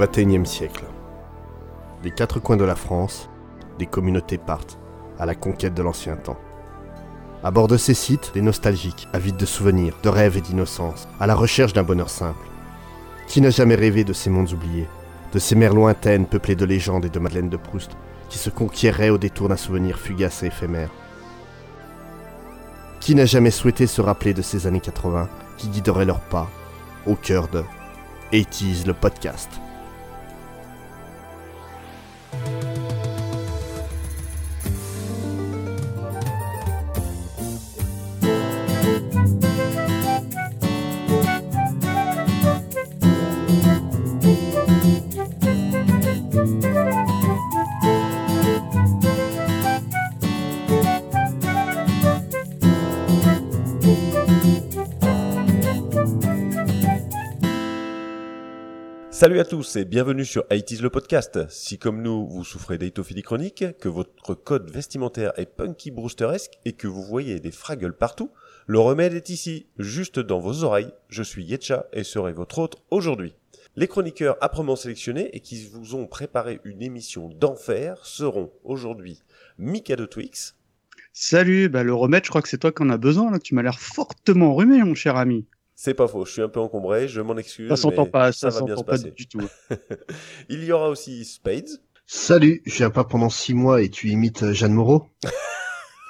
XXIe siècle. Des quatre coins de la France, des communautés partent à la conquête de l'ancien temps. À bord de ces sites, des nostalgiques, avides de souvenirs, de rêves et d'innocence, à la recherche d'un bonheur simple. Qui n'a jamais rêvé de ces mondes oubliés, de ces mers lointaines peuplées de légendes et de Madeleine de Proust, qui se conquéreraient au détour d'un souvenir fugace et éphémère? Qui n'a jamais souhaité se rappeler de ces années 80 qui guideraient leurs pas au cœur de 80 le podcast? thank you Salut à tous et bienvenue sur IT's le podcast. Si comme nous, vous souffrez d'étophilie chronique, que votre code vestimentaire est punky brewsteresque et que vous voyez des fraggles partout, le remède est ici, juste dans vos oreilles. Je suis Yetcha et serai votre hôte aujourd'hui. Les chroniqueurs âprement sélectionnés et qui vous ont préparé une émission d'enfer seront aujourd'hui Mika de Twix. Salut, bah le remède, je crois que c'est toi qui en as besoin, là. tu m'as l'air fortement rhumé, mon cher ami. C'est pas faux, je suis un peu encombré, je m'en excuse. Ça s'entend pas, ça, va bien s'entend se pas passer. du tout. Il y aura aussi Spades. Salut, je viens pas pendant six mois et tu imites euh, Jeanne Moreau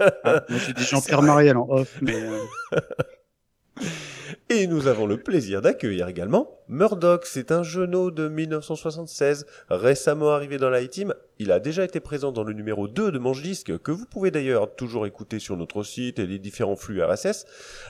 Ah, moi j'ai dit Jean-Pierre Mariel en off, mais euh, Et nous avons le plaisir d'accueillir également Murdoch. C'est un jeuneau de 1976, récemment arrivé dans la team. Il a déjà été présent dans le numéro 2 de Manche Disque, que vous pouvez d'ailleurs toujours écouter sur notre site et les différents flux RSS,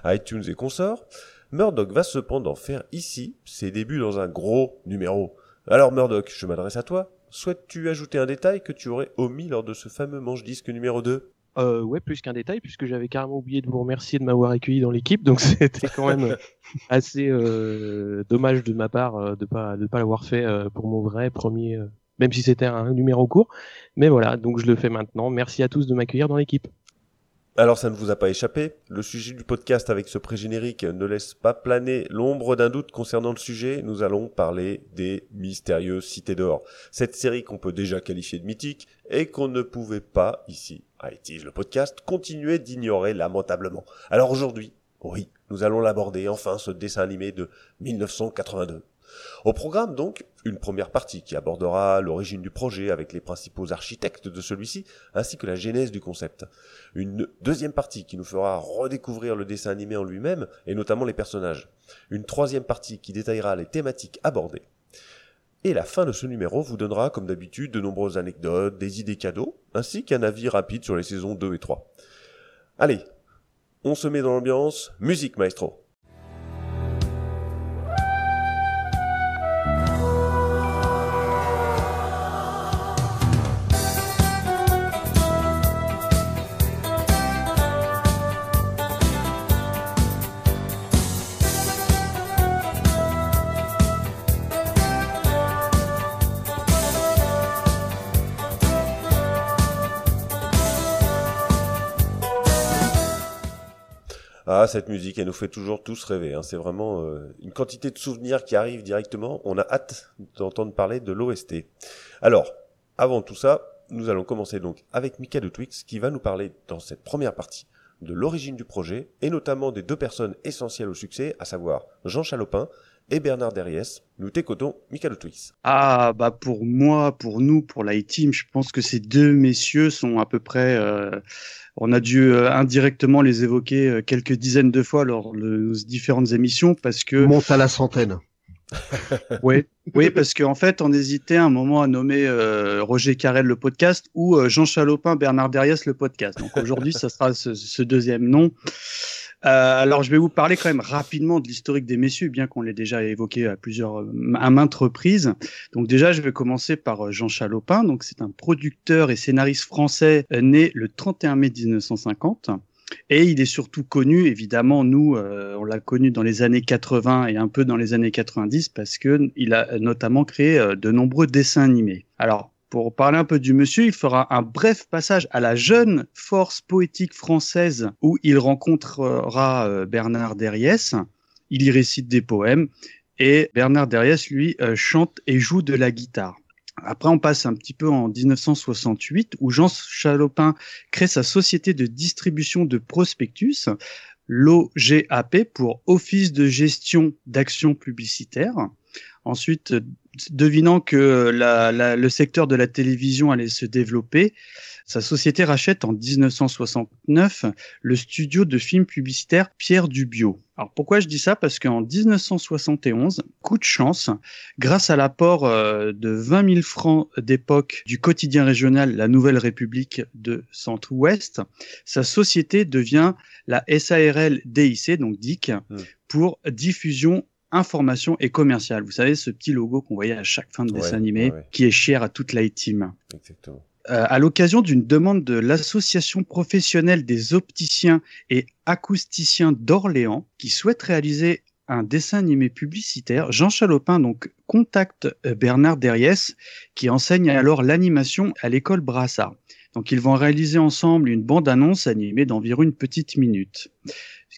iTunes et consorts. Murdoch va cependant faire ici ses débuts dans un gros numéro. Alors Murdoch, je m'adresse à toi. Souhaites-tu ajouter un détail que tu aurais omis lors de ce fameux Manche Disque numéro 2 Euh, ouais, plus qu'un détail, puisque j'avais carrément oublié de vous remercier de m'avoir accueilli dans l'équipe, donc c'était quand même assez euh, dommage de ma part euh, de pas pas l'avoir fait euh, pour mon vrai premier, euh, même si c'était un numéro court. Mais voilà, donc je le fais maintenant. Merci à tous de m'accueillir dans l'équipe. Alors ça ne vous a pas échappé, le sujet du podcast avec ce pré-générique ne laisse pas planer l'ombre d'un doute concernant le sujet, nous allons parler des mystérieuses cités d'or. Cette série qu'on peut déjà qualifier de mythique et qu'on ne pouvait pas, ici, à It le podcast, continuer d'ignorer lamentablement. Alors aujourd'hui, oui, nous allons l'aborder enfin ce dessin animé de 1982. Au programme donc, une première partie qui abordera l'origine du projet avec les principaux architectes de celui-ci, ainsi que la genèse du concept. Une deuxième partie qui nous fera redécouvrir le dessin animé en lui-même, et notamment les personnages. Une troisième partie qui détaillera les thématiques abordées. Et la fin de ce numéro vous donnera, comme d'habitude, de nombreuses anecdotes, des idées cadeaux, ainsi qu'un avis rapide sur les saisons 2 et 3. Allez, on se met dans l'ambiance, musique maestro. Ah, cette musique, elle nous fait toujours tous rêver. hein. C'est vraiment euh, une quantité de souvenirs qui arrivent directement. On a hâte d'entendre parler de l'OST. Alors, avant tout ça, nous allons commencer donc avec Mika de Twix qui va nous parler dans cette première partie de l'origine du projet et notamment des deux personnes essentielles au succès, à savoir Jean Chalopin et Bernard Derriès. Nous t'écoutons de Twix. ah bah pour moi, pour nous, pour l'I-Team, je pense que ces deux messieurs sont à peu près. euh, on a dû euh, indirectement les évoquer euh, quelques dizaines de fois lors de nos différentes émissions parce que Monte à la centaine. Oui, oui, parce qu'en fait, on hésitait un moment à nommer euh, Roger Carrel le podcast ou euh, Jean Chalopin, Bernard Derriès le podcast. Donc aujourd'hui, ça sera ce, ce deuxième nom. Euh, alors, je vais vous parler quand même rapidement de l'historique des messieurs, bien qu'on l'ait déjà évoqué à plusieurs, à maintes reprises. Donc déjà, je vais commencer par euh, Jean Chalopin. Donc c'est un producteur et scénariste français euh, né le 31 mai 1950. Et il est surtout connu, évidemment, nous, euh, on l'a connu dans les années 80 et un peu dans les années 90 parce que il a notamment créé euh, de nombreux dessins animés. Alors, pour parler un peu du monsieur, il fera un bref passage à la jeune force poétique française où il rencontrera euh, Bernard Derriès. Il y récite des poèmes et Bernard Derriès, lui, euh, chante et joue de la guitare. Après, on passe un petit peu en 1968, où Jean Chalopin crée sa société de distribution de prospectus, l'OGAP, pour Office de gestion d'actions publicitaires. Ensuite, devinant que la, le secteur de la télévision allait se développer, sa société rachète en 1969 le studio de films publicitaires Pierre Dubio. Alors pourquoi je dis ça? Parce qu'en 1971, coup de chance, grâce à l'apport euh, de 20 000 francs d'époque du quotidien régional La Nouvelle République de Centre-Ouest, sa société devient la SARL DIC, donc DIC, mmh. pour diffusion information et commercial. Vous savez, ce petit logo qu'on voyait à chaque fin de dessin animé, qui est cher à toute la team. Exactement. Euh, à l'occasion d'une demande de l'association professionnelle des opticiens et acousticiens d'Orléans, qui souhaite réaliser un dessin animé publicitaire, Jean Chalopin donc contacte euh, Bernard Derriès, qui enseigne alors l'animation à l'école Brassard. Donc ils vont réaliser ensemble une bande-annonce animée d'environ une petite minute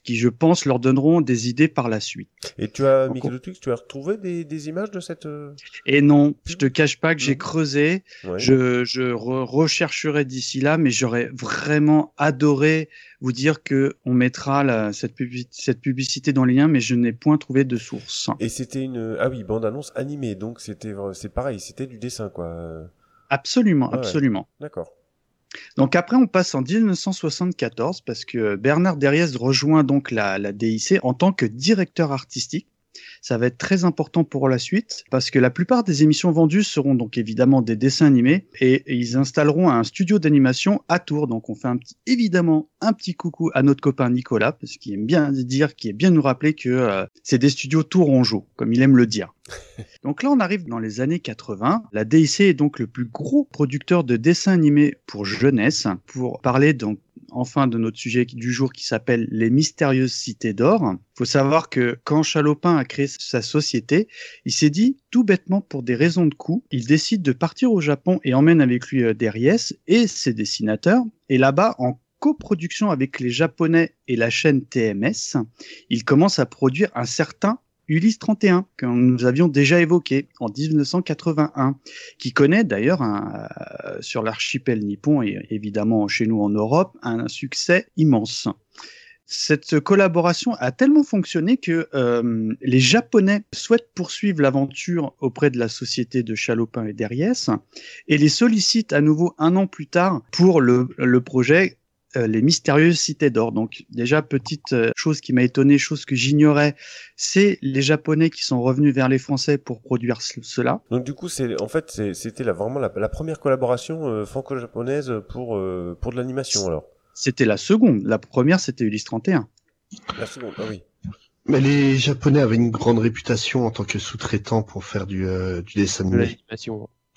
qui, je pense, leur donneront des idées par la suite. Et tu as, Michael Twix, tu as retrouvé des, des images de cette... Euh, Et non, je te cache pas que j'ai creusé, je, je rechercherai d'ici là, mais j'aurais vraiment adoré vous dire que on mettra la, cette, cette publicité dans les liens, mais je n'ai point trouvé de source. Et c'était une... Ah oui, bande-annonce animée, donc c'était c'est pareil, c'était du dessin, quoi. Absolument, absolument. D'accord. Donc après, on passe en 1974 parce que Bernard Derriès rejoint donc la, la DIC en tant que directeur artistique. Ça va être très important pour la suite parce que la plupart des émissions vendues seront donc évidemment des dessins animés et, ils installeront un studio d'animation à Tours. Donc on fait un petit, évidemment un petit coucou à notre copain Nicolas parce qu'il aime bien dire, qui est bien nous rappeler que euh, c'est des studios tourangeaux, comme il aime le dire. donc là on arrive dans les années 80. La DIC est donc le plus gros producteur de dessins animés pour jeunesse. Pour parler donc enfin de notre sujet du jour qui s'appelle les mystérieuses cités d'or. Il faut savoir que quand Chalopin a créé sa société, il s'est dit tout bêtement pour des raisons de coût, il décide de partir au Japon et emmène avec lui euh, Derriès et ses dessinateurs. Et là-bas, en coproduction avec les Japonais et la chaîne TMS, il commence à produire un certain Ulysse 31, que nous avions déjà évoqué en 1981, qui connaît d'ailleurs euh, sur l'archipel nippon et évidemment chez nous en Europe un succès immense. Cette collaboration a tellement fonctionné que euh, les Japonais souhaitent poursuivre l'aventure auprès de la société de Chalopin et Derriès et les sollicitent à nouveau un an plus tard pour le projet euh, les mystérieuses cités d'or. Donc déjà petite euh, chose qui m'a étonné, chose que j'ignorais, c'est les Japonais qui sont revenus vers les Français pour produire cela. Donc du coup c'est en fait c'était vraiment la, première collaboration euh, franco-japonaise pour pour de l'animation alors. C'était la seconde. La première c'était Ulysse 31. La seconde, ah oui. Mais les Japonais avaient une grande réputation en tant que sous-traitants pour faire du, du dessin animé.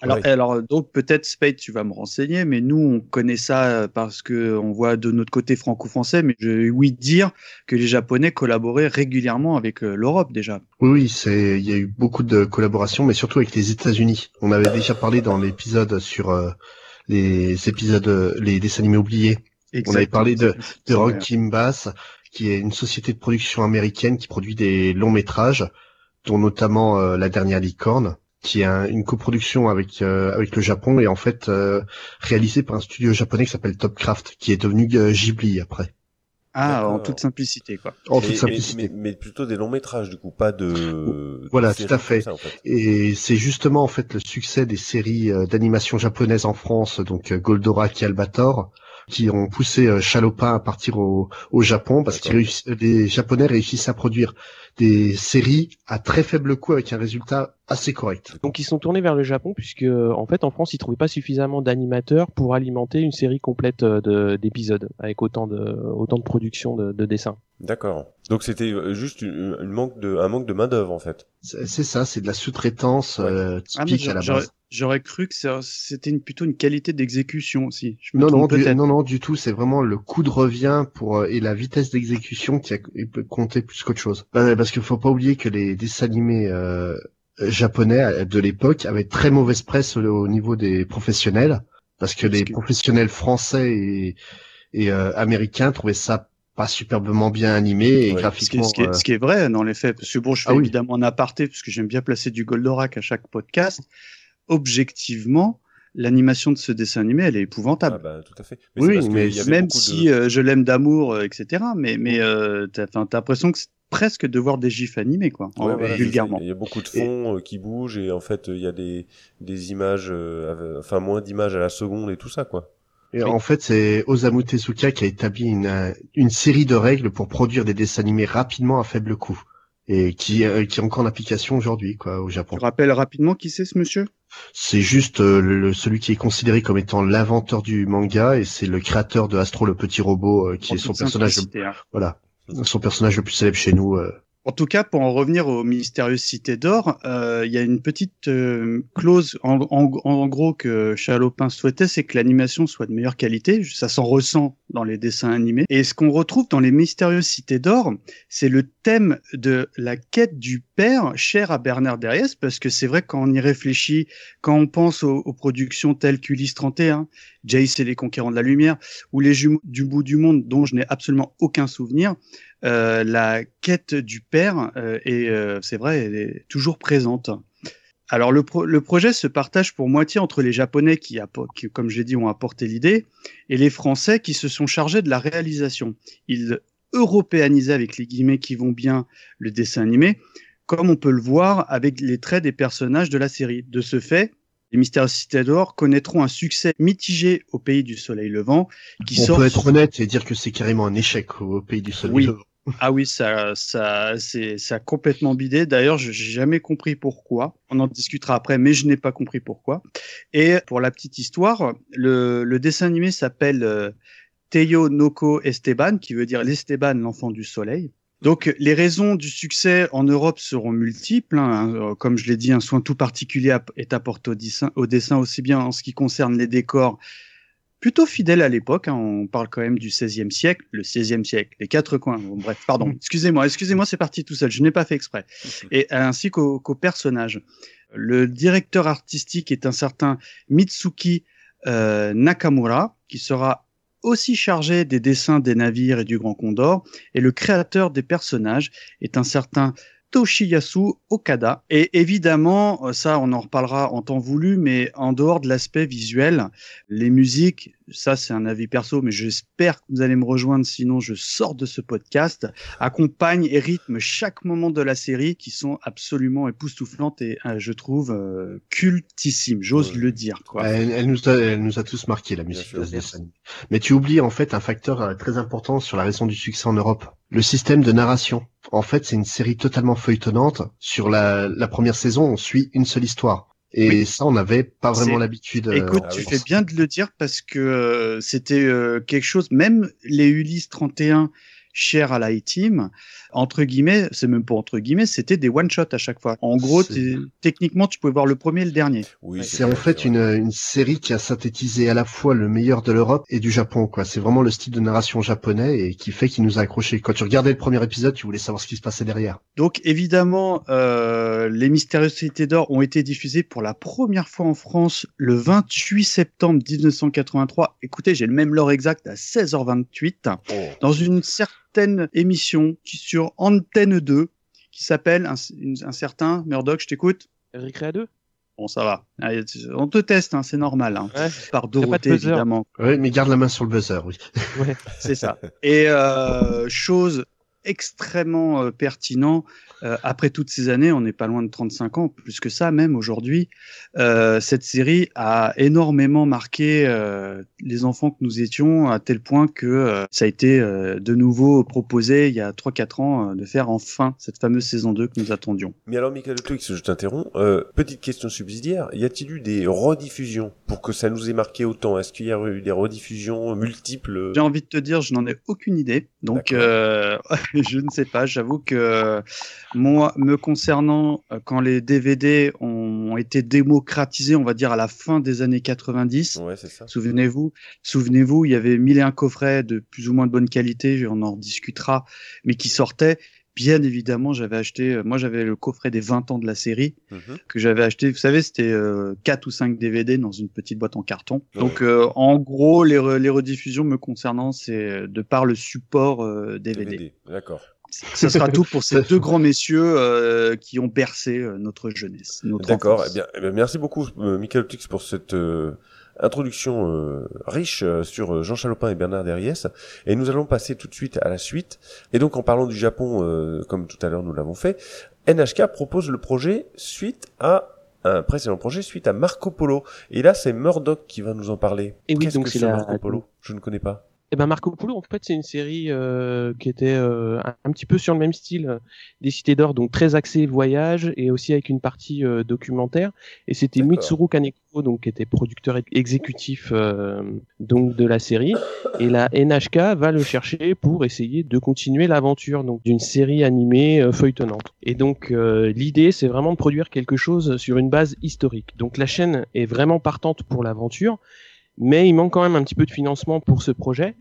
Alors, alors donc peut-être Spade, tu vas me renseigner, mais nous on connaît ça euh, parce que on voit de notre côté franco-français, mais je oui dire que les Japonais collaboraient régulièrement avec euh, l'Europe déjà. Oui, oui, c'est il y a eu beaucoup de collaborations, mais surtout avec les États-Unis. On avait déjà parlé dans l'épisode sur euh, les épisodes, les dessins animés oubliés. On avait parlé de, de Rock Bass, qui est une société de production américaine qui produit des longs métrages, dont notamment La dernière licorne qui est une coproduction avec euh, avec le Japon et en fait euh, réalisé par un studio japonais qui s'appelle Topcraft, qui est devenu euh, Ghibli après. Ah, en toute simplicité, quoi. En toute simplicité. mais, plutôt des longs métrages, du coup, pas de. Voilà, tout à fait. Et c'est justement en fait le succès des séries d'animation japonaises en France, donc Goldorak et Albator, qui ont poussé Chalopin à partir au, au Japon parce que les Japonais réussissent à produire des séries à très faible coût avec un résultat assez correct. Donc ils sont tournés vers le Japon puisque en fait en France ils trouvaient pas suffisamment d'animateurs pour alimenter une série complète euh, d'épisodes avec autant de autant de production de, de dessins. D'accord. Donc c'était euh, juste une, manque de un manque de main d'œuvre en fait. C'est ça, c'est de la sous-traitance euh, ah, typique à la base. J'aurais cru que c'était une, plutôt une qualité d'exécution aussi. non, non, du, non, non, du tout. C'est vraiment le coût de revient pour et la vitesse d'exécution qui a compté plus qu'autre chose. parce qu'il faut pas oublier que les dessins animés euh, japonais de l'époque avaient très mauvaise presse au, niveau des professionnels, parce que les professionnels français et, et euh, américains trouvaient ça pas superbement bien animé et Ouais. graphiquement. Ce qui, est, ce, qui est, euh, ce qui est vrai dans les faits, parce que bon, je fais Ah oui. évidemment un aparté, parce que j'aime bien placer du Goldorak à chaque podcast. Objectivement, l'animation de ce dessin animé, elle est Ah épouvantable. bah, tout à fait. Oui, parce mais qu'il y avait Même de- si euh, je l'aime d'amour, euh, etc. Mais, mais euh, t'as enfin, t'as l'impression que c'est presque de voir des gifs animés, quoi, en- Ouais, voilà, vulgairement. Il y a beaucoup de fonds euh, qui bougent et en fait il y a des, des images, euh, enfin moins d'images à la seconde et tout ça quoi. Et en fait, c'est Osamu Tezuka qui a établi une, euh, une série de règles pour produire des dessins animés rapidement à faible coût et qui, euh, qui est encore en application aujourd'hui, quoi, au Japon. Tu rappelles rapidement qui c'est ce monsieur? C'est juste euh, le, celui qui est considéré comme étant l'inventeur du manga et c'est le créateur de Astro le petit robot euh, qui En est son personnage, hein. voilà, son personnage le plus célèbre chez nous. En tout cas, pour en revenir aux mystérieuses cités d'or, euh, il y a une petite euh, clause, en, en, en gros, que Chalopin souhaitait, c'est que l'animation soit de meilleure qualité. Ça s'en ressent dans les dessins animés. Et ce qu'on retrouve dans les mystérieuses cités d'or, c'est le thème de la quête du père, cher à Bernard Derriès, parce que c'est vrai quand on y réfléchit, quand on pense aux, productions telles qu'Ulysse 31, Jace et les Conquérants de la Lumière, ou Les Jumeaux du bout du monde, dont je n'ai absolument aucun souvenir, euh, la quête du père euh, est, euh, c'est vrai, elle est toujours présente. Alors le, pro- le projet se partage pour moitié entre les Japonais qui, qui, comme j'ai dit, ont apporté l'idée, et les Français qui se sont chargés de la réalisation. Ils européanisaient avec les guillemets qui vont bien le dessin animé, comme on peut le voir avec les traits des personnages de la série. De ce fait, les Mystères Cités d'Or connaîtront un succès mitigé au pays du soleil levant, qui On sort peut être honnête et dire que c'est carrément un échec au pays du soleil. Oui. levant. Ah oui, ça, ça, c'est, ça a complètement bidé. D'ailleurs, je j'ai jamais compris pourquoi. On en discutera après, mais je n'ai pas compris pourquoi. Et pour la petite histoire, le, le dessin animé s'appelle euh, Teyo Noko Esteban, qui veut dire l'Esteban, l'enfant du soleil. Donc, les raisons du succès en Europe seront multiples. hein. Euh, Comme je l'ai dit, un soin tout particulier est apporté au dessin, au dessin aussi bien en ce qui concerne les décors plutôt fidèles à l'époque. hein. On parle quand même du XVIe siècle, le XVIe siècle, les quatre coins. Bon, bref, pardon. Excusez-moi, excusez-moi, c'est parti tout seul. Je n'ai pas fait exprès. Et ainsi qu'au qu'au personnage. Le directeur artistique est un certain Mitsuki euh, Nakamura, qui sera aussi chargé des dessins des navires et du Grand Condor. Et le créateur des personnages est un certain Toshiyasu Okada. Et évidemment, euh, ça, on en reparlera en temps voulu, mais en dehors de l'aspect visuel, les musiques, ça, c'est un avis perso, mais j'espère que vous allez me rejoindre, sinon je sors de ce podcast, accompagnent et rythment chaque moment de la série qui sont absolument époustouflantes et, euh, je trouve, euh, cultissimes. J'ose Ouais. le dire, quoi. Elle, elle nous a, elle nous a tous marqué la musique sûr, de ce dessin. Mais tu oublies en fait un facteur très important sur la raison du succès en Europe. Le système de narration. En fait, c'est une série totalement feuilletonnante. Sur la, la première saison, on suit une seule histoire. Et Oui. ça, on n'avait pas vraiment l'habitude. euh, Écoute, tu fais bien de le dire parce que euh, c'était euh, quelque chose, même les Ulysse 31 chers à la team entre guillemets, c'est même pas entre guillemets, c'était des one-shots à chaque fois. En gros, techniquement, tu pouvais voir le premier et le dernier. Oui, C'est en fait une, une série qui a synthétisé à la fois le meilleur de l'Europe et du Japon. quoi. C'est vraiment le style de narration japonais et qui fait qu'il nous a accrochés. Quand tu regardais le premier épisode, tu voulais savoir ce qui se passait derrière. Donc évidemment, euh, les Mystérieuses Cités d'Or ont été diffusées pour la première fois en France le 28 septembre 1983. Écoutez, j'ai le même lore exact à 16h28 Oh. dans une certaine émission qui sur Antenne 2 qui s'appelle un, une- un certain Murdoch, je t'écoute. Récréa 2 Bon, ça va. Allez, on te teste, hein, c'est normal. Hein. Ouais. Par pas de Dorothée, buzzer. évidemment. Oui, mais garde la main sur le buzzer, oui. Ouais. C'est ça. Et euh, chose extrêmement euh, pertinent, euh, après toutes ces années, on n'est pas loin de 35 ans, plus que ça même aujourd'hui, euh, cette série a énormément marqué les enfants que nous étions, à tel point que ça a été de nouveau proposé il y a 3-4 ans de faire enfin cette fameuse saison 2 que nous attendions. Mais alors, Michael Twix, je t'interromps. Petite question subsidiaire. Y a-t-il eu des rediffusions pour que ça nous ait marqué autant? Est-ce qu'il y a eu des rediffusions multiples? J'ai envie de te dire, je n'en ai aucune idée. Donc, je ne sais pas. J'avoue que moi, me concernant, euh, quand les DVD ont été démocratisés, on va dire à la fin des années 90, Ouais, c'est ça. souvenez-vous, souvenez-vous, il y avait mille et un coffrets de plus ou moins de bonne qualité, on en discutera, mais qui sortaient. Bien évidemment, j'avais acheté, euh, moi j'avais le coffret des 20 ans de la série Mhm. que j'avais acheté. Vous savez, c'était euh, 4 ou 5 DVD dans une petite boîte en carton. Donc, euh, en gros, les, re- les rediffusions me concernant, c'est euh, de par le support euh, DVD. DVD. D'accord. Ce sera tout pour ces deux grands messieurs euh, qui ont bercé notre jeunesse. D'accord. Eh bien, eh bien, merci beaucoup, Michael Optix, pour cette introduction euh, riche euh, sur euh, Jean Chalopin et Bernard Derriès. Et nous allons passer tout de suite à la suite. Et donc, en parlant du Japon, euh, comme tout à l'heure nous l'avons fait, NHK propose le projet suite à un précédent projet suite à Marco Polo. Et là, c'est Murdoch qui va nous en parler. Et oui, Qu'est-ce donc que c'est la- Marco Polo? Je ne connais pas. Eh ben Marco Polo, en fait, c'est une série euh, qui était euh, un, petit peu sur le même style euh, des Cités d'Or, donc très axée voyage et aussi avec une partie euh, documentaire. Et c'était. Mitsuru Kaneko, donc qui était producteur ex- exécutif euh, donc de la série. Et la NHK va le chercher pour essayer de continuer l'aventure donc d'une série animée feuilletonnante. Et donc euh, l'idée, c'est vraiment de produire quelque chose sur une base historique. Donc la chaîne est vraiment partante pour l'aventure mais il manque quand même un petit peu de financement pour ce projet.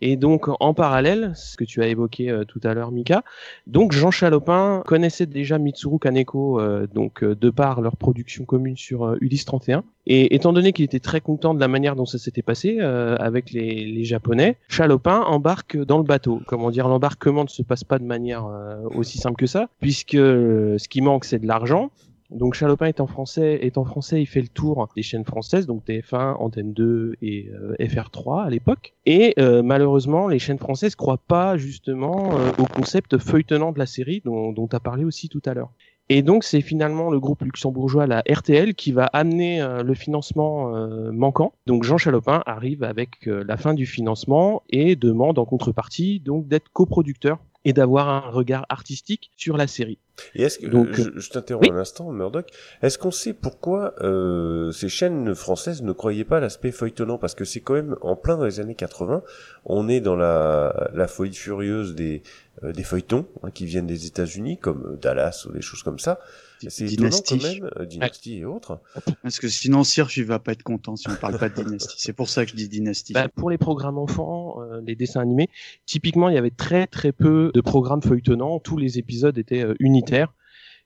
Et donc, en parallèle, ce que tu as évoqué euh, tout à l'heure, Mika, donc Jean Chalopin connaissait déjà Mitsuru Kaneko, euh, donc euh, de par leur production commune sur euh, Ulysse 31. Et étant donné qu'il était très content de la manière dont ça s'était passé avec les, les Japonais, Chalopin embarque dans le bateau. Comment dire, l'embarquement ne se passe pas de manière aussi simple que ça, puisque ce qui manque, c'est de l'argent. Donc Chalopin est en français, est en français, il fait le tour des chaînes françaises, donc TF1, Antenne 2 et euh, FR3 à l'époque. Et euh, malheureusement, les chaînes françaises croient pas justement euh, au concept feuilletonnant de la série dont tu as parlé aussi tout à l'heure. Et donc c'est finalement le groupe luxembourgeois, la RTL, qui va amener euh, le financement euh, manquant. Donc Jean Chalopin arrive avec euh, la fin du financement et demande en contrepartie donc d'être coproducteur et d'avoir un regard artistique sur la série. Et est-ce que Donc, je, je t'interromps oui. un instant, Murdoch Est-ce qu'on sait pourquoi euh, ces chaînes françaises ne croyaient pas à l'aspect feuilletonnant? Parce que c'est quand même en plein dans les années 80. On est dans la, la folie furieuse des euh, des feuilletons hein, qui viennent des États-Unis, comme Dallas ou des choses comme ça. C'est étonnant quand Dynasty. même, euh, Dynasty et autres. Parce que sinon, il va pas être content si on parle pas de dynastie. C'est pour ça que je dis dynastie. Bah, pour les programmes enfants, euh, les dessins animés, typiquement, il y avait très très peu de programmes feuilletonnants. Tous les épisodes étaient euh, unitaires,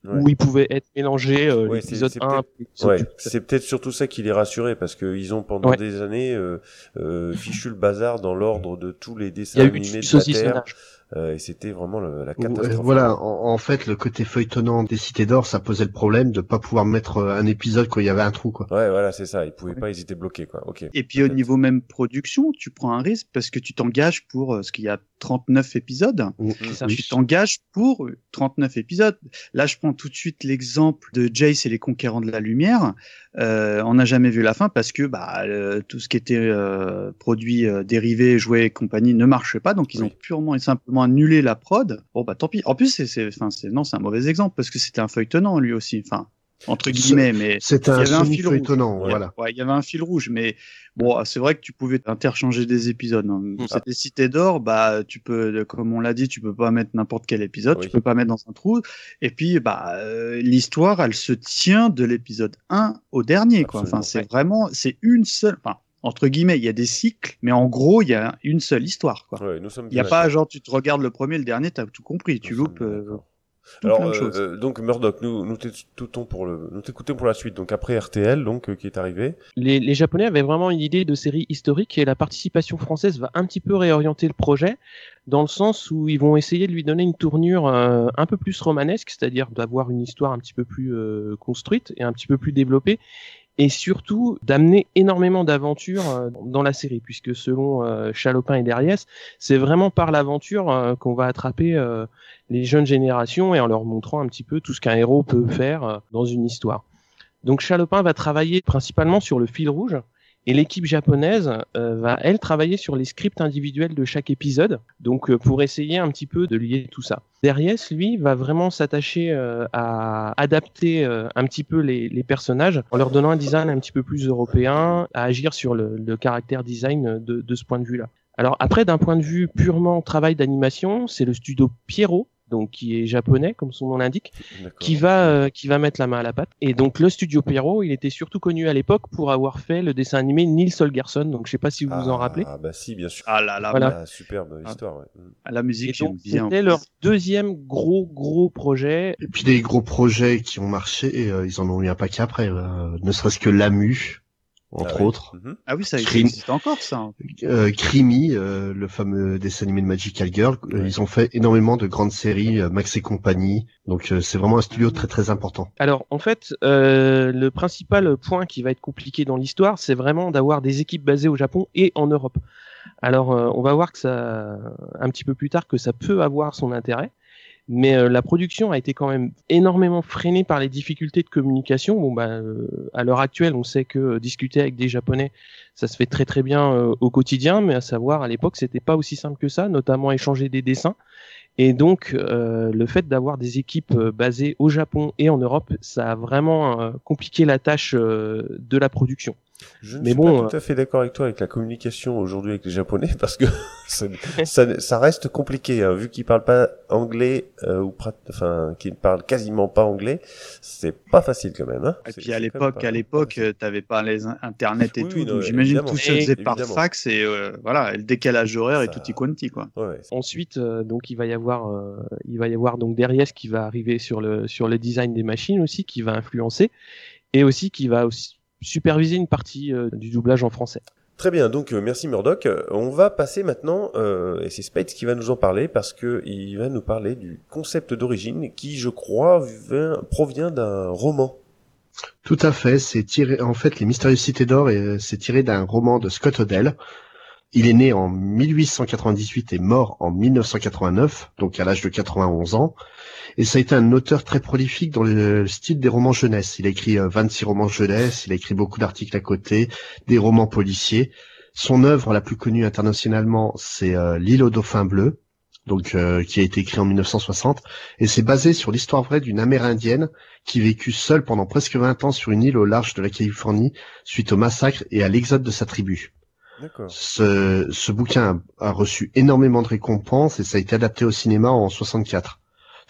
Ouais. où ils pouvaient être mélangés. euh, Ouais, c'est- l'épisode c'est 1, l'épisode Ouais, 2. c'est peut-être surtout ça qui les rassurait parce qu'ils ont pendant Ouais. des années euh, euh, fichu le bazar dans l'ordre de tous les dessins animés de la Terre saucissonnage. Et c'était vraiment le- la Euh, catastrophe. Voilà, en, en fait, le côté feuilletonnant des Cités d'Or, ça posait le problème de pas pouvoir mettre euh, un épisode quand il y avait un trou, quoi. Ouais, voilà, c'est ça. Ils pouvaient pas, ils étaient bloqués, quoi. Ok. Et puis au niveau même production, tu prends un risque parce que tu t'engages pour euh, ce qu'il y a 39 épisodes. C'est ça. Tu t'engages pour 39 épisodes. Là, je prends tout de suite l'exemple de Jace et les Conquérants de la Lumière. Euh, on n'a jamais vu la fin parce que bah, euh, tout ce qui était euh, produit euh, dérivé, jouets et compagnie ne marchait pas. Donc, ils Oui. ont purement et simplement annulé la prod. Bon, bah tant pis. En plus, c'est, c'est, enfin, c'est, non, c'est un mauvais exemple parce que c'était un feuilletonnant lui aussi. Enfin, entre C'est- guillemets, mais C'était Il y un avait un fil rouge. voilà. Ouais, il y avait un fil rouge, mais bon, c'est vrai que tu pouvais interchanger des épisodes. hein. C'était Cité d'or, bah tu peux, comme on l'a dit, tu peux pas mettre n'importe quel épisode, Oui. tu peux pas mettre dans un trou. Et puis, bah euh, l'histoire, elle se tient de l'épisode 1 au dernier, quoi. Absolument. Enfin, c'est vraiment, c'est une seule. Enfin, entre guillemets, il y a des cycles, mais en gros, il y a une seule histoire, quoi. Ouais, nous sommes Il y a pas genre tu te regardes le premier, le dernier, t'as tout compris. Tu Nous loupes euh, Alors, euh, euh, donc Murdoch, nous nous t'écoutons pour le, nous t'écoutons pour la suite. Donc après RTL, donc euh, qui est arrivé. Les, les Japonais avaient vraiment une idée de série historique et la participation française va un petit peu réorienter le projet dans le sens où ils vont essayer de lui donner une tournure euh, un peu plus romanesque, c'est-à-dire d'avoir une histoire un petit peu plus euh, construite et un petit peu plus développée et surtout d'amener énormément d'aventures euh, dans la série puisque selon euh, Chalopin et Derriès, c'est vraiment par l'aventure euh, qu'on va attraper les jeunes générations et en leur montrant un petit peu tout ce qu'un héros peut faire dans une histoire. Donc Chalopin va travailler principalement sur le fil rouge et l'équipe japonaise euh, va elle travailler sur les scripts individuels de chaque épisode, donc euh, pour essayer un petit peu de lier tout ça. Derriès, lui, va vraiment s'attacher euh, à adapter un petit peu les, personnages en leur donnant un design un petit peu plus européen, à agir sur le, le caractère design de, de ce point de vue-là. Alors après, d'un point de vue purement travail d'animation, c'est le studio Pierrot donc qui est japonais comme son nom l'indique, qui va euh, qui va mettre la main à la pâte. Et donc le studio Pierrot, il était surtout connu à l'époque pour avoir fait le dessin animé Nils Holgersson. Donc je sais pas si vous vous en rappelez. Ah bah si, bien sûr. Ah là là, voilà. superbe histoire. Ouais. Ah, la musique, j'aime bien. C'était leur deuxième gros gros projet. Et puis des gros projets qui ont marché, et, euh, ils en ont eu un paquet après. Euh, ne serait-ce que Lamu entre ah autres. Mhm. Ah oui, ça existe encore, ça. Euh, Crimi, euh, le fameux dessin animé de Magical Girl, euh, ils ont fait énormément de grandes séries, euh, Max et compagnie. Donc c'est vraiment un studio très très important. Alors en fait, le principal point qui va être compliqué dans l'histoire, c'est vraiment d'avoir des équipes basées au Japon et en Europe. Alors on va voir que ça, un petit peu plus tard, que ça peut avoir son intérêt mais euh, la production a été quand même énormément freinée par les difficultés de communication. Bon, bah, euh, à l'heure actuelle, on sait que euh, discuter avec des Japonais, ça se fait très très bien au quotidien, mais à savoir à l'époque, c'était pas aussi simple que ça, notamment échanger des dessins. Et donc, le fait d'avoir des équipes basées au Japon et en Europe, ça a vraiment compliqué la tâche de la production. Je ne suis pas tout à fait d'accord avec toi avec la communication aujourd'hui avec les Japonais parce que ça, ça, reste compliqué hein, vu qu'ils parlent pas anglais euh, ou enfin qu'ils parlent quasiment pas anglais, c'est pas facile quand même. Hein. Et puis à l'époque, à l'époque, t'avais pas les internet et tout, donc j'imagine tout se faisait par fax et euh, voilà, le décalage horaire et tout y quanti quoi. Ouais, Ensuite, euh, donc il va y avoir, il va y avoir donc derrière qui va arriver sur le sur le design des machines aussi, qui va influencer et aussi qui va aussi superviser une partie euh, du doublage en français. Très bien, donc euh, merci Murdoch. On va passer maintenant, euh, et c'est Spades qui va nous en parler parce que il va nous parler du concept d'origine qui, je crois, provient d'un roman. Tout à fait, c'est tiré. En fait, les Mystérieuses Cités d'Or, c'est tiré d'un roman de Scott Odell. Il est né en 1898 et mort en 1989, donc à l'âge de 91 ans. Et ça a été un auteur très prolifique dans le style des romans jeunesse. Il a écrit 26 euh, romans jeunesse, il a écrit beaucoup d'articles à côté, des romans policiers. Son œuvre la plus connue internationalement, c'est euh, L'île au dauphin bleu, donc euh, qui a été écrit en 1960, et c'est basé sur l'histoire vraie d'une Amérindienne qui vécut seule pendant presque 20 ans sur une île au large de la Californie suite au massacre et à l'exode de sa tribu. Ce, ce bouquin a reçu énormément de récompenses et ça a été adapté au cinéma en 64.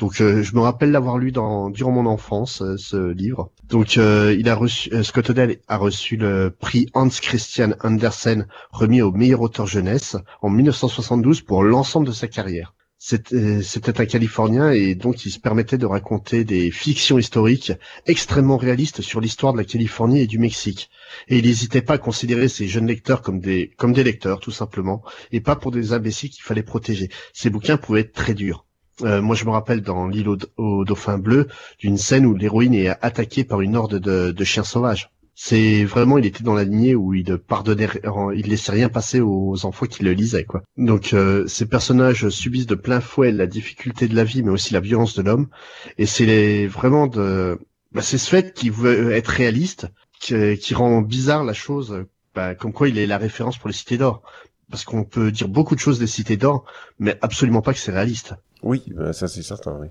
Donc euh, je me rappelle l'avoir lu dans durant mon enfance euh, ce livre. Donc euh, il a reçu Scott Odell a reçu le prix Hans Christian Andersen remis au meilleur auteur jeunesse en 1972 pour l'ensemble de sa carrière. C'était un Californien et donc il se permettait de raconter des fictions historiques extrêmement réalistes sur l'histoire de la Californie et du Mexique. Et il n'hésitait pas à considérer ses jeunes lecteurs comme des comme des lecteurs tout simplement et pas pour des imbéciles qu'il fallait protéger. Ces bouquins pouvaient être très durs. Euh, moi, je me rappelle dans l'île au, dauphin bleu d'une scène où l'héroïne est attaquée par une horde de, chiens sauvages. C'est vraiment, il était dans la lignée où il pardonnait, il laissait rien passer aux enfants qui le lisaient, quoi. Donc, euh, ces personnages subissent de plein fouet la difficulté de la vie, mais aussi la violence de l'homme. Et c'est vraiment de, bah, c'est ce fait qui veut être réaliste, qui, rend bizarre la chose, bah, comme quoi il est la référence pour les cités d'or. Parce qu'on peut dire beaucoup de choses des cités d'or, mais absolument pas que c'est réaliste. Oui, bah, ça c'est certain, oui.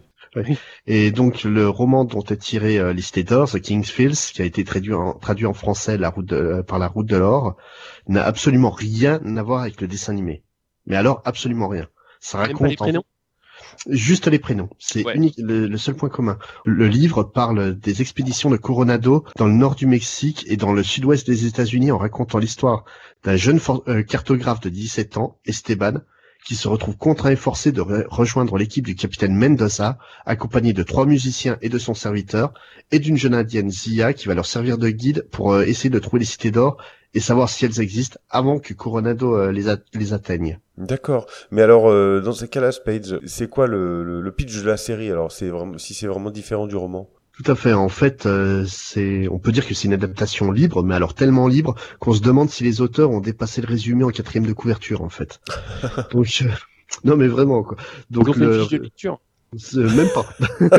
Et donc le roman dont est tiré euh, Listé d'or, The King's Fields, qui a été traduit en, traduit en français la route euh, par la route de l'or, n'a absolument rien à voir avec le dessin animé. Mais alors absolument rien. Ça raconte les prénoms? Juste les prénoms, c'est unique, le, seul point commun. Le livre parle des expéditions de Coronado dans le nord du Mexique et dans le sud-ouest des États-Unis en racontant l'histoire d'un jeune euh, cartographe de 17 ans, Esteban, qui se retrouve contraint et forcé de rejoindre l'équipe du capitaine Mendoza, accompagné de trois musiciens et de son serviteur, et d'une jeune indienne Zia qui va leur servir de guide pour euh, essayer de trouver les cités d'or et savoir si elles existent avant que Coronado euh, les, atteigne. D'accord. Mais alors, euh, dans ces cas-là, Spades, c'est quoi le, le, pitch de la série? Alors, c'est si c'est vraiment différent du roman? Tout à fait. En fait, euh, c'est, on peut dire que c'est une adaptation libre, mais alors tellement libre qu'on se demande si les auteurs ont dépassé le résumé en quatrième de couverture, en fait. Donc, euh, non, mais vraiment quoi. Donc, le... fiche de lecture. Même pas.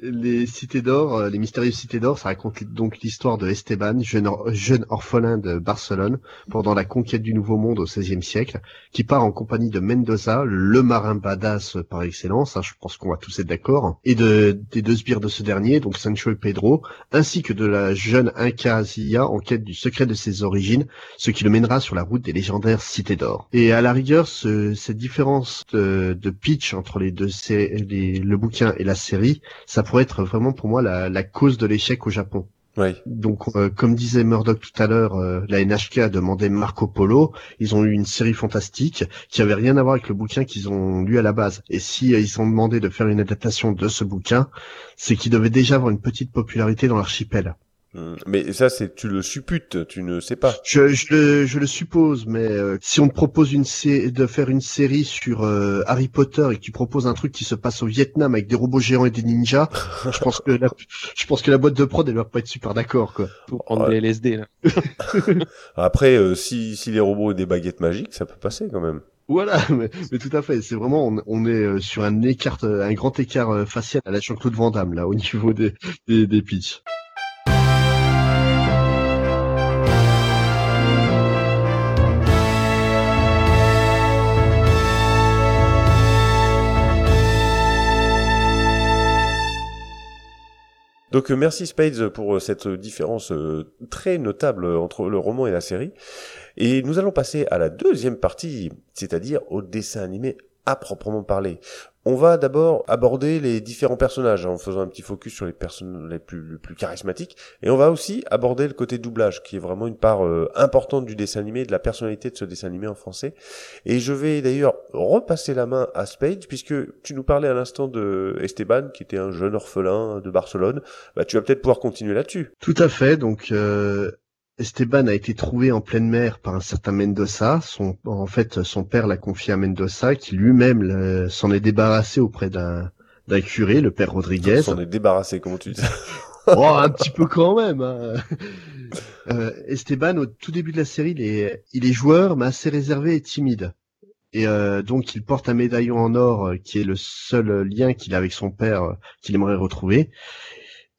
les cités d'or, euh, les mystérieuses cités d'or, ça raconte donc l'histoire de Esteban, jeune, jeune orphelin de Barcelone, pendant la conquête du Nouveau Monde au XVIe siècle, qui part en compagnie de Mendoza, le marin badass par excellence, hein, je pense qu'on va tous être d'accord, et de, des deux sbires de ce dernier, donc Sancho et Pedro, ainsi que de la jeune Inca en quête du secret de ses origines, ce qui le mènera sur la route des légendaires cités d'or. Et à la rigueur, ce, cette différence de pitch entre les deux les, le bouquin et la série, ça pourrait être vraiment pour moi la, la cause de l'échec au Japon. Oui. Donc, euh, comme disait Murdoch tout à l'heure, euh, la NHK a demandé Marco Polo. Ils ont eu une série fantastique qui avait rien à voir avec le bouquin qu'ils ont lu à la base. Et si euh, ils ont demandé de faire une adaptation de ce bouquin, c'est qu'ils devaient déjà avoir une petite popularité dans l'archipel. Hum, Mais ça, c'est tu le supputes, tu ne sais pas. Je, je, le, je le suppose, mais euh, si on te propose une de faire une série sur euh, Harry Potter et que tu proposes un truc qui se passe au Vietnam avec des robots géants et des ninjas, je pense que la, je pense que la boîte de prod elle va pas être super d'accord quoi. Pour prendre Ouais. des LSD, là. Après, euh, si, si les robots ont des baguettes magiques, ça peut passer quand même. Voilà, mais, mais tout à fait. C'est vraiment, on, on est euh, sur un écart, euh, un grand écart euh, facial à la Jean-Claude Van Damme là, au niveau des, des, des pitchs. Donc euh, merci Spades pour euh, cette différence euh, très notable entre le roman et la série. Et nous allons passer à la deuxième partie, c'est-à-dire au dessin animé à proprement parler. On va d'abord aborder les différents personnages hein, en faisant un petit focus sur les personnes les plus, charismatiques. Et on va aussi aborder le côté doublage, qui est vraiment une part euh, importante du dessin animé, de la personnalité de ce dessin animé en français. Et je vais d'ailleurs repasser la main à Spades, puisque tu nous parlais à l'instant de Esteban, qui était un jeune orphelin de Barcelone. Bah, tu vas peut-être pouvoir continuer là-dessus. Tout à fait. Donc euh, Esteban a été trouvé en pleine mer par un certain Mendoza. Son, en fait, son père l'a confié à Mendoza, qui lui-même s'en est débarrassé auprès d'un d'un curé, le père Rodriguez. S'en est débarrassé, comment tu dis oh, un petit peu quand même. hein. Euh, Esteban, au tout début de la série, il est, il est joueur, mais assez réservé et timide. Et euh, donc, il porte un médaillon en or euh, qui est le seul lien qu'il a avec son père euh, qu'il aimerait retrouver.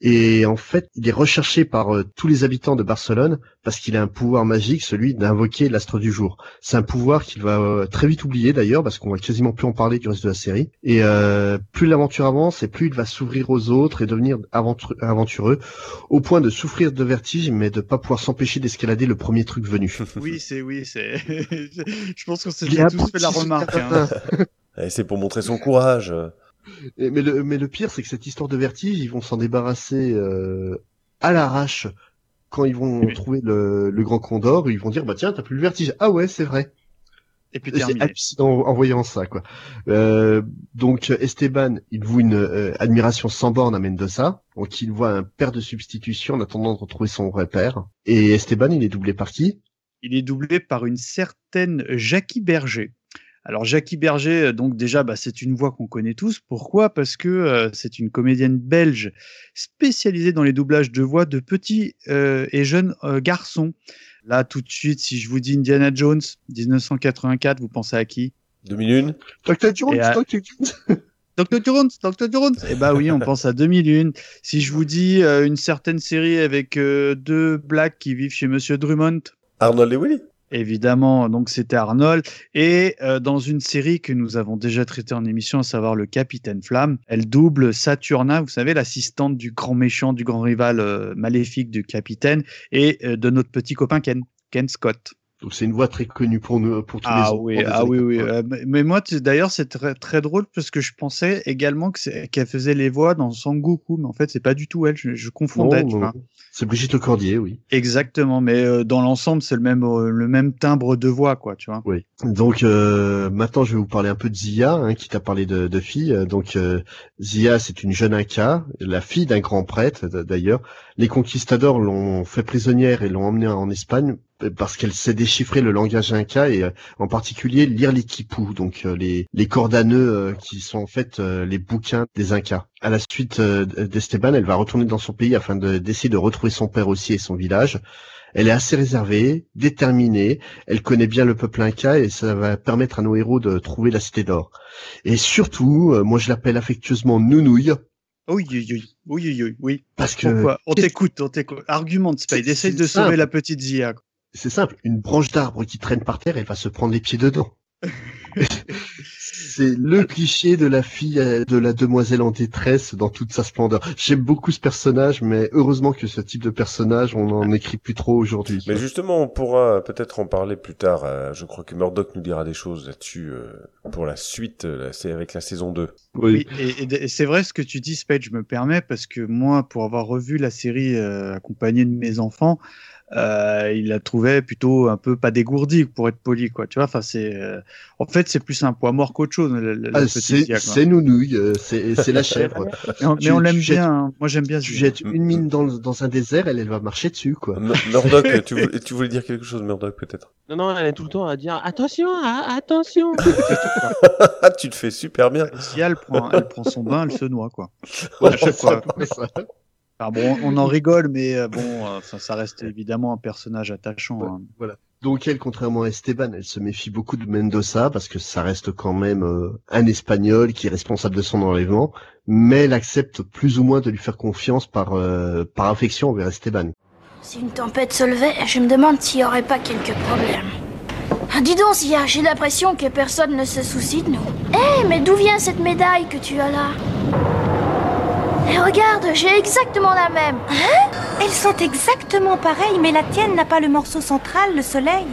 Et en fait, il est recherché par euh, tous les habitants de Barcelone parce qu'il a un pouvoir magique, celui d'invoquer l'astre du jour. C'est un pouvoir qu'il va euh, très vite oublier d'ailleurs parce qu'on va quasiment plus en parler du reste de la série. Et euh, plus l'aventure avance et plus il va s'ouvrir aux autres et devenir aventur- aventureux au point de souffrir de vertige mais de pas pouvoir s'empêcher d'escalader le premier truc venu. Oui, c'est oui, c'est. Je pense qu'on s'est tous fait la remarque. hein. Eh, C'est pour montrer son courage. Et- mais, le, mais le pire, c'est que cette histoire de vertige, ils vont s'en débarrasser euh, à l'arrache quand ils vont Oui. trouver le, le grand condor. Ils vont dire bah tiens, t'as plus le vertige. Ah ouais, c'est vrai. Et puis C'est terminé. hallucinant en voyant ça, quoi. Euh, donc Esteban, il voue une euh, admiration sans borne à Mendoza, donc il voit un père de substitution en attendant de retrouver son vrai père. Et Esteban, il est doublé par qui? Il est doublé par une certaine Jackie Berger. Alors Jackie Berger, euh, donc déjà, bah, c'est une voix qu'on connaît tous. Pourquoi? Parce que euh, c'est une comédienne belge spécialisée dans les doublages de voix de petits euh, et jeunes euh, garçons. Là, tout de suite, si je vous dis Indiana Jones, 1984, vous pensez à qui? 2001 Dr. Jones, à- Dr. Jones. Dr. Jones, Dr. Jones. Eh bah oui, on pense à 2001. Si je vous dis euh, une certaine série avec euh, deux blacks qui vivent chez Monsieur Drummond, Arnold et Willy Évidemment, donc c'était Arnold. Et euh, dans une série que nous avons déjà traitée en émission, à savoir le Capitaine Flamme, elle double Saturna, vous savez, l'assistante du grand méchant, du grand rival euh, maléfique du capitaine, et euh, de notre petit copain Ken, Ken Scott. Donc c'est une voix très connue pour nous, pour tous les Ah oui, ah oui, oui. 80. euh, mais- moi, d'ailleurs, c'est très, très drôle parce que je pensais également qu'elle faisait les voix dans Sangoku, mais en fait, c'est pas du tout elle. Je, je confondais. C'est Brigitte Lecordier, oui. Exactement, mais euh, dans l'ensemble, c'est le même, euh, le même timbre de voix, quoi, tu vois. Oui. Donc euh, maintenant, je vais vous parler un peu de Zia, hein, qui t'a parlé de, de fille. Donc euh, Zia, c'est une jeune Inca, la fille d'un grand prêtre d'ailleurs. Les conquistadors l'ont fait prisonnière et l'ont emmenée en Espagne parce qu'elle sait déchiffrer le langage Inca et euh, en particulier lire les quipus, donc euh, les, les cordes à nœuds euh, qui sont en fait euh, les bouquins des Incas. À la suite euh, d'Esteban, elle va retourner dans son pays afin de- d'essayer de retrouver son père aussi et son village. Elle est assez réservée, déterminée, elle connaît bien le peuple inca et ça va permettre à nos héros de trouver la cité d'or. Et surtout, euh, moi je l'appelle affectueusement Nounouille, Oui, oui, oui, oui, oui, oui, parce que Pourquoi? On t'écoute, on t'écoute. Argumente, Spade. Essaye de sauver simple. la petite Zia. C'est simple, une branche d'arbre qui traîne par terre, elle va se prendre les pieds dedans. c'est le cliché de la fille, euh, de la demoiselle en détresse dans toute sa splendeur. J'aime beaucoup ce personnage, mais heureusement que ce type de personnage, on n'en écrit plus trop aujourd'hui. Mais justement, on pourra peut-être en parler plus tard. Euh, je crois que Murdoch nous dira des choses là-dessus euh, pour la suite, c'est avec la saison 2. Oui, et, c'est vrai ce que tu dis, Spade, je me permets, parce que moi, pour avoir revu la série accompagnée de mes enfants, euh, il la trouvait plutôt un peu pas dégourdi pour être poli quoi. Tu vois enfin c'est euh, en fait c'est plus un poids mort qu'autre chose ah, c'est nounouille euh, c'est la chèvre mais, on l'aime bien hein. moi j'aime bien tu jettes une mine dans, dans un désert elle elle va marcher dessus quoi. Murdoch tu, voulais, tu voulais dire quelque chose Murdoch peut-être? Non non elle est tout le temps à dire attention ah, attention. Tu le fais super bien. Si elle prend elle prend son bain elle se noie quoi. À chaque fois bon, on en rigole, mais euh, bon, euh, ça, reste évidemment un personnage attachant. Hein. Voilà. Donc elle, contrairement à Esteban, elle se méfie beaucoup de Mendoza parce que ça reste quand même euh, un Espagnol qui est responsable de son enlèvement, mais elle accepte plus ou moins de lui faire confiance par par affection envers Esteban. Si une tempête se levait, je me demande s'il n'y aurait pas quelques problèmes. Ah, dis donc, Zia, j'ai l'impression que personne ne se soucie de nous. Eh, mais d'où vient cette médaille que tu as là? Et regarde, j'ai exactement la même. Hein Elles sont exactement pareilles, mais la tienne n'a pas le morceau central, le soleil.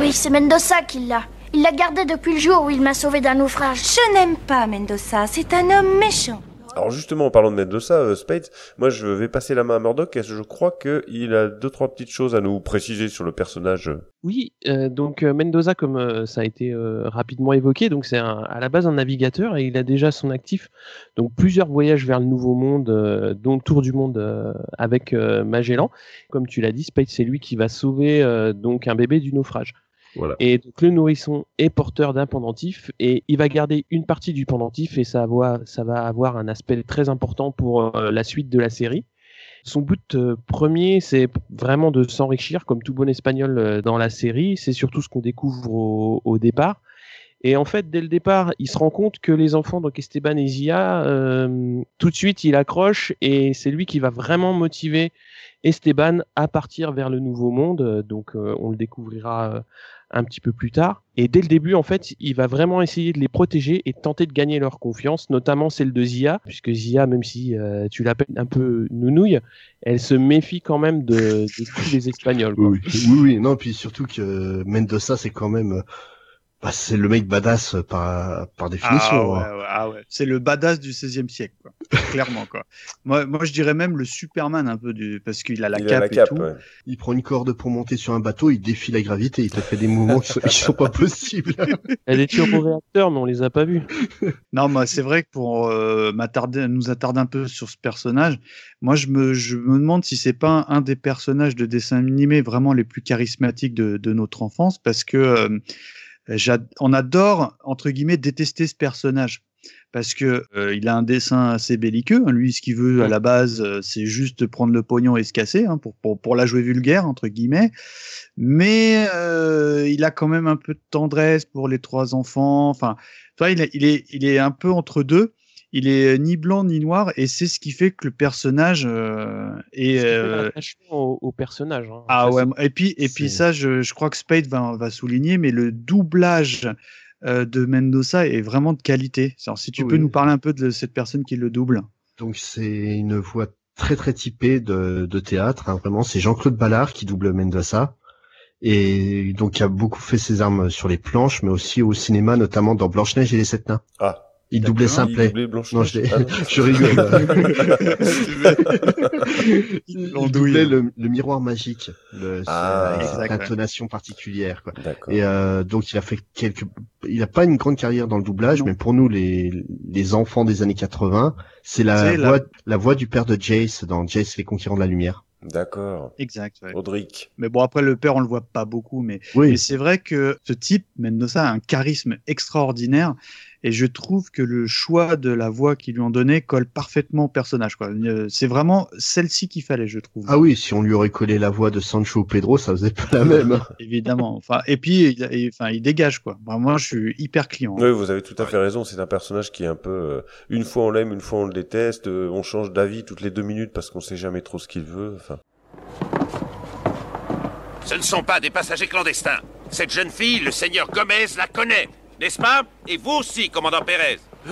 Oui, c'est Mendoza qui l'a. Il l'a gardé depuis le jour où il m'a sauvé d'un naufrage. Je n'aime pas Mendoza, c'est un homme méchant. Alors justement, en parlant de Mendoza, euh, Spades, moi je vais passer la main à Murdoch et je crois qu'il a deux trois petites choses à nous préciser sur le personnage. Oui, euh, donc euh, Mendoza, comme ça a été rapidement évoqué, donc c'est à la base un navigateur et il a déjà son actif donc plusieurs voyages vers le Nouveau Monde, dont le tour du monde avec Magellan. Comme tu l'as dit, Spades c'est lui qui va sauver donc un bébé du naufrage. Et donc le nourrisson est porteur d'un pendentif et il va garder une partie du pendentif et ça va, avoir un aspect très important pour euh, la suite de la série. Son but euh, premier, c'est vraiment de s'enrichir, comme tout bon espagnol euh, dans la série. C'est surtout ce qu'on découvre au, départ. Et en fait, dès le départ, il se rend compte que les enfants, donc Esteban et Zia, tout de suite, il accroche et c'est lui qui va vraiment motiver Esteban à partir vers le nouveau monde. Donc, on le découvrira un petit peu plus tard. Et dès le début, en fait, il va vraiment essayer de les protéger et tenter de gagner leur confiance, notamment celle de Zia, puisque Zia, même si euh, tu l'appelles un peu nounouille, elle se méfie quand même de, tous les Espagnols. Oui, oui, oui, non, puis surtout que Mendoza, c'est quand même bah, c'est le mec badass par, par définition. Ah ouais, ah ouais. C'est le badass du 16e siècle, quoi. clairement. Quoi. Moi, moi, je dirais même le Superman un peu, du... parce qu'il a la cape et tout. Il prend une corde pour monter sur un bateau, il défie la gravité, il te fait des mouvements qui sont, sont pas possibles. Il y a des turbo-réacteurs, mais on les a pas vus. non, moi, c'est vrai que pour euh, m'attarder, nous attarder un peu sur ce personnage, moi, je me, je me demande si c'est pas un, des personnages de dessin animé vraiment les plus charismatiques de, de notre enfance, parce que euh, on adore entre guillemets détester ce personnage parce que euh, il a un dessin assez belliqueux. Hein. Lui, ce qu'il veut à la base, euh, c'est juste prendre le pognon et se casser hein, pour, pour, pour la jouer vulgaire entre guillemets. Mais euh, il a quand même un peu de tendresse pour les trois enfants. Enfin, toi, il, il est il est un peu entre deux il est ni blanc ni noir et c'est ce qui fait que le personnage euh, est euh... au, au, personnage. Hein. Ah ouais et puis et puis ça je, je crois que Spade va, va souligner mais le doublage euh, de Mendoza est vraiment de qualité. Alors, si tu peux nous parler un peu de cette personne qui le double. Donc c'est une voix très très typée de, de théâtre. Hein, vraiment c'est Jean-Claude Ballard qui double Mendoza et donc il a beaucoup fait ses armes sur les planches mais aussi au cinéma notamment dans Blanche Neige et les sept nains. Ah il doublait simplet. Il non, je, ah je rigole. il doublait le, le, miroir magique, le, ah, intonation particulière. Quoi. Et euh, donc il a fait quelques. Il a pas une grande carrière dans le doublage, mais pour nous les les enfants des années 80, c'est la voix la... voix du père de Jace dans Jace les conquérants de la lumière. D'accord. Exact. Ouais. Audric. Mais bon, après, le père, on le voit pas beaucoup, mais, oui. mais c'est vrai que ce type, Mendoza, a un charisme extraordinaire. Et je trouve que le choix de la voix qu'ils lui ont donné colle parfaitement au personnage. Euh, c'est vraiment celle-ci qu'il fallait, je trouve. Ah oui, si on lui aurait collé la voix de Sancho Pedro, ça faisait pas la même. Évidemment. Enfin, et puis, il, enfin, il dégage quoi. moi, je suis hyper client. Oui, vous avez tout à fait raison. C'est un personnage qui est un peu, euh, une fois on l'aime, une fois on le déteste. Euh, on change d'avis toutes les deux minutes parce qu'on sait jamais trop ce qu'il veut. Enfin. Ce ne sont pas des passagers clandestins. Cette jeune fille, le seigneur Gomez, la connaît, n'est-ce pas? Et vous aussi, commandant Pérez.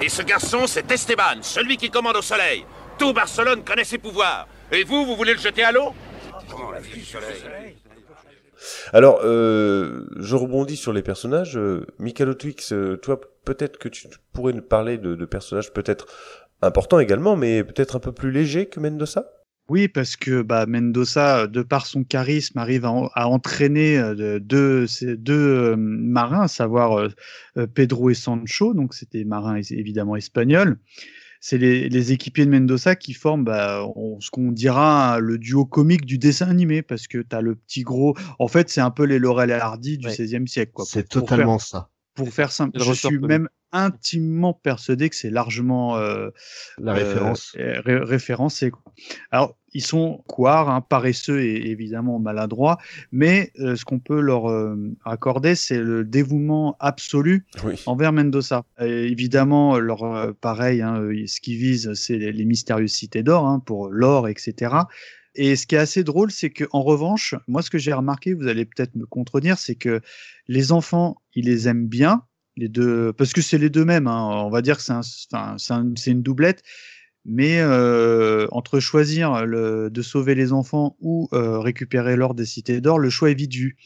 Et ce garçon, c'est Esteban, celui qui commande au soleil. Tout Barcelone connaît ses pouvoirs. Et vous, vous voulez le jeter à l'eau? Alors, euh, je rebondis sur les personnages. Euh, Michael Twix, euh, toi, peut-être que tu pourrais nous parler de, de personnages peut-être importants également, mais peut-être un peu plus légers que Mendoza? Oui, parce que bah, Mendoza, de par son charisme, arrive à, en- à entraîner euh, deux, ces deux euh, marins, à savoir euh, euh, Pedro et Sancho, donc c'était marins évidemment espagnols. C'est les, les équipiers de Mendoza qui forment bah, on- ce qu'on dira le duo comique du dessin animé, parce que tu as le petit gros. En fait, c'est un peu les Laurel et Hardy du Ouais. XVIe siècle. quoi, C'est pour- pour faire- totalement ça. Pour faire simple, je suis même intimement persuadé que c'est largement euh, La euh, référence. euh, ré- référencé. quoi. Alors, ils sont couards, hein, paresseux et évidemment maladroits, mais euh, ce qu'on peut leur euh, accorder, c'est le dévouement absolu Oui. envers Mendoza. Évidemment, leur euh, pareil, hein, ce qu'ils visent, c'est les, les mystérieuses cités d'or hein, pour l'or, etc. Et ce qui est assez drôle, c'est que en revanche, moi, ce que j'ai remarqué, vous allez peut-être me contredire, c'est que les enfants, ils les aiment bien, les deux, parce que c'est les deux mêmes. on va dire que c'est un, enfin, c'est un- c'est une doublette. Mais euh, entre choisir le, de sauver les enfants ou euh, récupérer l'or des cités d'or, le choix est vite vu.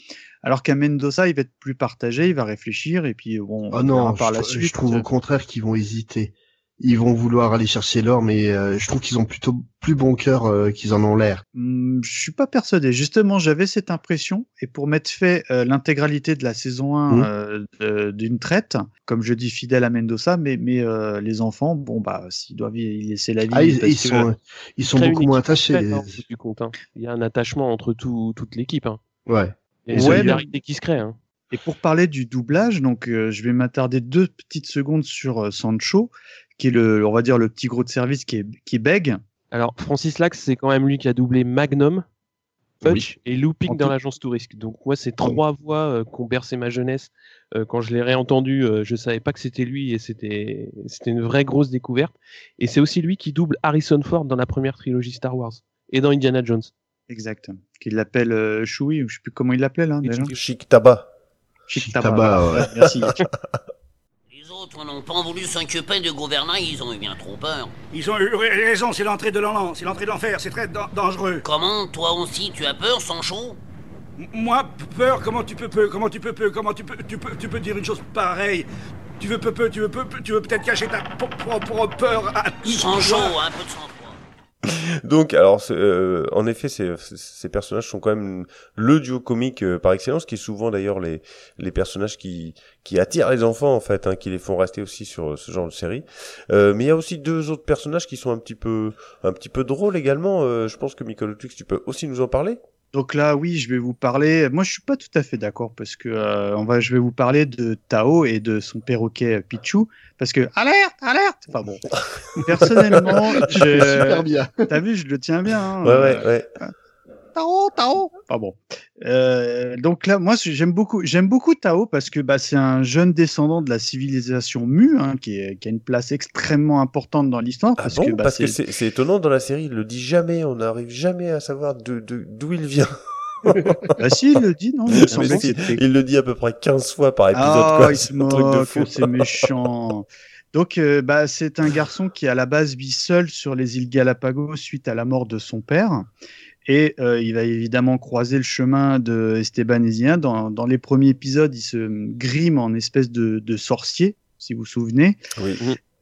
Alors qu'à Mendoza, il va être plus partagé, il va réfléchir et puis bon, Oh on non, verra par je, la suite. je trouve au contraire qu'ils vont hésiter. Ils vont vouloir aller chercher l'or, mais euh, je trouve qu'ils ont plutôt plus bon cœur euh, qu'ils en ont l'air. Hmm, je suis pas persuadé. Justement, j'avais cette impression. Et pour mettre fait euh, l'intégralité de la saison 1 Mhm. euh, de- d'une traite, comme je dis fidèle à Mendoza, mais, mais euh, les enfants, bon, bah, s'ils doivent y laisser la vie. Ah, ils, parce ils que- sont, ils sont beaucoup moins attachés. hein, du compte, hein. Il y a un attachement entre tout, toute l'équipe. Hein. Ouais. Il y a une Ouais, qui se crée. Hein. Et pour parler du doublage, donc euh, je vais m'attarder deux petites secondes sur euh, Sancho, qui est le, on va dire le petit gros de service qui est qui est bègue. Alors, Francis Lax, c'est quand même lui qui a doublé Magnum, Hutch et Looping En dans l'agence touriste. Donc, moi, c'est trois voix euh, qui ont bercé ma jeunesse. Euh, quand je l'ai réentendu, euh, je savais pas que c'était lui et c'était c'était une vraie grosse découverte. Et c'est aussi lui qui double Harrison Ford dans la première trilogie Star Wars et dans Indiana Jones. Exact. Qu'il l'appelle euh, Chewie, ou je sais plus comment il l'appelait là déjà. Chic tabac. Chic Chic Tabac, Tabac, voilà. ouais. Merci. Les autres n'ont pas voulu s'occuper du gouvernail, ils ont eu bien trop peur. Ils ont eu raison, c'est l'entrée de l'enfer, c'est l'entrée de l'enfer, c'est très dan- dangereux. Comment, toi aussi, tu as peur, Sancho M- Moi, peur, comment tu peux peu, comment tu peux peu, comment tu peux, tu peux, tu peux dire une chose pareille? Tu veux peu, peu, tu veux peu, peu, tu veux peut-être cacher ta propre peur à Sancho, un peu de sang-froid. Donc, alors, euh, en effet, ces, personnages sont quand même le duo comique euh, par excellence, qui est souvent d'ailleurs les, personnages qui, qui attirent les enfants, en fait, hein, qui les font rester aussi sur ce genre de série. Euh, mais il y a aussi deux autres personnages qui sont un petit peu, un petit peu drôles également. Euh, je pense que Michael Twix, tu peux aussi nous en parler. Donc là, oui, je vais vous parler. Moi, je suis pas tout à fait d'accord parce que euh, on va, je vais vous parler de Tao et de son perroquet euh, Pichou parce que alerte, alerte. Enfin bon, personnellement, Super je, bien. t'as vu, je le tiens bien. hein, Ouais, euh, ouais, ouais. Tao, Tao. Enfin bon. Euh, donc là, moi, j'aime beaucoup, j'aime beaucoup Tao parce que bah, c'est un jeune descendant de la civilisation Mu, hein, qui, est, qui a une place extrêmement importante dans l'histoire. Ah parce bon? que, bah, Parce que c'est- étonnant dans la série, il le dit jamais, on n'arrive jamais à savoir de de- d'où il vient. bah si, il le dit, non Il il le dit à peu près 15 fois par épisode, Ah, quoi. il C'est se un truc de moque, fou. c'est méchant. Donc, euh, bah, c'est un garçon qui, à la base, vit seul sur les îles Galapagos suite à la mort de son père. Et euh, il va évidemment croiser le chemin de Esteban Ezien. Dans, dans les premiers épisodes, il se grime en espèce de, de sorcier, si vous vous souvenez. Oui.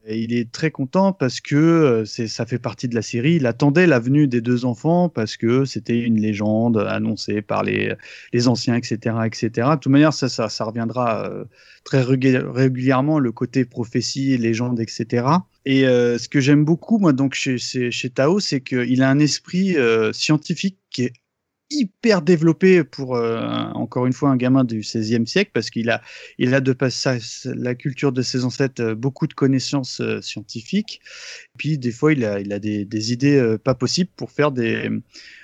Et il est très content parce que euh, c'est, ça fait partie de la série. Il attendait la venue des deux enfants parce que c'était une légende annoncée par les, les anciens, etc., etc. De toute manière, ça, ça, ça reviendra euh, très régul- régulièrement le côté prophétie, légende, etc. Et euh, ce que j'aime beaucoup, moi, donc chez, chez, chez Tao, c'est qu'il a un esprit euh, scientifique qui est hyper développé pour euh, encore une fois un gamin du 16e siècle parce qu'il a il a de par sa, la culture de ses ancêtres euh, beaucoup de connaissances euh, scientifiques puis des fois il a il a des, des idées euh, pas possibles pour faire des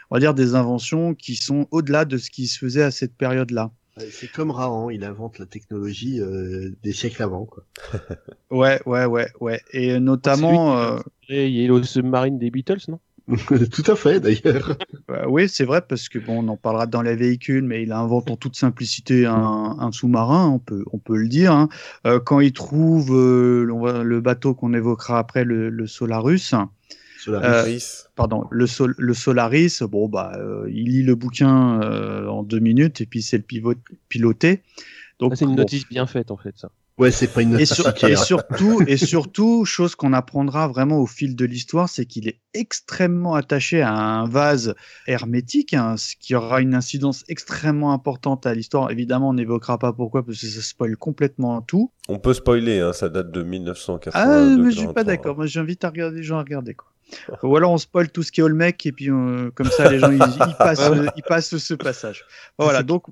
on va dire des inventions qui sont au-delà de ce qui se faisait à cette période-là. C'est comme Rahan, il invente la technologie euh, des siècles avant. Quoi. Ouais, ouais, ouais, ouais. Et notamment, euh, Et Yellow Submarine des Beatles, non? Tout à fait, d'ailleurs. Bah oui, c'est vrai, parce que bon, on en parlera dans les véhicules, mais il invente en toute simplicité un, un sous-marin, on peut, on peut le dire. Hein. Euh, quand il trouve euh, le, le bateau qu'on évoquera après, le, le Solarus, Solaris. euh, pardon, le, Sol- le Solaris, bon, bah, euh, il lit le bouquin euh, en deux minutes et puis c'est le pivot, piloté. Donc, Ah, c'est une bon. notice bien faite en fait ça. Ouais, c'est pas une Et, note sur- et surtout, et surtout, chose qu'on apprendra vraiment au fil de l'histoire, c'est qu'il est extrêmement attaché à un vase hermétique, hein, ce qui aura une incidence extrêmement importante à l'histoire. Évidemment, on n'évoquera pas pourquoi, parce que ça spoil complètement tout. On peut spoiler, hein, ça date de 1982. Ah, mais je suis pas 83. d'accord. Moi, j'invite à regarder les gens à regarder quoi. Ou alors on spoil tout ce qui est Olmec et puis euh, comme ça les gens ils, ils passent ils passent ce passage. Voilà donc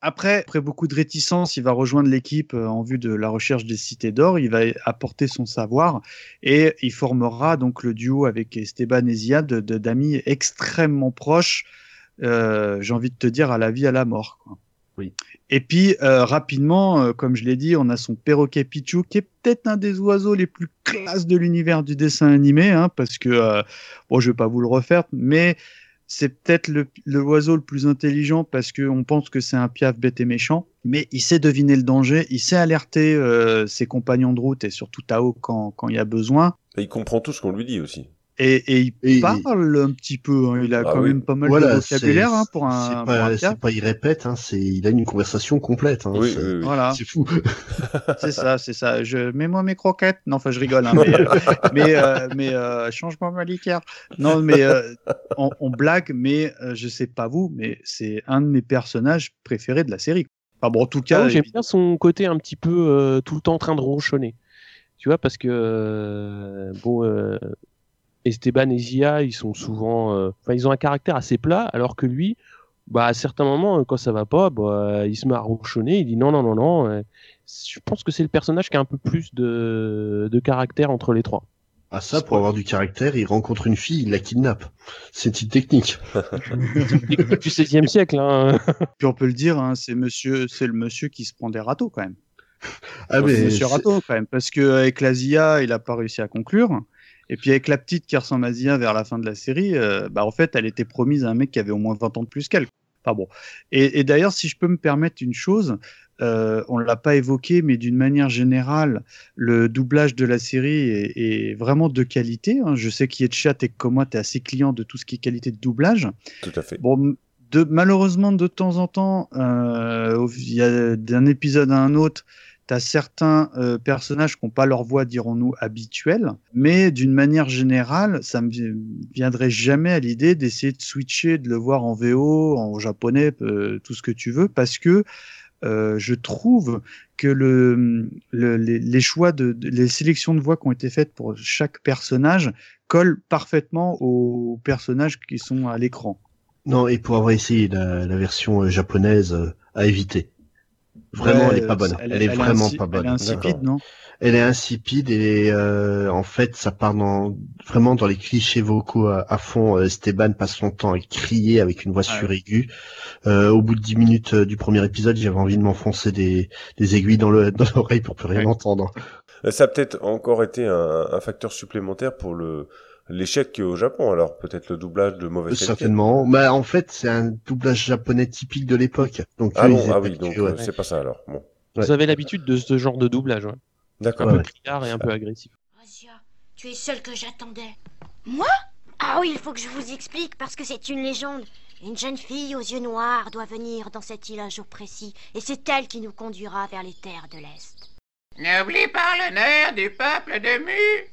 après après beaucoup de réticence il va rejoindre l'équipe euh, en vue de la recherche des cités d'or. Il va apporter son savoir et il formera donc le duo avec Esteban et Ziad d'amis extrêmement proches. euh, J'ai envie de te dire à la vie à la mort. Quoi. Oui. Et puis euh, rapidement, euh, comme je l'ai dit, on a son perroquet Pichou qui est peut-être un des oiseaux les plus classes de l'univers du dessin animé, hein, parce que euh, bon, je vais pas vous le refaire, mais c'est peut-être le, le oiseau le plus intelligent parce que on pense que c'est un piaf bête et méchant, mais il sait deviner le danger, il sait alerter euh, ses compagnons de route et surtout Tao quand quand il y a besoin. Et il comprend tout ce qu'on lui dit aussi. Et, et il Et- parle un petit peu, hein, il a Ah quand oui. même pas mal Voilà, de vocabulaire hein, pour un, c'est pas, il répète, hein, c'est il a une conversation complète. Hein, Oui, c'est, oui, oui. Voilà. c'est fou. C'est ça, c'est ça. Je mets-moi mes croquettes. Non, enfin, je rigole, hein, mais euh, mais euh, mais euh, change-moi ma liqueur. Non, mais euh, on, on blague, mais euh, je sais pas vous, mais c'est un de mes personnages préférés de la série. Enfin bon, en tout Ah, cas, moi, J'aime bien son côté un petit peu euh, tout le temps en train de ronchonner. Tu vois, parce que euh, bon, euh, Esteban et Zia, ils sont souvent, euh, enfin, ils ont un caractère assez plat, alors que lui, bah, à certains moments, euh, quand ça va pas, bah, il se met à ronchonner, il dit non, non, non, non. euh, Je pense que c'est le personnage qui a un peu plus de, de caractère entre les trois. Ah ça, pour avoir du caractère, il rencontre une fille, il la kidnappe. C'est une technique. Technique du 16e siècle, hein. puis on peut le dire, hein, c'est monsieur, c'est le monsieur qui se prend des râteaux quand même. Ah mais Monsieur Râteau quand même, parce que avec la Zia, il a pas réussi à conclure. Et puis avec la petite qui ressemble à Zia vers la fin de la série, euh, bah en fait, elle était promise à un mec qui avait au moins 20 ans de plus qu'elle. Pas bon. Et, et d'ailleurs, si je peux me permettre une chose, euh, on l'a pas évoqué, mais d'une manière générale, le doublage de la série est, est vraiment de qualité. hein. Je sais qu'Yetchat et comme moi, tu es assez client de tout ce qui est qualité de doublage. Tout à fait. Bon, de, malheureusement, de temps en temps, euh, il y a d'un épisode à un autre, tu as certains euh, personnages qui n'ont pas leur voix, dirons-nous, habituelle, mais d'une manière générale, ça vi- viendrait jamais à l'idée d'essayer de switcher, de le voir en VO, en japonais, euh, tout ce que tu veux, parce que euh, je trouve que le, le- les, choix de, les sélections de voix qui ont été faites pour chaque personnage collent parfaitement aux personnages qui sont à l'écran. non et pour avoir essayé la, version japonaise à éviter. Vraiment, Ouais, elle est pas bonne. elle Elle, est- elle vraiment pas bonne. Elle est insipide, non? Elle est insipide et euh, en fait, ça part dans vraiment dans les clichés vocaux à, à fond. Euh, Esteban passe son temps à crier avec une voix Ouais. suraiguë. Euh, au bout de dix minutes euh, du premier épisode, j'avais envie de m'enfoncer des, des aiguilles dans le dans l'oreille pour plus rien Ouais. entendre. Ça a peut-être encore été un, un facteur supplémentaire pour le l'échec au Japon. Alors peut-être le doublage de mauvaise qualité. Certainement. Bah en fait, c'est un doublage japonais typique de l'époque. Donc Ah ils ah oui, donc ouais. euh, c'est pas ça alors. Bon, Ouais. Vous avez l'habitude de ce genre de doublage, ouais. d'accord. Un peu criard et un peu agressif. Razia, tu es celle que j'attendais. Moi? Ah oui, il faut que je vous explique parce que c'est une légende. Une jeune fille aux yeux noirs doit venir dans cette île un jour précis et c'est elle qui nous conduira vers les terres de l'Est. N'oublie pas l'honneur du peuple de Mu.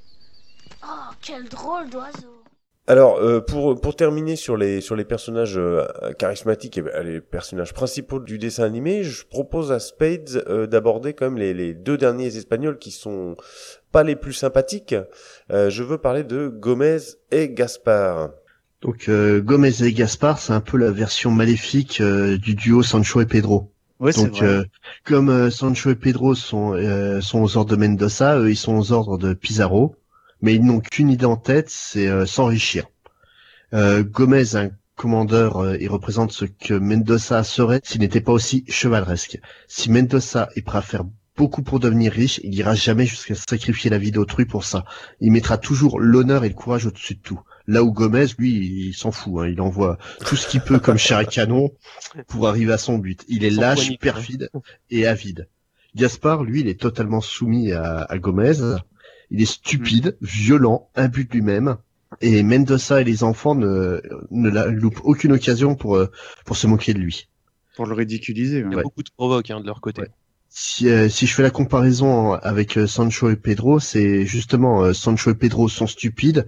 Oh, quel drôle d'oiseau. Alors euh, pour pour terminer sur les sur les personnages euh, charismatiques et ben, les personnages principaux du dessin animé, je propose à Spades euh, d'aborder quand même les, les deux derniers espagnols qui sont pas les plus sympathiques. Euh, je veux parler de Gomez et Gaspard. Donc euh, Gomez et Gaspard, c'est un peu la version maléfique euh, du duo Sancho et Pedro. Ouais, c'est Donc, vrai. euh, comme euh, Sancho et Pedro sont, euh, sont aux ordres de Mendoza, eux, ils sont aux ordres de Pizarro, mais ils n'ont qu'une idée en tête, c'est euh, s'enrichir. Euh, Gomez, un commandeur, euh, il représente ce que Mendoza serait s'il n'était pas aussi chevaleresque. Si Mendoza est prêt à faire beaucoup pour devenir riche, il ira jamais jusqu'à sacrifier la vie d'autrui pour ça. Il mettra toujours l'honneur et le courage au-dessus de tout. Là où Gomez, lui, il s'en fout. Hein. Il envoie tout ce qu'il peut comme chair à canon pour arriver à son but. Il est lâche, perfide et avide. Gaspard, lui, il est totalement soumis à, à Gomez. Il est stupide, violent, imbu de lui-même. Et Mendoza et les enfants ne, ne la- loupent aucune occasion pour, euh, pour se moquer de lui. Pour le ridiculiser. Il y a ouais. beaucoup de provoques hein, de leur côté. Si, euh, si je fais la comparaison avec euh, Sancho et Pedro, c'est justement euh, Sancho et Pedro sont stupides,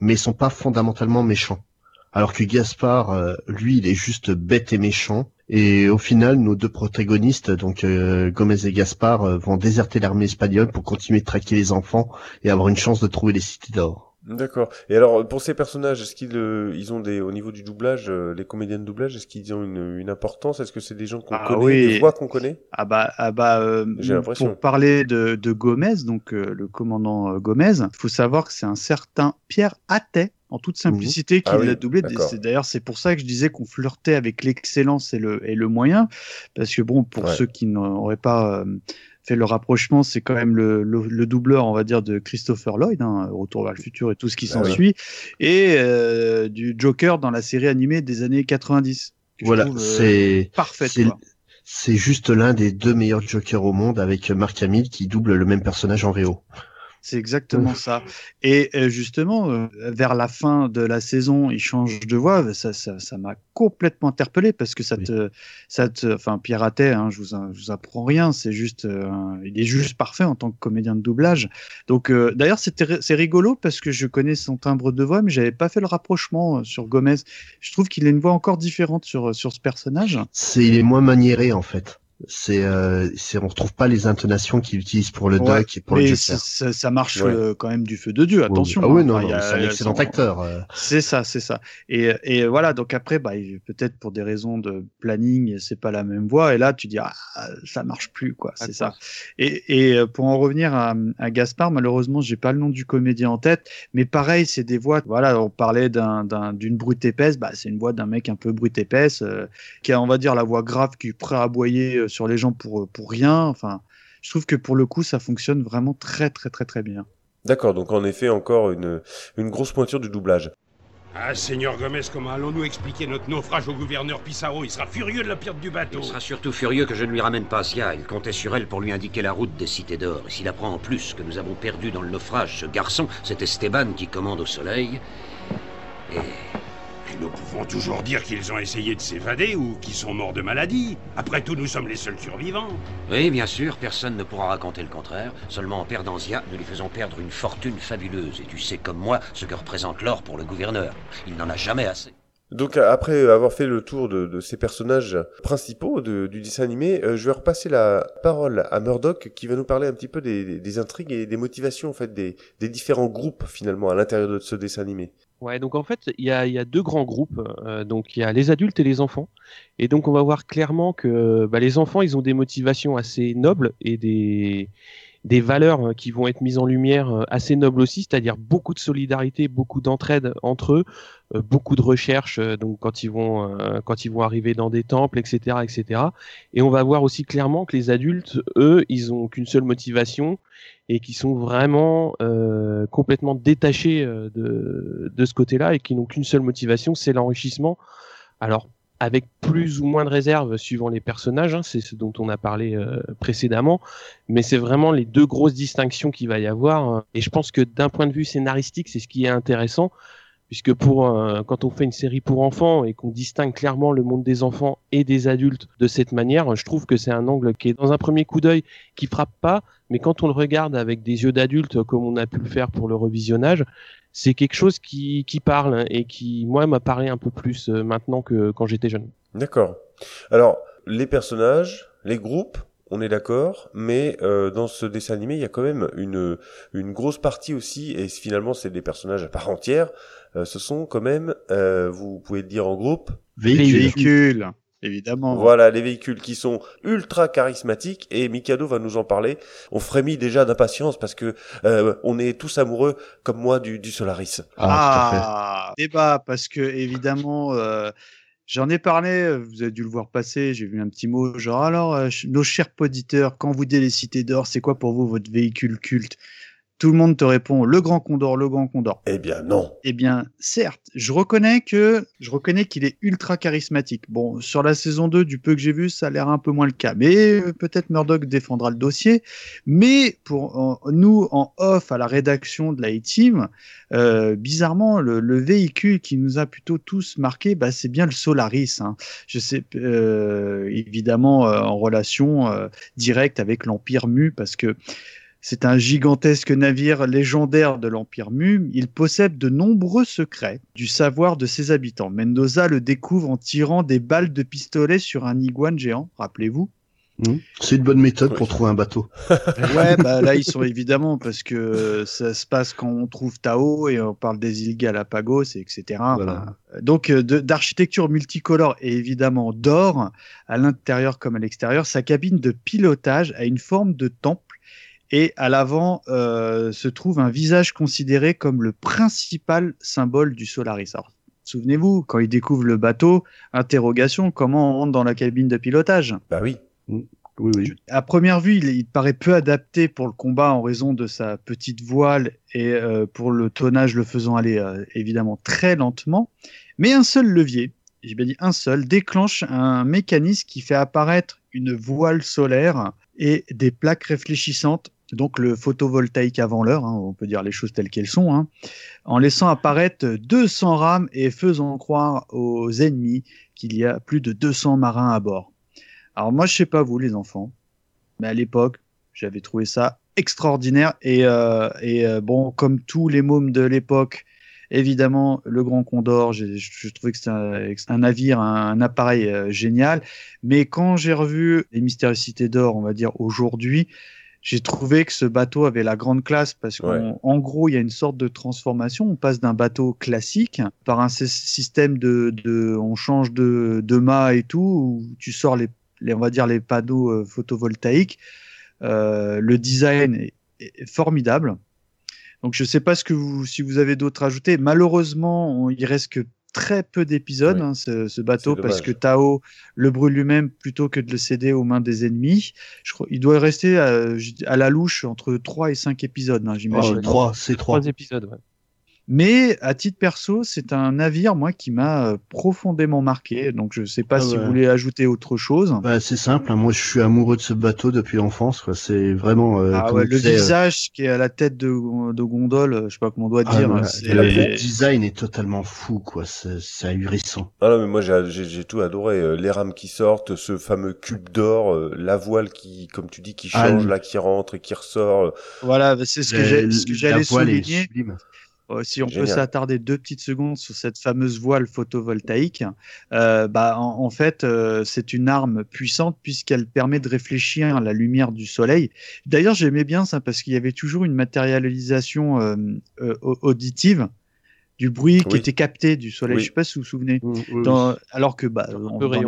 mais sont pas fondamentalement méchants. Alors que Gaspard, euh, lui, il est juste bête et méchant. Et au final, nos deux protagonistes, donc euh, Gomez et Gaspard, euh, vont déserter l'armée espagnole pour continuer de traquer les enfants et avoir une chance de trouver les cités d'or. D'accord. Et alors, pour ces personnages, est-ce qu'ils euh, ils ont des, au niveau du doublage, euh, les comédiens de doublage, est-ce qu'ils ont une, une importance? Est-ce que c'est des gens qu'on Ah connaît, oui. des voix qu'on connaît? Ah bah, ah bah euh, J'ai l'impression. pour parler de, de Gomez, donc euh, le commandant euh, Gomez, il faut savoir que c'est un certain Pierre Attet, en toute simplicité, qui Ah oui, l'a doublé. D'ailleurs, c'est pour ça que je disais qu'on flirtait avec l'excellence et le, et le moyen, parce que bon, pour Ouais. ceux qui n'auraient pas euh, fait le rapprochement, c'est quand même le, le, le doubleur, on va dire, de Christopher Lloyd, hein, Retour vers le futur et tout ce qui Ah s'ensuit, et euh, du Joker dans la série animée des années 90. que je Voilà, euh, c'est quoi. c'est juste l'un des deux meilleurs Jokers au monde avec Mark Hamill qui double le même personnage en VO. C'est exactement ça. Et justement, euh, vers la fin de la saison, il change de voix. Ça, ça, ça m'a complètement interpellé parce que ça te, ça te, enfin, Pierre Attet, hein, je vous, je vous apprends rien. C'est juste, euh, il est juste parfait en tant que comédien de doublage. Donc, euh, d'ailleurs, c'est rigolo parce que je connais son timbre de voix, mais j'avais pas fait le rapprochement sur Gomez. Je trouve qu'il a une voix encore différente sur, sur ce personnage. C'est il est moins maniéré en fait. C'est euh, c'est on retrouve pas les intonations qu'il utilise pour le Ouais, doc et pour le Joker. ça, marche Ouais. euh, quand même du feu de Dieu. Attention. Ah oui, hein. non, Enfin, c'est un excellent son- acteur. euh. C'est ça, c'est ça. Et, et voilà, donc après, bah, peut-être pour des raisons de planning, c'est pas la même voix. Et là, tu dis, ah, ça marche plus, quoi. C'est ça. Et, et euh, pour en revenir à, à Gaspard, malheureusement, j'ai pas le nom du comédien en tête, mais pareil, c'est des voix. Voilà, on parlait d'un, d'un- d'une brute épaisse, bah, c'est une voix d'un mec un peu brute épaisse, euh, qui a, on va dire, la voix grave, qui est prêt à aboyer sur les gens pour pour rien. Enfin, je trouve que pour le coup, ça fonctionne vraiment très, très, très, très bien. D'accord, donc en effet, encore une, une grosse pointure du doublage. Ah, Seigneur Gomez, comment allons-nous expliquer notre naufrage au gouverneur Pissarro? Il sera furieux de la perte du bateau. Il sera surtout furieux que je ne lui ramène pas Asia. Il comptait sur elle pour lui indiquer la route des cités d'or. Et s'il apprend en plus que nous avons perdu dans le naufrage ce garçon, c'est Esteban qui commande au soleil. Et Nous pouvons toujours dire qu'ils ont essayé de s'évader ou qu'ils sont morts de maladie. Après tout, nous sommes les seuls survivants. Oui, bien sûr, personne ne pourra raconter le contraire. Seulement en perdant Zia, nous lui faisons perdre une fortune fabuleuse. Et tu sais comme moi ce que représente l'or pour le gouverneur. Il n'en a jamais assez. Donc après avoir fait le tour de, de ces personnages principaux de- du dessin animé, euh, je vais repasser la parole à Murdoch qui va nous parler un petit peu des, des- des intrigues et des motivations en fait des, des différents groupes finalement à l'intérieur de ce dessin animé. Ouais, donc en fait, il y a, y a deux grands groupes. euh, donc il y a les adultes et les enfants. Et donc on va voir clairement que bah, les enfants, ils ont des motivations assez nobles et des, des valeurs euh, qui vont être mises en lumière euh, assez nobles aussi, c'est-à-dire beaucoup de solidarité, beaucoup d'entraide entre eux, euh, beaucoup de recherche. donc quand ils vont quand ils vont arriver dans des temples, etc., etc. Et on va voir aussi clairement que les adultes, eux, ils ont qu'une seule motivation et qui sont vraiment euh, complètement détachés de, de ce côté-là et qui n'ont qu'une seule motivation, c'est l'enrichissement. Alors, avec plus ou moins de réserve suivant les personnages, hein, c'est ce dont on a parlé euh, précédemment, mais c'est vraiment les deux grosses distinctions qu'il va y avoir. hein. Et je pense que d'un point de vue scénaristique, c'est ce qui est intéressant, puisque pour euh, quand on fait une série pour enfants et qu'on distingue clairement le monde des enfants et des adultes de cette manière, je trouve que c'est un angle qui est dans un premier coup d'œil qui frappe pas, mais quand on le regarde avec des yeux d'adulte comme on a pu le faire pour le revisionnage, c'est quelque chose qui, qui parle et qui moi m'a parlé un peu plus euh, maintenant que quand j'étais jeune. D'accord. Alors les personnages, les groupes, on est d'accord, mais euh, dans ce dessin animé, il y a quand même une, une grosse partie aussi, et finalement c'est des personnages à part entière, euh, ce sont quand même, euh, vous pouvez le dire en groupe, Véhicules. Véhicules, évidemment. Voilà, les véhicules qui sont ultra charismatiques, et Mikado va nous en parler. On frémit déjà d'impatience parce que euh, on est tous amoureux, comme moi, du, du Solaris. Ah, débat, parce que évidemment, euh, j'en ai parlé, vous avez dû le voir passer, j'ai vu un petit mot, genre alors, euh, nos chers auditeurs, quand vous dites les cités d'or, c'est quoi pour vous votre véhicule culte? Tout le monde te répond le grand condor, le grand condor. Eh bien non. Eh bien, certes, je reconnais que je reconnais qu'il est ultra charismatique. Bon, sur la saison 2, du peu que j'ai vu, ça a l'air un peu moins le cas. Mais euh, peut-être Murdoch défendra le dossier. Mais pour en- nous, en off à la rédaction de la A-Team, euh, bizarrement, le, le véhicule qui nous a plutôt tous marqué, bah, c'est bien le Solaris. hein. Je sais, euh, évidemment, euh, en relation directe avec l'Empire Mu, parce que c'est un gigantesque navire légendaire de l'Empire Mu. Il possède de nombreux secrets du savoir de ses habitants. Mendoza le découvre en tirant des balles de pistolet sur un iguane géant, rappelez-vous. Hmm. C'est une bonne méthode pour trouver un bateau. Ouais, bah là ils sont évidemment parce que ça se passe quand on trouve Tao et on parle des îles Galapagos, et etc. Donc euh, d'architecture multicolore et évidemment d'or à l'intérieur comme à l'extérieur. Sa cabine de pilotage a une forme de temple et à l'avant euh, se trouve un visage considéré comme le principal symbole du Solaris. Alors, Souvenez-vous, quand il découvre le bateau, interrogation, comment on rentre dans la cabine de pilotage? Bah oui. Oui, oui. à première vue, il, il paraît peu adapté pour le combat en raison de sa petite voile et euh, pour le tonnage le faisant aller euh, évidemment très lentement. Mais un seul levier, j'ai bien dit un seul, déclenche un mécanisme qui fait apparaître une voile solaire et des plaques réfléchissantes, donc le photovoltaïque avant l'heure, hein, on peut dire les choses telles qu'elles sont, hein, en laissant apparaître 200 rames et faisant croire aux ennemis qu'il y a plus de 200 marins à bord. Alors moi, je sais pas vous les enfants, mais à l'époque, j'avais trouvé ça extraordinaire et, euh, euh, bon, comme tous les mômes de l'époque, évidemment, le Grand Condor, je, je trouvais que c'était un, navire, un, appareil euh, génial. Mais quand j'ai revu les Mystérieuses Cités d'Or, on va dire aujourd'hui, j'ai trouvé que ce bateau avait la grande classe parce qu'en Ouais. gros, il y a une sorte de transformation. On passe d'un bateau classique par un sy- système de, de on change de, de mât et tout, où tu sors les, les on va dire les panneaux euh, photovoltaïques. Euh, le design est, est formidable. Donc je sais pas ce que vous, si vous avez d'autres à ajouter. Malheureusement, on- il reste que très peu d'épisodes, Ouais. hein, ce, ce bateau, parce que Tao le brûle lui-même plutôt que de le céder aux mains des ennemis. Je crois, il doit rester à, à la louche entre 3 et 5 épisodes, hein, j'imagine. Oh, trois, c'est trois. Trois épisodes, ouais. Mais à titre perso, c'est un navire, moi, qui m'a euh, profondément marqué. Donc je sais pas Ah si ouais. vous voulez ajouter autre chose. Bah, c'est simple, hein. moi je suis amoureux de ce bateau depuis l'enfance. C'est vraiment. euh, Ah ouais, le disait, euh, visage qui est à la tête de, de gondole, euh, je sais pas comment on doit ah, dire. c'est- le design est totalement fou, quoi. C'est c'est ahurissant. Ah non, mais moi j'ai j'ai- j'ai tout adoré. Les rames qui sortent, ce fameux cube d'or, la voile qui, comme tu dis, qui Ah, change, là, qui rentre et qui ressort. Voilà, c'est ce que Le- j'ai- ce que la j'allais souligner. Euh, si on Génial. peut s'attarder deux petites secondes sur cette fameuse voile photovoltaïque, euh, bah, en, en fait, euh, c'est une arme puissante puisqu'elle permet de réfléchir à la lumière du soleil. D'ailleurs, j'aimais bien ça parce qu'il y avait toujours une matérialisation au- auditive du bruit qui était capté du soleil. Oui. Je sais pas si vous vous souvenez. Mm, oui. Dans- alors que bah, peu dans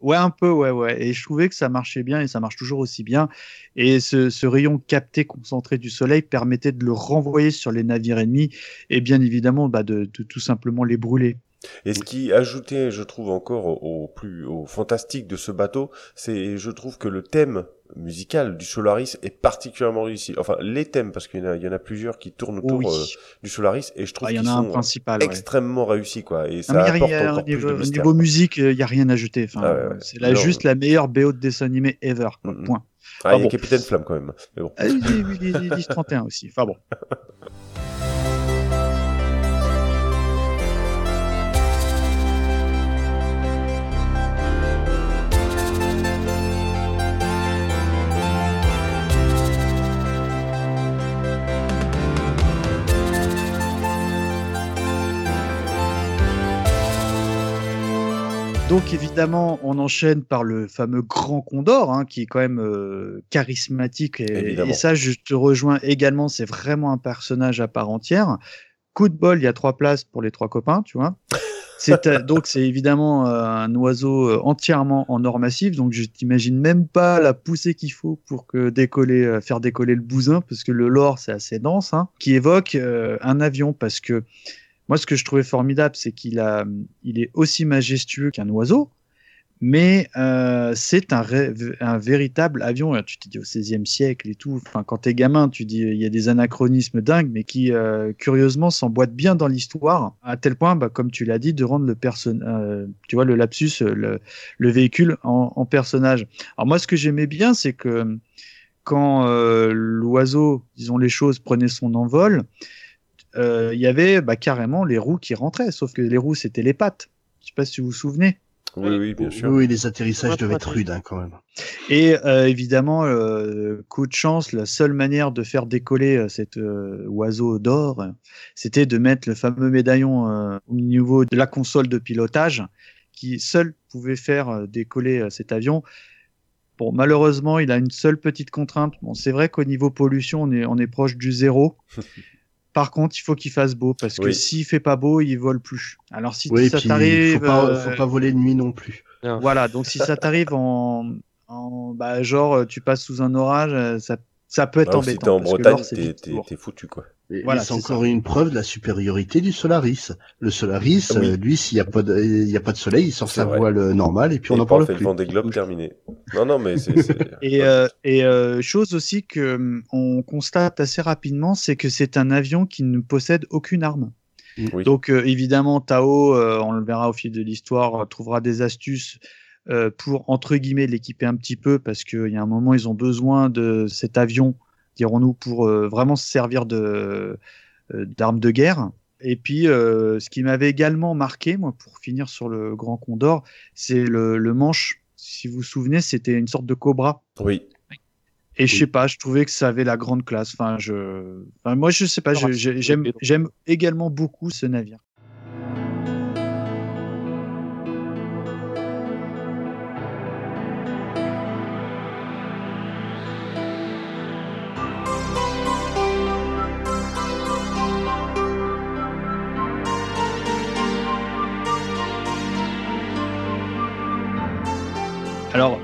ouais, un peu, ouais, ouais. Et je trouvais que ça marchait bien et ça marche toujours aussi bien. Et ce, rayon capté concentré du soleil permettait de le renvoyer sur les navires ennemis et bien évidemment bah, de tout simplement les brûler. Et ce qui ajoutait, je trouve encore au, plus au fantastique de ce bateau, c'est je trouve que le thème musical du Solaris est particulièrement réussi. Enfin, les thèmes parce qu'il y en a, il y en a plusieurs qui tournent autour Oui. euh, du Solaris et je trouve Ah, Il y qu'ils sont principal. ouais. extrêmement réussis quoi. Et Non, ça y a apporte encore au plus niveau, de mystère. niveau musique, il n'y a rien à ajouter. Enfin, Ah ouais, ouais. c'est là Non. juste la meilleure BO de dessin animé ever. quoi. Mm. Point. Ah, il y a bon. Capitaine Flamme quand même. Mais bon. Ah, oui, oui, oui, il est 10-31 aussi. Enfin bon. Donc évidemment, on enchaîne par le fameux Grand Condor, hein, qui est quand même euh, charismatique. Et, ça, je te rejoins également, c'est vraiment un personnage à part entière. Coup de bol, il y a trois places pour les trois copains, tu vois. C'est euh, donc c'est évidemment euh, un oiseau entièrement en or massif, donc je t'imagine même pas la poussée qu'il faut pour que décoller, euh, faire décoller le bousin, parce que le lore c'est assez dense, hein, qui évoque un avion, parce que moi ce que je trouvais formidable, c'est qu'il a, il est aussi majestueux qu'un oiseau, mais euh, c'est un, véritable avion. Tu te dis au XVIe siècle et tout. Enfin, quand t'es gamin, tu dis il y a des anachronismes dingues, mais qui euh, curieusement s'emboîtent bien dans l'histoire, à tel point, bah, comme tu l'as dit, de rendre le euh, tu vois, le lapsus, le, le véhicule en, en, personnage. Alors moi, ce que j'aimais bien, c'est que quand l'oiseau, disons les choses, prenait son envol, il y avait bah, carrément les roues qui rentraient, sauf que les roues c'était les pattes. Je sais pas si vous vous souvenez. Oui, oui, bien sûr. Oui, les atterrissages devaient être rudes hein, quand même. Et euh, évidemment, euh, coup de chance, la seule manière de faire décoller euh, cet euh, oiseau d'or, c'était de mettre le fameux médaillon euh, au niveau de la console de pilotage, qui seul pouvait faire décoller cet avion. Bon, malheureusement, il a une seule petite contrainte. Bon, c'est vrai qu'au niveau pollution, on est, on est proche du zéro. Par contre, il faut qu'il fasse beau parce que Oui. s'il fait pas beau, il vole plus. Alors si Oui, ça t'arrive, faut pas, euh, faut pas voler de nuit non plus. voilà. Donc si ça t'arrive en, en bah, genre tu passes sous un orage, euh, ça, ça peut être Alors, si embêtant. t'es en Bretagne, t'es foutu, quoi. Et, Voilà, c'est encore une preuve de la supériorité du Solaris. Le Solaris, Oui. euh, lui, s'il n'y a, pas de- il y a pas de soleil, il sort sa vrai. voile euh, normale et puis on Et pas parle fait plus. le Vendée Globe terminé. Non, non, mais c'est... Et, euh, et euh, chose aussi que hum, on constate assez rapidement, c'est que c'est un avion qui ne possède aucune arme. Oui. Donc euh, évidemment, Tao, euh, on le verra au fil de l'histoire, trouvera des astuces euh, pour entre guillemets l'équiper un petit peu parce qu'il y a un moment ils ont besoin de cet avion, dirons-nous, pour euh, vraiment se servir de euh, d'armes de guerre. Et puis, euh, ce qui m'avait également marqué, moi, pour finir sur le Grand Condor, c'est le, le manche. Si vous vous souvenez, c'était une sorte de cobra. Oui. Et je sais pas, je trouvais que ça avait la grande classe. Enfin, je, enfin, moi, je sais pas, j'aime également beaucoup ce navire.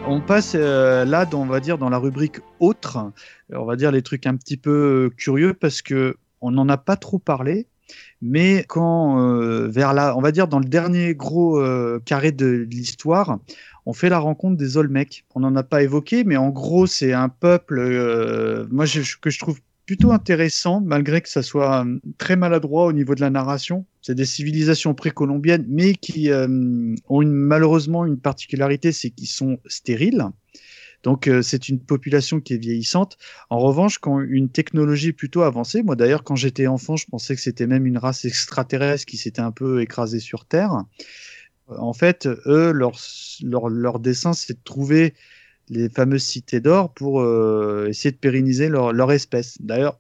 On passe euh, là, dans, on va dire, dans la rubrique autre. On va dire les trucs un petit peu euh, curieux parce que on n'en a pas trop parlé. Mais quand euh, vers là, on va dire dans le dernier gros carré de l'histoire, on fait la rencontre des Olmecs. On n'en a pas évoqué, mais en gros, c'est un peuple, moi, que je trouve plutôt intéressant, malgré que ça soit euh, très maladroit au niveau de la narration. C'est des civilisations précolombiennes, mais qui euh, ont malheureusement une particularité, c'est qu'ils sont stériles. Donc euh, c'est une population qui est vieillissante. En revanche, quand une technologie plutôt avancée, moi d'ailleurs quand j'étais enfant, je pensais que c'était même une race extraterrestre qui s'était un peu écrasée sur Terre. En fait, eux, leur, leur, leur dessein, c'est de trouver les fameuses cités d'or pour euh, essayer de pérenniser leur, leur espèce. D'ailleurs,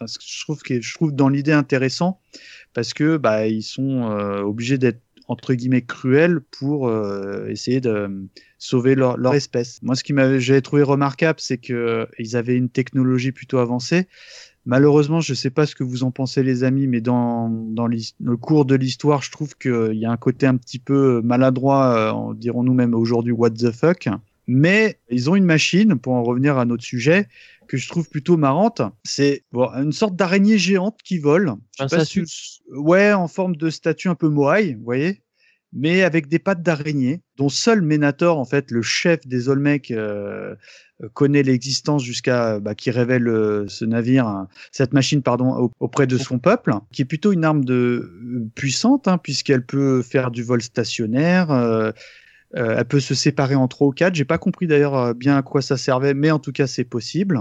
je trouve que je trouve dans l'idée intéressant parce que bah ils sont euh, obligés d'être entre guillemets cruels pour euh, essayer de sauver leur, leur espèce. Moi, ce qui j'avais trouvé remarquable, c'est que ils avaient une technologie plutôt avancée. Malheureusement, je ne sais pas ce que vous en pensez, les amis, mais dans, dans le cours de l'histoire, je trouve qu'il y a un côté un petit peu maladroit, euh, dirons-nous même aujourd'hui, what the fuck. Mais ils ont une machine, pour en revenir à notre sujet, que je trouve plutôt marrante. C'est bon, une sorte d'araignée géante qui vole. Un pas si Ouais, en forme de statue un peu moai, vous voyez mais avec des pattes d'araignée, dont seul Ménator, en fait, le chef des Olmecs, euh, connaît l'existence jusqu'à bah, qui révèle euh, ce navire, hein, cette machine, pardon, au- auprès de son peuple, qui est plutôt une arme de euh, puissante, hein, puisqu'elle peut faire du vol stationnaire. euh, elle peut se séparer en trois ou quatre. J'ai pas compris d'ailleurs euh, bien à quoi ça servait, mais en tout cas c'est possible.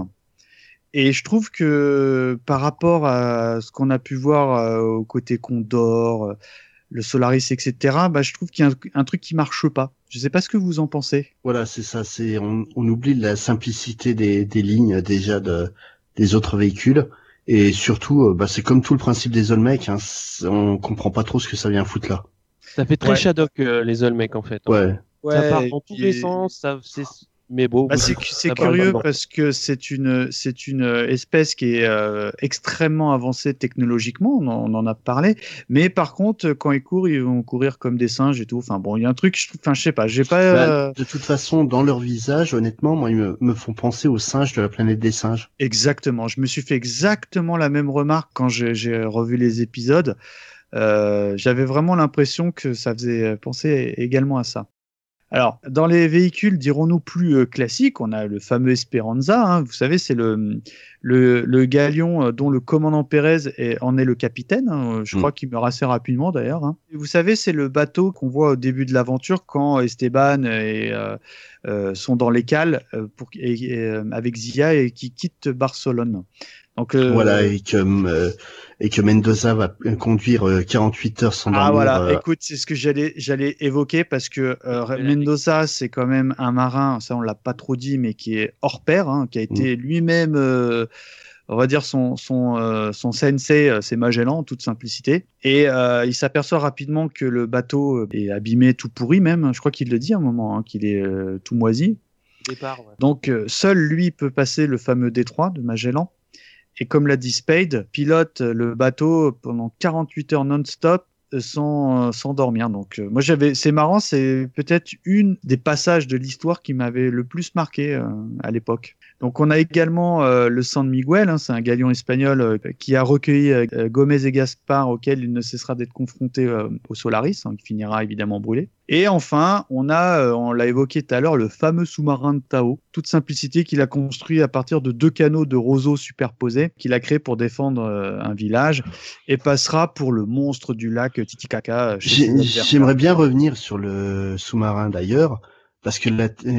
Et je trouve que par rapport à ce qu'on a pu voir euh, au côté Condor, euh, le Solaris, etc., bah, je trouve qu'il y a un, truc qui marche pas. Je sais pas ce que vous en pensez. Voilà, c'est ça. C'est on, on oublie la simplicité des, des lignes déjà de, des autres véhicules. Et surtout, euh, bah, c'est comme tout le principe des Olmecs. Hein, on comprend pas trop ce que ça vient foutre là. Ça fait très Ouais. Shadok, euh, les Olmecs, en fait. hein. Ouais. ça Ouais, part dans tous les sens, ça, c'est... mais bon. Bah, c'est curieux parce que c'est une c'est une espèce qui est euh, extrêmement avancée technologiquement, on en, on en a parlé. Mais par contre, quand ils courent, ils vont courir comme des singes et tout. Enfin bon, il y a un truc, je enfin je sais pas, j'ai pas. Bah, euh, de toute façon, dans leur visage, honnêtement, moi, ils me, me font penser aux singes de la planète des singes. Exactement. Je me suis fait exactement la même remarque quand j'ai j'ai revu les épisodes. Euh, J'avais vraiment l'impression que ça faisait penser également à ça. Alors, dans les véhicules, dirons-nous plus euh, classiques, on a le fameux Esperanza. hein. vous savez, c'est le, le, le galion euh, dont le commandant Pérez est- en est le capitaine. hein. Je crois qu'il meurt assez rapidement d'ailleurs. hein. Vous savez, c'est le bateau qu'on voit au début de l'aventure quand Esteban et, euh, euh, sont dans les cales pour, et, et, avec Zia et qui quittent Barcelone. Donc, euh, Voilà, et que, euh, et que Mendoza va euh, conduire euh, 48 heures sans Ah dormir. voilà, euh, écoute, c'est ce que j'allais j'allais évoquer parce que euh, Mendoza c'est quand même un marin, ça on l'a pas trop dit, mais qui est hors pair, hein, qui a été lui-même, euh, on va dire son son euh, son sensei, euh, c'est Magellan en toute simplicité, et euh, il s'aperçoit rapidement que le bateau est abîmé, tout pourri même. Je crois qu'il le dit à un moment, hein, qu'il est euh, tout moisi. Départ, ouais. Donc euh, seul lui peut passer le fameux détroit de Magellan. Et comme l'a dit Spade, pilote le bateau pendant 48 heures non-stop euh, sans, euh, sans dormir. Donc euh, moi j'avais, c'est marrant, c'est peut-être une des passages de l'histoire qui m'avait le plus marqué euh, à l'époque. Donc on a également euh, le San Miguel, hein, c'est un galion espagnol euh, qui a recueilli euh, Gomez et Gaspard, auquel il ne cessera d'être confronté euh, au Solaris, hein, qui finira évidemment brûlé. Et enfin, on a, euh, on l'a évoqué tout à l'heure, le fameux sous-marin de Tao, toute simplicité qu'il a construit à partir de deux canaux de roseaux superposés qu'il a créé pour défendre euh, un village et passera pour le monstre du lac Titicaca. euh. J'aimerais bien revenir sur le sous-marin d'ailleurs, parce que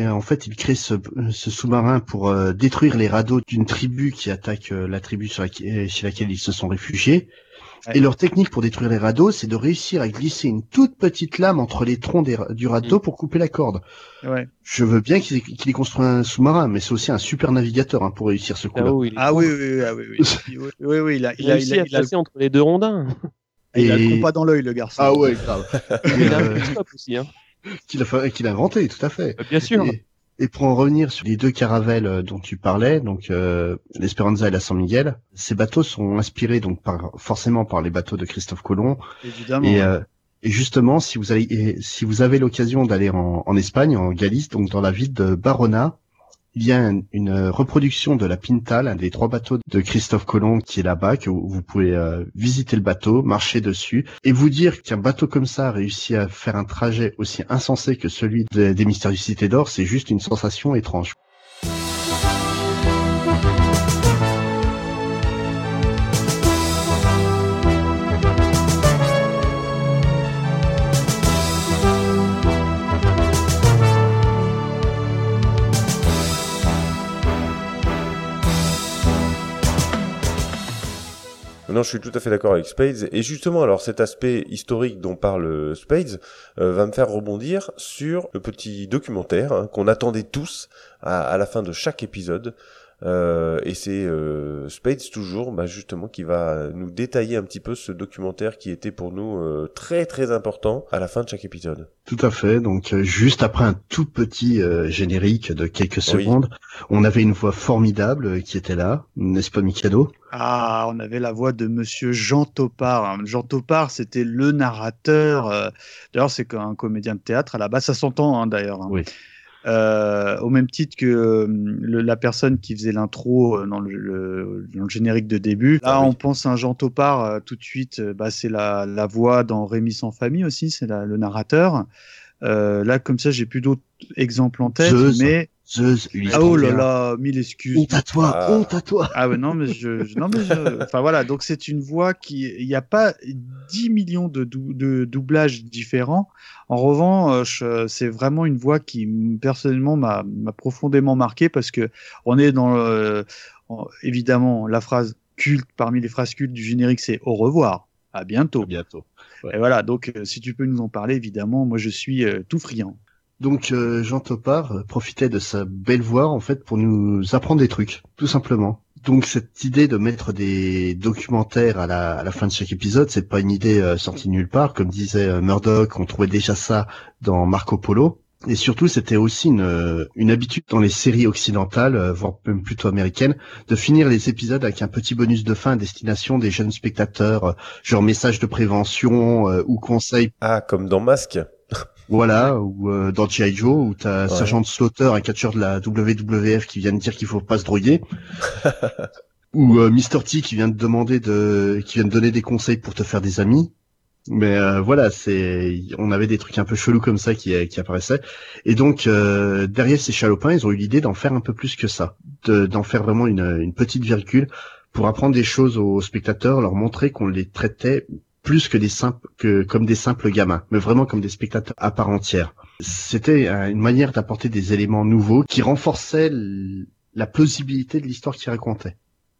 en fait, il crée ce, ce sous-marin pour euh, détruire les radeaux d'une tribu qui attaque euh, la tribu sur chez laquelle ils se sont réfugiés. Et leur technique pour détruire les radeaux, c'est de réussir à glisser une toute petite lame entre les troncs des du radeau pour couper la corde. Ouais. Je veux bien qu'il ait, qu'il ait construit un sous-marin, mais c'est aussi un super navigateur hein, pour réussir ce coup-là. Ah oui, oui, oui, ah oui, oui, oui, oui, oui, il a, il a, il a, il a, passer entre les deux rondins. il a le compas dans l'œil, le garçon. Ah ouais, grave. Il a Euh, un stop aussi, hein. qu'il a, inventé, tout à fait. Bien sûr. Et, et pour en revenir sur les deux caravelles euh, dont tu parlais, donc euh, l'Esperanza et la San Miguel, ces bateaux sont inspirés donc par forcément par les bateaux de Christophe Colomb. Évidemment. Et, euh, et justement, si vous allez, et si vous avez l'occasion d'aller en, en Espagne, en Galice, donc dans la ville de Barona, il y a un- une reproduction de la Pinta, l'un des trois bateaux de Christophe Colomb qui est là-bas, que vous vous pouvez euh, visiter le bateau, marcher dessus, et vous dire qu'un bateau comme ça a réussi à faire un trajet aussi insensé que celui de- des Mystérieuses Cités d'Or, c'est juste une sensation étrange. Non, je suis tout à fait d'accord avec Spades. Et justement, alors cet aspect historique dont parle Spades euh, va me faire rebondir sur le petit documentaire hein, qu'on attendait tous à la fin de chaque épisode. Euh, et c'est euh, Spades toujours, bah, justement, qui va nous détailler un petit peu ce documentaire qui était pour nous euh, très très important à la fin de chaque épisode. Tout à fait. Donc euh, juste après un tout petit euh, générique de quelques Oui. secondes, on avait une voix formidable euh, qui était là, n'est-ce pas Mikado? Ah, on avait la voix de Monsieur Jean Topard. hein. Jean Topard, c'était le narrateur. euh, D'ailleurs, c'est un comédien de théâtre à la base. Ça s'entend hein, d'ailleurs. hein. Oui. Euh, au même titre que euh, le- la personne qui faisait l'intro euh, dans le, le- dans le générique de début. Là, Ah oui. on pense à un Jean Topard tout de suite. bah, c'est la, la voix dans Rémi sans famille aussi. C'est la- le narrateur. Euh, là, comme ça, j'ai plus d'autres exemples en tête, Zeus. mais Zeus, lui, ah oh là bien. là, mille excuses. Honte à toi, Ah. honte à toi. Ah ouais, non, mais je, je- non, mais je, enfin voilà, donc c'est une voix qui, il n'y a pas 10 millions de, dou- de doublages différents. En revanche, euh, c'est vraiment une voix qui, personnellement, m'a profondément marqué parce que on est dans, le- en- évidemment, la phrase culte, parmi les phrases cultes du générique, c'est au revoir, à bientôt. À bientôt. Et voilà, donc euh, si tu peux nous en parler, évidemment, moi je suis euh, tout friand. Donc euh, Jean Topard euh, profitait de sa belle voix en fait pour nous apprendre des trucs, tout simplement. Donc cette idée de mettre des documentaires à la, à la fin de chaque épisode, c'est pas une idée euh, sortie nulle part, comme disait euh, Murdoch, on trouvait déjà ça dans Marco Polo. Et surtout, c'était aussi une, habitude dans les séries occidentales, voire même plutôt américaines, de finir les épisodes avec un petit bonus de fin à destination des jeunes spectateurs, genre message de prévention ou conseil Ah, comme dans Masque. Voilà, ou euh, dans G.I. Joe, où t'as Ouais. Sergent Slaughter, un catcheur de la WWF qui vient de dire qu'il faut pas se droguer. ou euh, Mr. T qui vient de demander de, qui vient de donner des conseils pour te faire des amis. Mais euh, voilà, c'est, on avait des trucs un peu chelous comme ça qui, qui apparaissaient. Et donc euh, derrière ces chalopins, ils ont eu l'idée d'en faire un peu plus que ça, de, d'en faire vraiment une, une petite virgule pour apprendre des choses aux spectateurs, leur montrer qu'on les traitait plus que des simples, que comme des simples gamins, mais vraiment comme des spectateurs à part entière. C'était euh, une manière d'apporter des éléments nouveaux qui renforçaient la plausibilité de l'histoire qu'ils racontaient.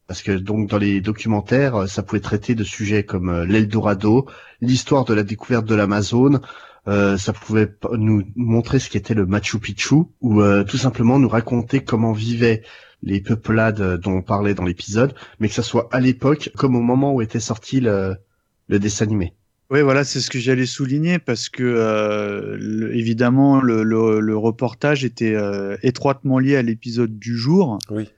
Parce que donc dans les documentaires, euh, ça pouvait traiter de sujets comme euh, l'Eldorado, l'histoire de la découverte de l'Amazone, euh, ça pouvait nous montrer ce qu'était le Machu Picchu, ou tout simplement nous raconter comment vivaient les peuplades dont on parlait dans l'épisode, mais que ça soit à l'époque comme au moment où était sorti le, le dessin animé. Oui, voilà, c'est ce que j'allais souligner parce que évidemment le, le, reportage était étroitement lié à l'épisode du jour. Oui.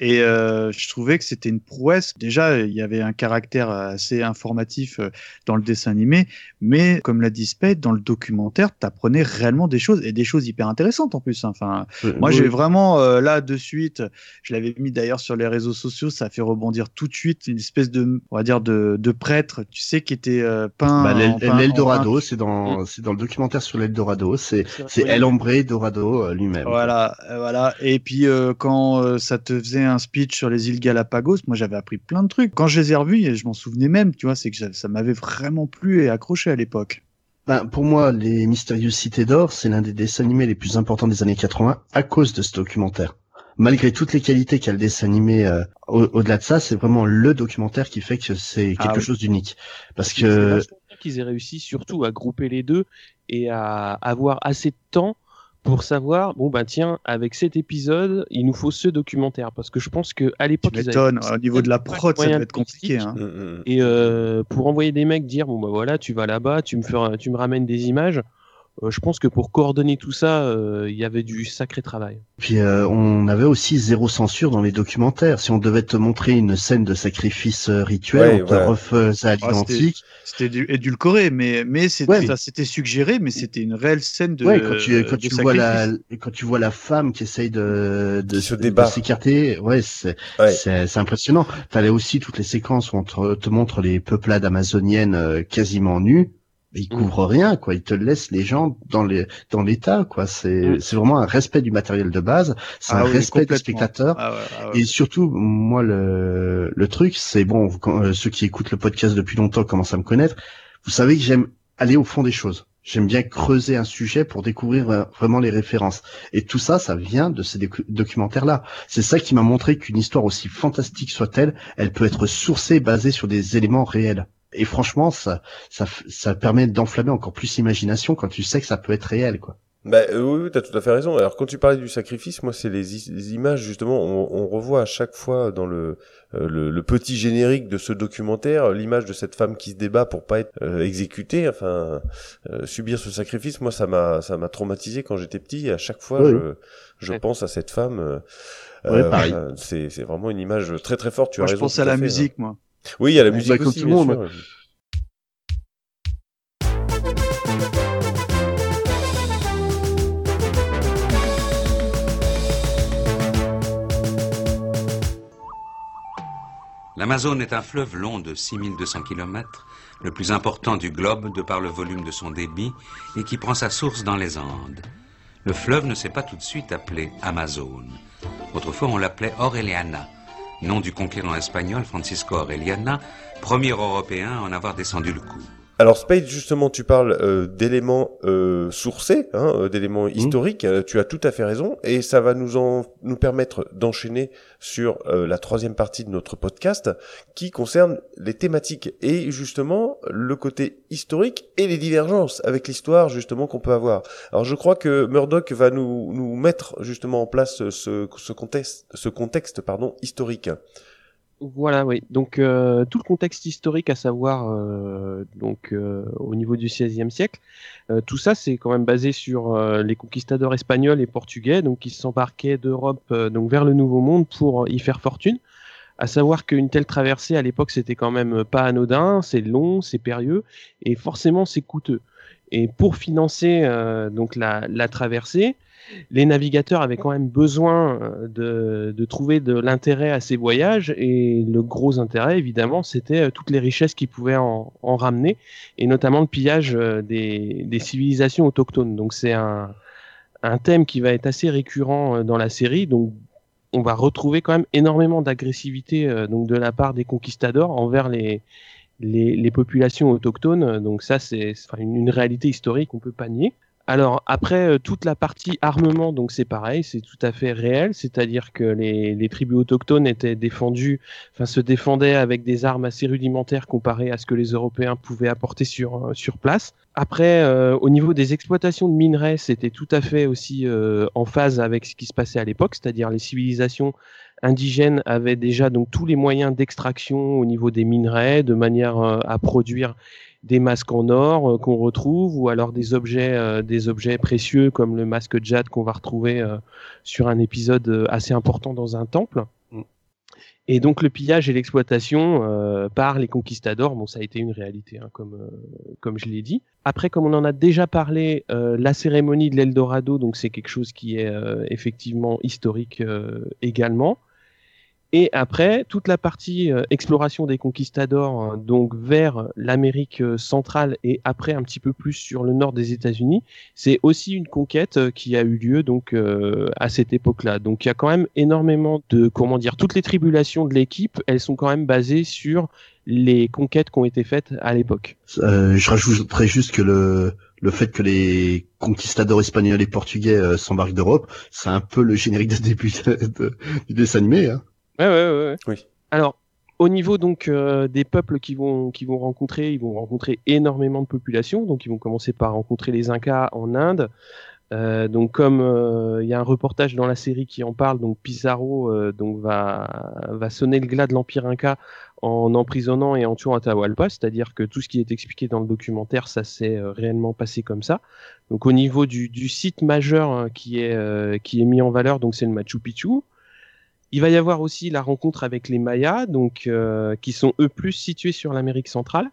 Et euh, je trouvais que c'était une prouesse. Déjà, il y avait un caractère assez informatif euh, dans le dessin animé, mais comme l'a dit Spade, dans le documentaire, tu apprenais réellement des choses et des choses hyper intéressantes en plus. Hein. Enfin, moi, j'ai vraiment euh, là de suite, je l'avais mis d'ailleurs sur les réseaux sociaux, ça a fait rebondir tout de suite une espèce de, on va dire, de, de prêtre, tu sais, qui était peint. Bah, L'Eldorado, c'est dans, c'est dans le documentaire sur l'Eldorado, c'est, c'est El Hombre Dorado lui-même. Voilà, voilà. Et puis quand ça te faisait un speech sur les îles Galapagos, moi j'avais appris plein de trucs. Quand je les ai revus, et je m'en souvenais même, tu vois, c'est que ça m'avait vraiment plu et accroché à l'époque. Ben, pour moi, Les Mystérieuses Cités d'Or, c'est l'un des dessins animés les plus importants des années 80 à cause de ce documentaire. Malgré toutes les qualités qu'a le dessin animé, euh, au-delà de ça, c'est vraiment le documentaire qui fait que c'est ah quelque chose d'unique. Parce que qu'ils aient réussi surtout à grouper les deux et à avoir assez de temps pour savoir bon bah tiens avec cet épisode il nous faut ce documentaire. Parce que je pense que à l'époque au niveau de la prod ça doit être compliqué hein. Mm, mm, et euh, pour envoyer des mecs dire bon bah voilà tu vas là-bas tu me tu me ramènes des images euh, je pense que pour coordonner tout ça, euh, il y avait du sacré travail. Puis euh, on avait aussi zéro censure dans les documentaires. Si on devait te montrer une scène de sacrifice rituel, on te refaisait à ah, l'identique. c'était édulcoré, mais mais c'était c'était suggéré, mais c'était une réelle scène de. Ouais, quand tu quand tu vois la quand tu vois la femme qui essaye de de, de s'écarter, ouais, c'est c'est impressionnant. T'avais aussi toutes les séquences où on te, te montre les peuplades amazoniennes quasiment nues il mm. couvre rien quoi il te laisse les gens dans les dans l'état quoi c'est mm. c'est vraiment un respect du matériel de base c'est ah un respect du spectateur ah ah et surtout moi le le truc c'est bon euh, ceux qui écoutent le podcast depuis longtemps commencent à me connaître vous savez que j'aime aller au fond des choses J'aime bien creuser un sujet pour découvrir euh, vraiment les références. Et tout ça, ça vient de ces documentaires-là. C'est ça qui m'a montré qu'une histoire aussi fantastique soit-elle, elle peut être sourcée, basée sur des éléments réels. Et franchement, ça, ça, ça permet d'enflammer encore plus l'imagination quand tu sais que ça peut être réel, quoi. Bah euh, oui, oui t'as tout à fait raison. Alors quand tu parlais du sacrifice, moi c'est les, images justement, on, on, revoit à chaque fois dans le, euh, le, petit générique de ce documentaire l'image de cette femme qui se débat pour pas être euh, exécutée, enfin subir ce sacrifice. Moi ça m'a ça m'a traumatisé quand j'étais petit. Et à chaque fois je, je pense à cette femme. c'est c'est vraiment une image très très forte. Tu moi, as je pense à la musique, moi. Oui, il y a la musique aussi, bien sûr. L'Amazone est un fleuve long de 6200 km, le plus important du globe de par le volume de son débit et qui prend sa source dans les Andes. Le fleuve ne s'est pas tout de suite appelé Amazone. Autrefois, on l'appelait Aureliana nom du conquérant espagnol Francisco Aureliana, premier Européen à en avoir descendu le coup. Alors Spade, justement, tu parles euh, d'éléments euh, sourcés, hein, euh, d'éléments mmh. historiques. tu as tout à fait raison, et ça va nous en nous permettre d'enchaîner sur la troisième partie de notre podcast, qui concerne les thématiques et justement le côté historique et les divergences avec l'histoire justement qu'on peut avoir. Alors je crois que Murdoch va nous nous mettre justement en place ce ce contexte ce contexte pardon historique. Voilà, oui. Donc euh, tout le contexte historique, à savoir euh, donc euh, au niveau du XVIe siècle, tout ça c'est quand même basé sur les conquistadors espagnols et portugais, donc qui s'embarquaient d'Europe donc vers le Nouveau Monde pour y faire fortune. À savoir qu'une telle traversée à l'époque c'était quand même pas anodin, c'est long, c'est périlleux et forcément c'est coûteux. Et pour financer euh, donc la traversée, les navigateurs avaient quand même besoin euh, de, trouver de l'intérêt à ces voyages et le gros intérêt évidemment c'était euh, toutes les richesses qu'ils pouvaient en, en, ramener et notamment le pillage euh, des, civilisations autochtones. Donc c'est un, thème qui va être assez récurrent dans la série. Donc on va retrouver quand même énormément d'agressivité donc de la part des conquistadors envers les, populations autochtones. Donc ça c'est une, une réalité historique, on peut pas nier. Alors après euh, toute la partie armement, donc c'est pareil, c'est tout à fait réel, c'est-à-dire que les, tribus autochtones étaient défendues, enfin se défendaient avec des armes assez rudimentaires comparées à ce que les Européens pouvaient apporter sur euh, sur place. Après, euh, au niveau des exploitations de minerais, c'était tout à fait aussi euh, en phase avec ce qui se passait à l'époque, c'est-à-dire les civilisations indigènes avaient déjà donc tous les moyens d'extraction au niveau des minerais, de manière à produire des masques en or euh, qu'on retrouve ou alors des objets euh, des objets précieux comme le masque jade qu'on va retrouver euh, sur un épisode assez important dans un temple. Mm. Et donc le pillage et l'exploitation euh, par les conquistadors, bon ça a été une réalité, hein, comme euh, comme je l'ai dit. Après, comme on en a déjà parlé, euh, la cérémonie de l'Eldorado, donc c'est quelque chose qui est effectivement historique également. Et après, toute la partie euh, exploration des conquistadors, hein, donc vers l'Amérique euh, centrale et après un petit peu plus sur le nord des États-Unis, c'est aussi une conquête euh, qui a eu lieu donc euh, à cette époque-là. Donc il y a quand même énormément de comment dire, toutes les tribulations de l'équipe, elles sont quand même basées sur les conquêtes qui ont été faites à l'époque. Euh, je rajouterais juste que le le fait que les conquistadors espagnols et portugais euh, s'embarquent d'Europe, c'est un peu le générique de début du dessin animé. Hein. Ouais, ouais, ouais. Oui. Alors, au niveau donc euh, des peuples qui vont qui vont rencontrer, ils vont rencontrer énormément de populations. Donc, ils vont commencer par rencontrer les Incas en Inde. Euh, donc, comme il y a un reportage dans la série qui en parle, donc Pizarro euh, donc va va sonner le glas de l'empire Inca en emprisonnant et en tuant Atahualpa, c'est-à-dire que tout ce qui est expliqué dans le documentaire, ça s'est euh, réellement passé comme ça. Donc, au niveau du, du site majeur hein, qui est euh, qui est mis en valeur, donc c'est le Machu Picchu. Il va y avoir aussi la rencontre avec les Mayas, donc euh, qui sont eux plus situés sur l'Amérique centrale,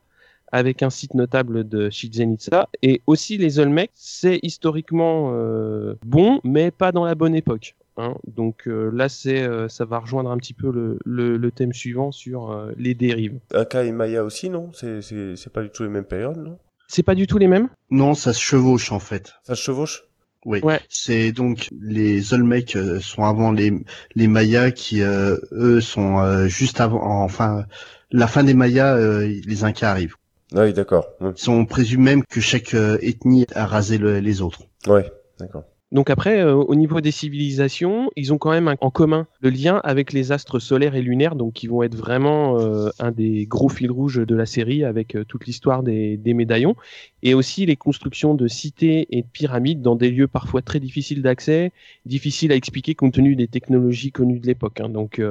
avec un site notable de Chichen Itza, et aussi les Olmecs. C'est historiquement euh, bon, mais pas dans la bonne époque. Hein. Donc euh, là, c'est euh, ça va rejoindre un petit peu le, le, le thème suivant sur euh, les dérives. Inca et Maya aussi, non? C'est c'est c'est pas du tout les mêmes périodes, non? C'est pas du tout les mêmes? Non, ça se chevauche en fait. Ça se chevauche? Oui. Ouais. C'est donc les Olmecs euh, sont avant les les Mayas qui euh, eux sont euh, juste avant enfin la fin des Mayas euh, les Incas arrivent. Ah Oui, d'accord. Ouais. Ils sont présume même que chaque euh, ethnie a rasé le- les autres. Ouais, d'accord. Donc après, euh, au niveau des civilisations, ils ont quand même en commun le lien avec les astres solaires et lunaires, donc qui vont être vraiment euh, un des gros fils rouges de la série avec euh, toute l'histoire des, médaillons, et aussi les constructions de cités et de pyramides dans des lieux parfois très difficiles d'accès, difficiles à expliquer compte tenu des technologies connues de l'époque. hein. Donc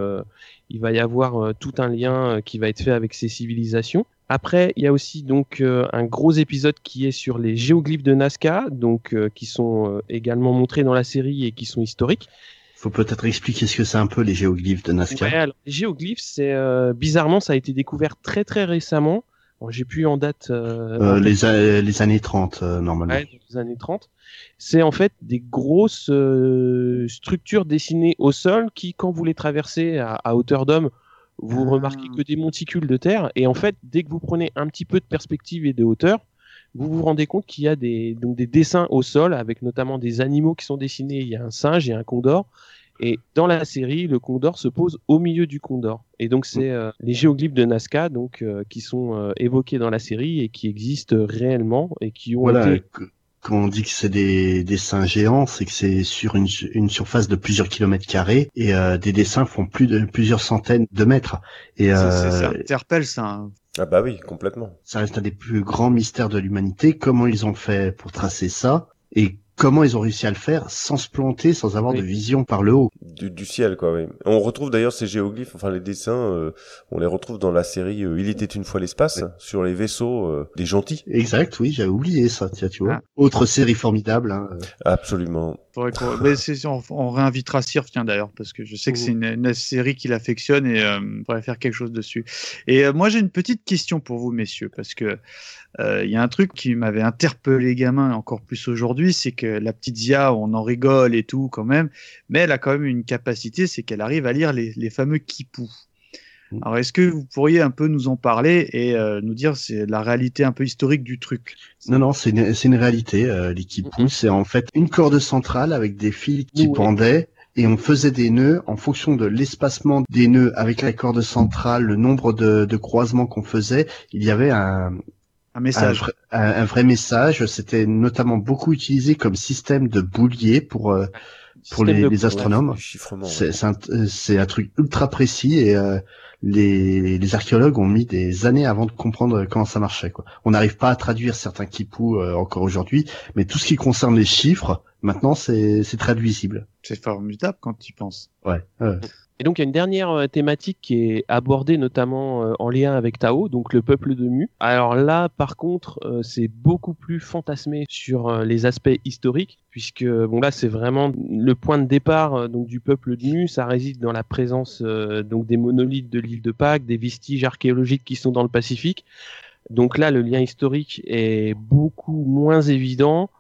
il va y avoir euh, tout un lien euh, qui va être fait avec ces civilisations. Après, il y a aussi donc euh, un gros épisode qui est sur les géoglyphes de Nazca, donc euh, qui sont euh, également montrés dans la série et qui sont historiques. Faut peut-être expliquer ce que c'est un peu les géoglyphes de Nazca. Ouais, alors, les géoglyphes, c'est bizarrement, ça a été découvert très très récemment. Bon, J'ai plus en date. euh, Euh, les, a- les années 30 euh, normalement. Ouais, les années 30. C'est en fait des grosses structures dessinées au sol qui, quand vous les traversez à, à hauteur d'homme, vous Ah. remarquez que des monticules de terre. Et en fait, dès que vous prenez un petit peu de perspective et de hauteur, vous vous rendez compte qu'il y a des, donc des dessins au sol avec notamment des animaux qui sont dessinés. Il y a un singe et un condor. Et dans la série, le condor se pose au milieu du condor. Et donc c'est euh, les géoglyphes de Nazca donc euh, qui sont euh, évoqués dans la série et qui existent réellement et qui ont Voilà, été que- quand on dit que c'est des dessins géants, c'est que c'est sur une, une surface de plusieurs kilomètres carrés et euh, des dessins font plus de plusieurs centaines de mètres. Et Ça, ça, ça interpelle ça. Ah bah oui, complètement. ça reste un des plus grands mystères de l'humanité. Comment ils ont fait pour tracer ça et comment ils ont réussi à le faire sans se planter, sans avoir Oui. de vision par le haut. Du, du ciel, quoi, oui. On retrouve d'ailleurs ces géoglyphes, enfin les dessins, euh, on les retrouve dans la série euh, Il était une fois l'espace, sur les vaisseaux euh, des gentils. Exact, oui, j'avais oublié ça, tiens, tu vois. Ah. Autre série formidable. Hein. Absolument. On, on réinvitera Sir, tiens d'ailleurs, parce que je sais que c'est une, série qu'il affectionne et euh, on pourrait faire quelque chose dessus. Et euh, moi j'ai une petite question pour vous, messieurs, parce que euh, il y a un truc qui m'avait interpellé gamin encore plus aujourd'hui, c'est que la petite Zia, on en rigole et tout quand même, mais elle a quand même une capacité, c'est qu'elle arrive à lire les, fameux kipous. Alors, est-ce que vous pourriez un peu nous en parler et euh, nous dire c'est la réalité un peu historique du truc? Non, non, c'est une, c'est une réalité. Euh, L'équipe pousse, c'est en fait une corde centrale avec des fils qui pendaient et on faisait des nœuds en fonction de l'espacement des nœuds avec la corde centrale, le nombre de, de croisements qu'on faisait. Il y avait un, un message. un, vrai- un- un vrai message. C'était notamment beaucoup utilisé comme système de boulier pour euh, pour les, de- les astronomes. ouais, C'est ouais. un, euh, c'est un truc ultra précis et euh, les, les archéologues ont mis des années avant de comprendre comment ça marchait. Quoi. On n'arrive pas à traduire certains kipous euh, encore aujourd'hui, mais tout ce qui concerne les chiffres, maintenant c'est c'est traduisible. C'est formidable quand tu y penses. Ouais. ouais. Et donc il y a une dernière euh, thématique qui est abordée notamment euh, en lien avec Tao, donc le peuple de Mu. Alors là, par contre, euh, c'est beaucoup plus fantasmé sur les aspects historiques, puisque bon là c'est vraiment le point de départ donc du peuple de Mu. Ça réside dans la présence donc des monolithes de l'île de Pâques, des vestiges archéologiques qui sont dans le Pacifique. Donc là, le lien historique est beaucoup moins évident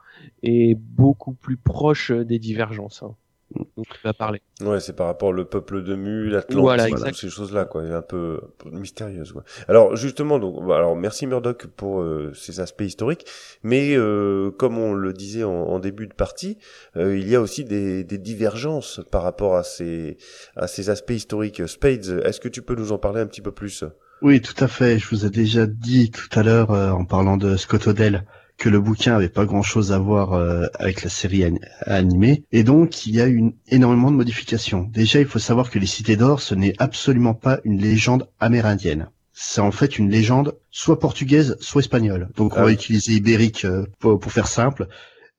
et beaucoup plus proche des divergences. hein. Donc on va parler. Ouais, c'est par rapport au peuple de Mu, Voilà, exact. ces choses-là, quoi, un peu, un peu mystérieuses. quoi. Alors justement, donc, bah, alors merci Murdoch pour euh, ces aspects historiques, mais euh, comme on le disait en, en début de partie, euh, il y a aussi des, des divergences par rapport à ces à ces aspects historiques. Spades, est-ce que tu peux nous en parler un petit peu plus? Oui, tout à fait. Je vous ai déjà dit tout à l'heure euh, en parlant de Scott Odell que le bouquin avait pas grand-chose à voir euh, avec la série an- animée et donc il y a eu énormément de modifications. Déjà, il faut savoir que les cités d'or, ce n'est absolument pas une légende amérindienne. C'est en fait une légende soit portugaise, soit espagnole. Donc on Ah va utiliser ibérique euh, pour, pour faire simple.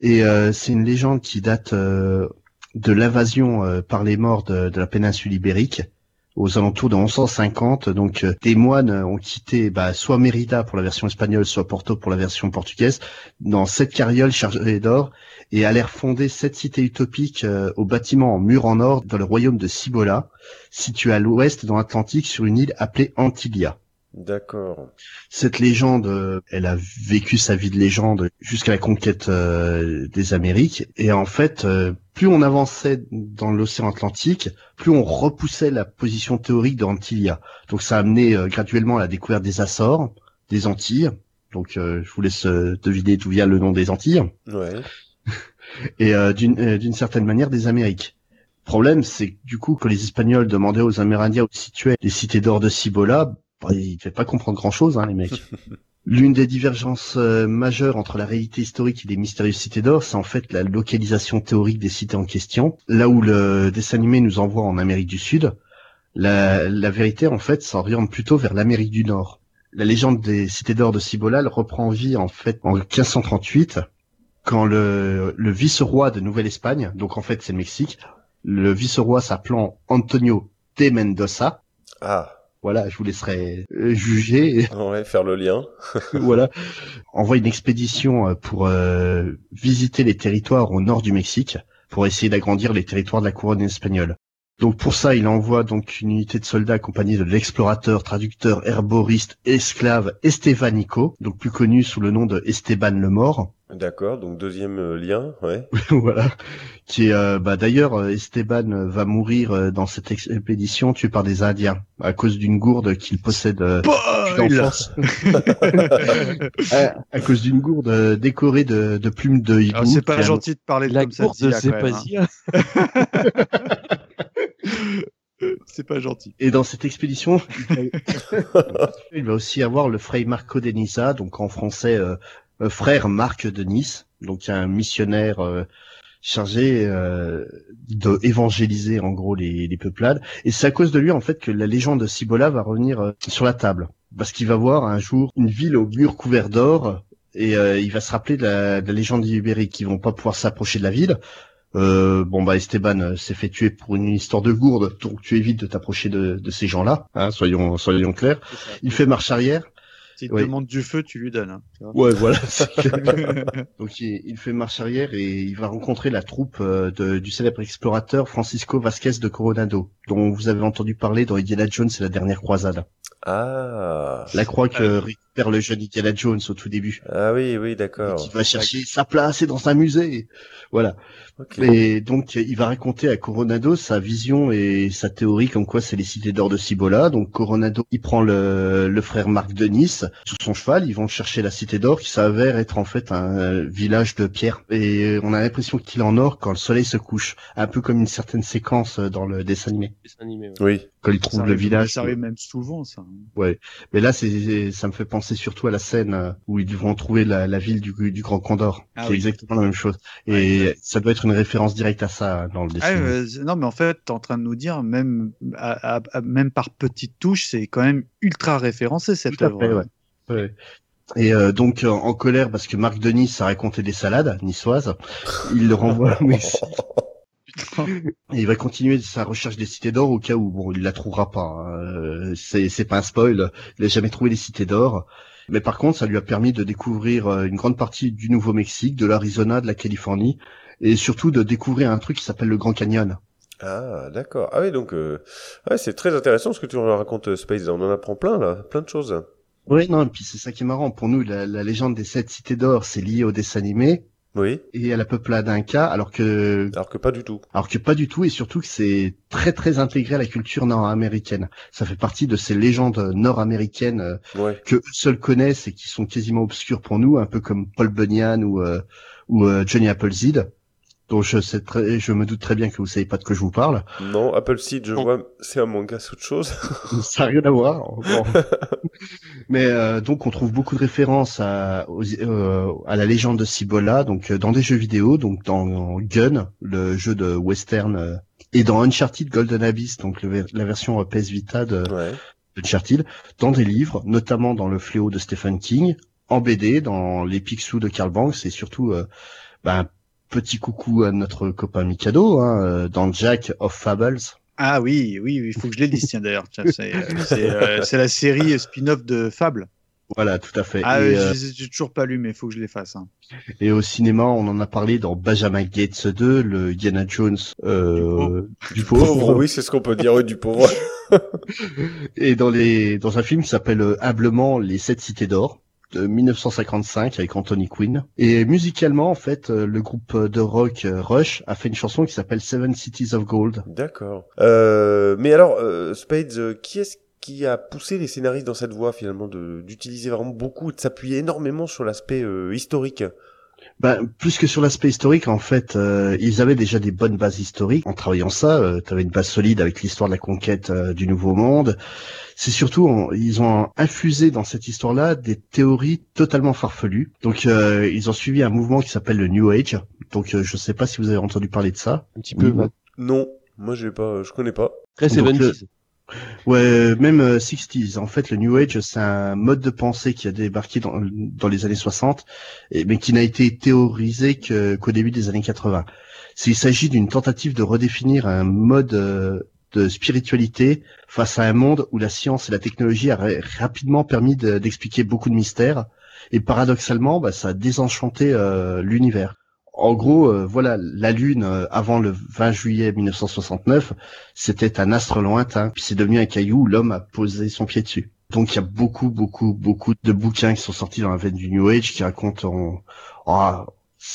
Et euh, c'est une légende qui date euh, de l'invasion euh, par les morts de, de la péninsule ibérique aux alentours de 1150. Donc euh, des moines ont quitté bah, soit Mérida pour la version espagnole, soit Porto pour la version portugaise, dans sept carrioles chargées d'or et allèrent fonder sept cités utopiques euh, au bâtiment en mur en or dans le royaume de Cibola, situé à l'ouest dans l'Atlantique sur une île appelée Antilia. D'accord. Cette légende, euh, elle a vécu sa vie de légende jusqu'à la conquête euh, des Amériques. Et en fait, euh, plus on avançait dans l'océan Atlantique, plus on repoussait la position théorique d'Antilia. Donc ça a amené euh, graduellement à la découverte des Açores, des Antilles. Donc je vous laisse deviner d'où vient le nom des Antilles. Ouais. Et d'une d'une certaine manière des Amériques. Problème, c'est que du coup, quand les Espagnols demandaient aux Amérindiens où se situaient les cités d'or de Cibola, ils ne devaient pas comprendre grand-chose, hein, les mecs. L'une des divergences euh, majeures entre la réalité historique et les mystérieuses cités d'or, c'est en fait la localisation théorique des cités en question. Là où le dessin animé nous envoie en Amérique du Sud, la, la vérité, en fait, s'oriente plutôt vers l'Amérique du Nord. La légende des cités d'or de Cibola elle reprend vie, en fait, en 1538, quand le, le vice-roi de Nouvelle-Espagne, donc en fait c'est le Mexique, le vice-roi s'appelant Antonio de Mendoza, Ah. Voilà, je vous laisserai euh, juger, Ouais, faire le lien. voilà, envoie une expédition euh, pour euh, visiter les territoires au nord du Mexique, pour essayer d'agrandir les territoires de la couronne espagnole. Donc pour ça, il envoie donc une unité de soldats accompagnée de l'explorateur, traducteur, herboriste, esclave Estevanico, donc plus connu sous le nom de Esteban le Mort. D'accord. Donc deuxième euh, lien, ouais. voilà. Qui est, euh, bah, d'ailleurs, euh, Esteban euh, va mourir euh, dans cette expédition tué par des Indiens à cause d'une gourde qu'il possède euh, depuis l'enfance. à, à cause d'une gourde euh, décorée de, de plumes de hibou. C'est pas gentil de parler La comme ça. gourde, de Zia, c'est pas hein. C'est pas gentil. Et dans cette expédition, il va- aussi avoir le frère Marco de Nisa, donc en français euh, frère Marc de Nice, donc un missionnaire euh, chargé euh, de évangéliser en gros les, les peuplades. Et c'est à cause de lui en fait que la légende de Cibola va revenir euh, sur la table, parce qu'il va voir un jour une ville au mur couvert d'or. Et euh, il va se rappeler de la, de la légende ibérique, qui vont pas pouvoir s'approcher de la ville, euh, bon bah Esteban euh, s'est fait tuer pour une histoire de gourde, donc tu évites de t'approcher de, de ces gens-là, hein, soyons soyons clairs. Il fait marche arrière S'il te Ouais. demande du feu, tu lui donnes. hein, tu vois. Ouais, voilà. Donc il, il fait marche arrière et il va rencontrer la troupe euh, de- du célèbre explorateur Francisco Vasquez de Coronado, dont vous avez entendu parler dans Indiana Jones et la dernière croisade. Ah. La croix que récupère le jeune Indiana Jones au tout début. Ah oui, oui, d'accord. Qui va chercher sa place et dans un musée. Voilà. Ok. Et donc il va raconter à Coronado sa vision et sa théorie comme quoi c'est les cités d'or de Cibola. Donc Coronado, il prend le, le frère Marc de Nice sur son cheval, ils vont chercher la cité d'or qui s'avère être en fait un euh, village de pierre. Et on a l'impression qu'il est en or quand le soleil se couche, un peu comme une certaine séquence euh, dans le dessin animé. Dessin animé, ouais. Oui. Quand il Ça trouve le arrive- village. Ça arrive même souvent, ça. Ouais, mais là, c'est, ça me fait penser surtout à la scène euh, où ils vont trouver la, la ville du, du Grand Condor. Ah c'est oui. exactement la même chose. Et ça doit être une référence directe à ça hein, dans le dessin. Ah, euh, non, mais en fait, t'es en train de nous dire, même, à- à- à- même par petites touches, c'est quand même ultra référencé cette œuvre. ouais. Ouais. Et euh, donc en colère parce que Marc Denis a raconté des salades niçoises, il le renvoie. Et il va continuer sa recherche des cités d'or au cas où bon il la trouvera pas. hein. Euh, c'est c'est pas un spoil, il a jamais trouvé les cités d'or. Mais par contre, ça lui a permis de découvrir euh, une grande partie du Nouveau-Mexique, de l'Arizona, de la Californie, et surtout de découvrir un truc qui s'appelle le Grand Canyon. Ah, d'accord. Ah oui, donc, euh, ouais, c'est très intéressant ce que tu racontes, euh, Space. On en apprend plein, là. Plein de choses. Oui, non, et puis c'est ça qui est marrant. Pour nous, la, la légende des sept cités d'or, c'est lié au dessin animé. Oui. Et à la peuplade Inca, alors que... Alors que pas du tout. Alors que pas du tout, et surtout que c'est très très intégré à la culture nord-américaine. Ça fait partie de ces légendes nord-américaines euh, Ouais. que seuls connaissent et qui sont quasiment obscures pour nous, un peu comme Paul Bunyan ou, euh, ou euh, Johnny Appleseed. Dont je sais très, je me doute très bien que vous savez pas de quoi je vous parle. Non, Apple Seed, je vois, c'est un manga, c'est autre chose. Ça n'a rien à voir. Bon. Mais euh, donc on trouve beaucoup de références à, aux- euh, à la légende de Cibola, donc euh, dans des jeux vidéo, donc dans Gun, le jeu de western, euh, et dans Uncharted Golden Abyss, donc le la version euh, PS Vita de Uncharted, dans des livres, notamment dans le Fléau de Stephen King, en BD, dans les Picsou de Karl Banks, et surtout un petit coucou à notre copain Mikado, hein, euh, dans Jack of Fables. Ah oui, oui, oui, il faut que je les lise, tiens, d'ailleurs. C'est euh, euh, c'est la série spin-off de Fable. Voilà, tout à fait. Ah, Et, euh, je les ai- j'ai toujours pas lu, mais il faut que je les fasse. hein. Et au cinéma, on en a parlé dans Benjamin Gates 2, le Indiana Jones euh, du pauvre. Pauvre, oui, c'est ce qu'on peut dire, oui, du pauvre. Et dans les dans un film qui s'appelle humblement Les Sept Cités d'Or de 1955 avec Anthony Quinn. Et musicalement, en fait, euh, le groupe de rock euh, Rush a fait une chanson qui s'appelle Seven Cities of Gold. D'accord. Euh, mais alors, euh, Spades, qui est-ce qui a poussé les scénaristes dans cette voie, finalement, d'utiliser vraiment beaucoup, de s'appuyer énormément sur l'aspect historique? Ben, plus que sur l'aspect historique, en fait, euh, ils avaient déjà des bonnes bases historiques. En travaillant ça, euh, tu avais une base solide avec l'histoire de la conquête euh, du Nouveau Monde. C'est surtout, ils ont infusé dans cette histoire-là des théories totalement farfelues. Donc, euh, ils ont suivi un mouvement qui s'appelle le New Age. Donc, euh, je sais pas si vous avez entendu parler de ça. Un petit peu. Non, moi j'ai pas, je connais pas. Très Donc, 70s. Ouais, même euh, 60s. En fait, le New Age, c'est un mode de pensée qui a débarqué dans, dans les années 60, et, mais qui n'a été théorisé qu'au début des années 80. C'est- Il s'agit d'une tentative de redéfinir un mode euh, de spiritualité face à un monde où la science et la technologie a ra- rapidement permis de- d'expliquer beaucoup de mystères, et paradoxalement, bah, ça a désenchanté euh, l'univers. En gros, euh, voilà, la Lune, euh, avant le 20 juillet 1969, c'était un astre lointain, puis c'est devenu un caillou où l'homme a posé son pied dessus. Donc il y a beaucoup, beaucoup, beaucoup de bouquins qui sont sortis dans la veine du New Age qui racontent... en-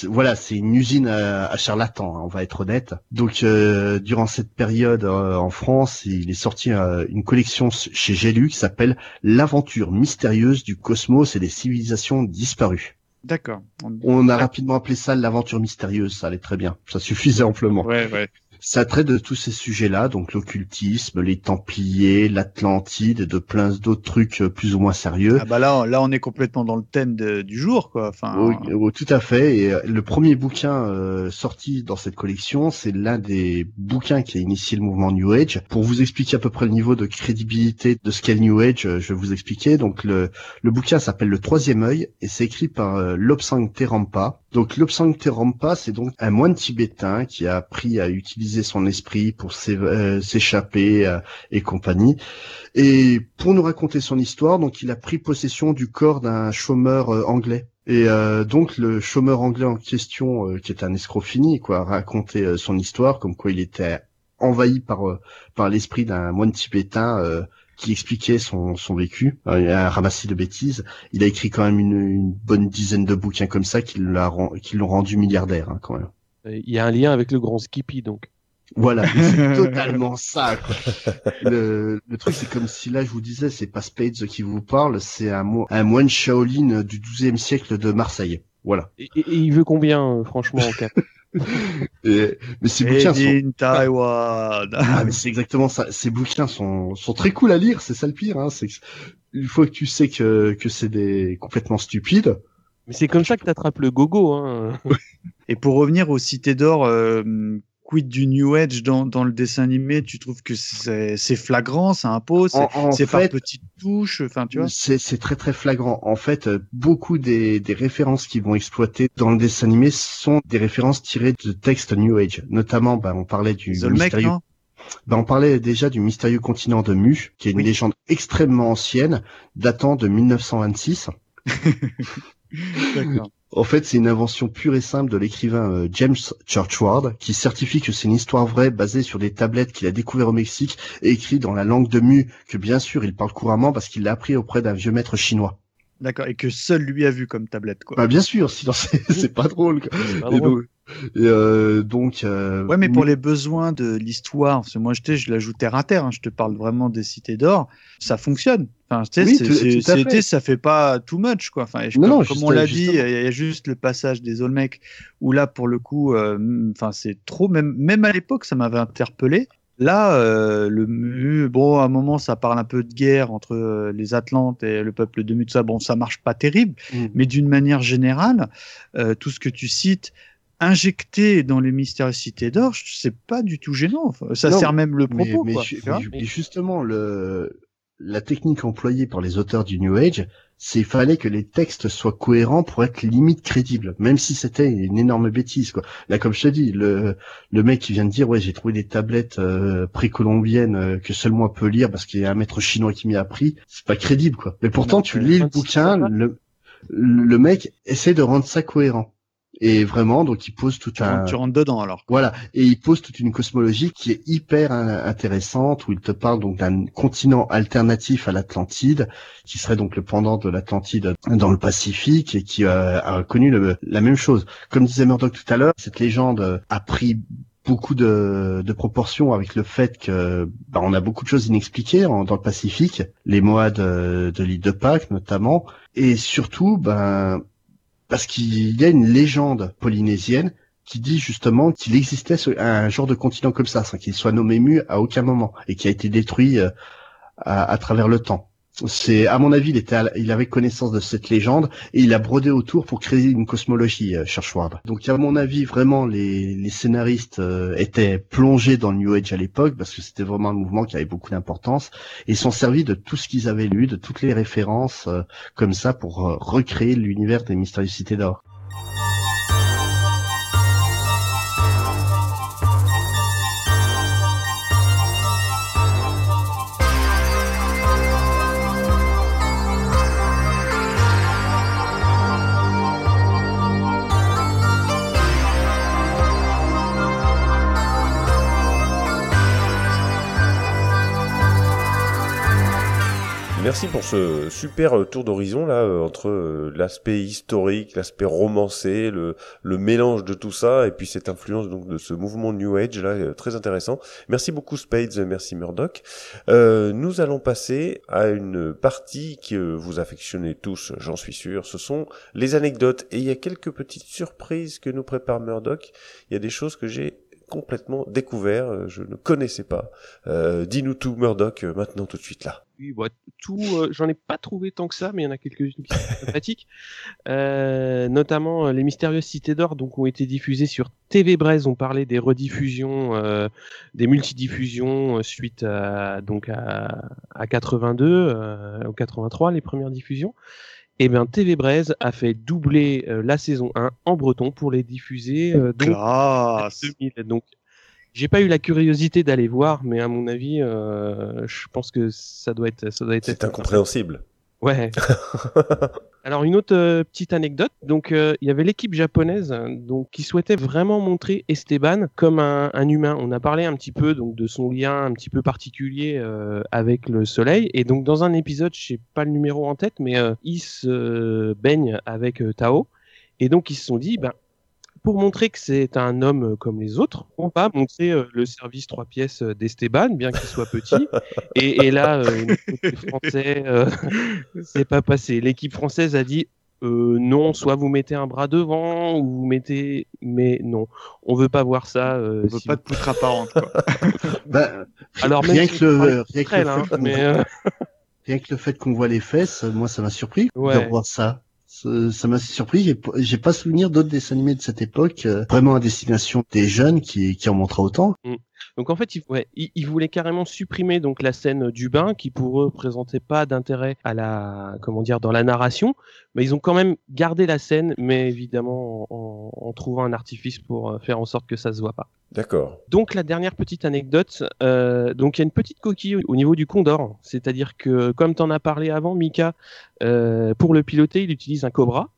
voilà, c'est une usine à, à charlatans, hein, on va être honnête. Donc euh, durant cette période en France, il est sorti une collection chez J'ai lu qui s'appelle L'aventure mystérieuse du cosmos et des civilisations disparues. D'accord. On- On a rapidement appelé ça l'aventure mystérieuse, ça allait très bien, ça suffisait amplement. Ouais, ouais. Ça traite de tous ces sujets-là, donc l'occultisme, les Templiers, l'Atlantide et de plein d'autres trucs euh, plus ou moins sérieux. Ah bah là, on- là, on est complètement dans le thème de- du jour, quoi. Enfin, Oui, oui, tout à fait. Et euh, le premier bouquin euh, sorti dans cette collection, c'est l'un des bouquins qui a initié le mouvement New Age. Pour vous expliquer à peu près le niveau de crédibilité de ce qu'est le New Age, je vais vous expliquer. Donc le, le bouquin s'appelle Le Troisième œil et c'est écrit par euh, Lobsang Terampa. Donc Lobsang Terampa, c'est donc un moine tibétain qui a appris à utiliser son esprit pour s'échapper et compagnie. Et pour nous raconter son histoire, donc il a pris possession du corps d'un chômeur anglais. Et donc le chômeur anglais en question, qui est un escroc fini, quoi, a raconté son histoire, comme quoi il était envahi par par l'esprit d'un moine tibétain qui expliquait son, son vécu, euh, il a ramassé de bêtises. Il a écrit quand même une, une bonne dizaine de bouquins comme ça qui l'ont rendu milliardaire hein, quand même. Il y a un lien avec le grand Skippy donc. Voilà, c'est totalement ça. Quoi. Le, le truc, c'est comme si là, je vous disais, c'est pas Spades qui vous parle, c'est un, un moine Shaolin du XIIe siècle de Marseille. Voilà. Et, et il veut combien, euh, franchement, en cap? Mais ces bouquins sont... Taiwan. Ah, mais c'est exactement ça. Ces bouquins sont, sont très cool à lire, c'est ça le pire. Hein. C'est une fois que tu sais que, que c'est des complètement stupides. Mais c'est comme ça que t'attrapes le gogo. Hein. Et pour revenir aux cités d'or, euh, quid du New Age dans, dans le dessin animé? Tu trouves que c'est flagrant, ça impose, c'est par petites touches, enfin tu vois? C'est très très flagrant. En fait, euh, beaucoup des, des références qui vont exploiter dans le dessin animé sont des références tirées de textes New Age. Notamment, bah, on parlait du mystérieux... bah, on parlait déjà du mystérieux continent de Mu, qui est une légende extrêmement ancienne, datant de 1926. En fait, c'est une invention pure et simple de l'écrivain euh, James Churchward qui certifie que c'est une histoire vraie basée sur des tablettes qu'il a découvert au Mexique et écrit dans la langue de Mu, que bien sûr il parle couramment parce qu'il l'a appris auprès d'un vieux maître chinois. D'accord, et que seul lui a vu comme tablette, quoi. Bah bien sûr, sinon c'est pas drôle. Pas drôle. Et euh, donc. Euh, ouais, mais pour les besoins de l'histoire, parce que moi, je, je l'ajoute terre à terre. Hein, je te parle vraiment des cités d'or. Ça fonctionne. Enfin, oui, ça fait pas too much, quoi. Enfin, comme, on l'a dit, il y a juste le passage des Olmecs où là, pour le coup, euh, enfin, c'est trop. Même, même à l'époque, ça m'avait interpellé. Là, euh, le bon, à un moment, ça parle un peu de guerre entre euh, les Atlantes et le peuple de Mu, ça, bon, ça marche pas terrible, mm. mais d'une manière générale, euh, tout ce que tu cites, injecté dans les mystérieuses cités d'or, c'est pas du tout gênant. Ça sert même le propos. Mais, mais justement, le, la technique employée par les auteurs du New Age, c'est fallait que les textes soient cohérents pour être limite crédibles, même si c'était une énorme bêtise quoi. Là comme je te dis, le le mec qui vient de dire ouais j'ai trouvé des tablettes euh, précolombiennes euh, que seul moi peux lire parce qu'il y a un maître chinois qui m'y a appris, c'est pas crédible quoi. Mais pourtant tu lis le bouquin, le le mec essaie de rendre ça cohérent. Et vraiment, donc il pose tout un. Tu rentres dedans alors. Voilà, et il pose toute une cosmologie qui est hyper intéressante où il te parle donc d'un continent alternatif à l'Atlantide, qui serait donc le pendant de l'Atlantide dans le Pacifique et qui a, connu la même chose. Comme disait Murdoch tout à l'heure, cette légende a pris beaucoup de, de, proportions avec le fait que bah, on a beaucoup de choses inexpliquées dans le Pacifique, les moades de, de l'île de Pâques notamment, et surtout, ben parce qu'il y a une légende polynésienne qui dit justement qu'il existait un genre de continent comme ça, sans qu'il soit nommé Mu à aucun moment, et qui a été détruit euh, à, travers le temps. C'est, à mon avis, il, était il avait connaissance de cette légende et il a brodé autour pour créer une cosmologie, euh. Donc, à mon avis, vraiment, les, scénaristes euh, étaient plongés dans le New Age à l'époque parce que c'était vraiment un mouvement qui avait beaucoup d'importance et sont servis de tout ce qu'ils avaient lu, de toutes les références euh, comme ça pour euh, recréer l'univers des mystérieuses cités d'or. Merci pour ce super euh, tour d'horizon là euh, entre euh, l'aspect historique, l'aspect romancé, le, le mélange de tout ça et puis cette influence donc de ce mouvement New Age là très intéressant. Merci beaucoup Spades, merci Murdoch. Nous allons passer à une partie que vous affectionnez tous, j'en suis sûr. Ce sont les anecdotes et il y a quelques petites surprises que nous prépare Murdoch. Il y a des choses que j'ai complètement découvert, euh, je ne connaissais pas. Euh, Dis-nous tout, Murdoch, euh, maintenant tout de suite là. Oui, bah, tout, euh, j'en ai pas trouvé tant que ça, mais il y en a quelques-unes qui sont sympathiques. Euh, notamment les mystérieuses cités d'or, donc ont été diffusées sur TV Braise. On parlait des rediffusions, euh, des multidiffusions suite à donc à, à 82 ou 83 les premières diffusions et eh bien TV Braise a fait doubler euh, la saison 1 en breton pour les diffuser euh, donc, 2000. Donc J'ai pas eu la curiosité d'aller voir, mais à mon avis, euh, je pense que ça doit être, ça doit être. C'est incompréhensible. Ouais. Alors une autre euh, petite anecdote, donc euh, il y avait l'équipe japonaise donc qui souhaitait vraiment montrer Esteban comme un, un, humain. On a parlé un petit peu donc de son lien un petit peu particulier euh, avec le soleil et donc dans un épisode, je sais pas le numéro en tête, mais il se baigne avec Tao et donc ils se sont dit ben pour montrer que c'est un homme comme les autres, on va montrer euh, le service trois pièces d'Esteban, bien qu'il soit petit. et, et, là, euh, les Français, euh, c'est pas passé. L'équipe française a dit euh, non, soit vous mettez un bras devant, ou vous mettez. Mais non, on veut pas voir ça. Euh, on veut si pas vous- de poutre apparente. Quoi. Bah, Alors, même rien, si que le, c'est rien, que le fait qu'on mais, voit- euh, rien que le fait qu'on voit les fesses, moi ça m'a surpris Ouais. de voir ça. Ça ça m'a surpris. J'ai pas- souvenir d'autres dessins animés de cette époque euh, vraiment à destination des jeunes qui, en montrent autant. Mm. Donc en fait, ils, ouais, ils, ils voulaient carrément supprimer donc la scène du bain qui pour eux présentait pas d'intérêt à la comment dire dans la narration, mais ils ont quand même gardé la scène, mais évidemment en, trouvant un artifice pour euh, faire en sorte que ça se voit pas. D'accord. Donc la dernière petite anecdote, euh, donc il y a une petite coquille au- au niveau du condor, c'est-à-dire que comme tu en as parlé avant, Mika, euh, pour le piloter, il utilise un cobra.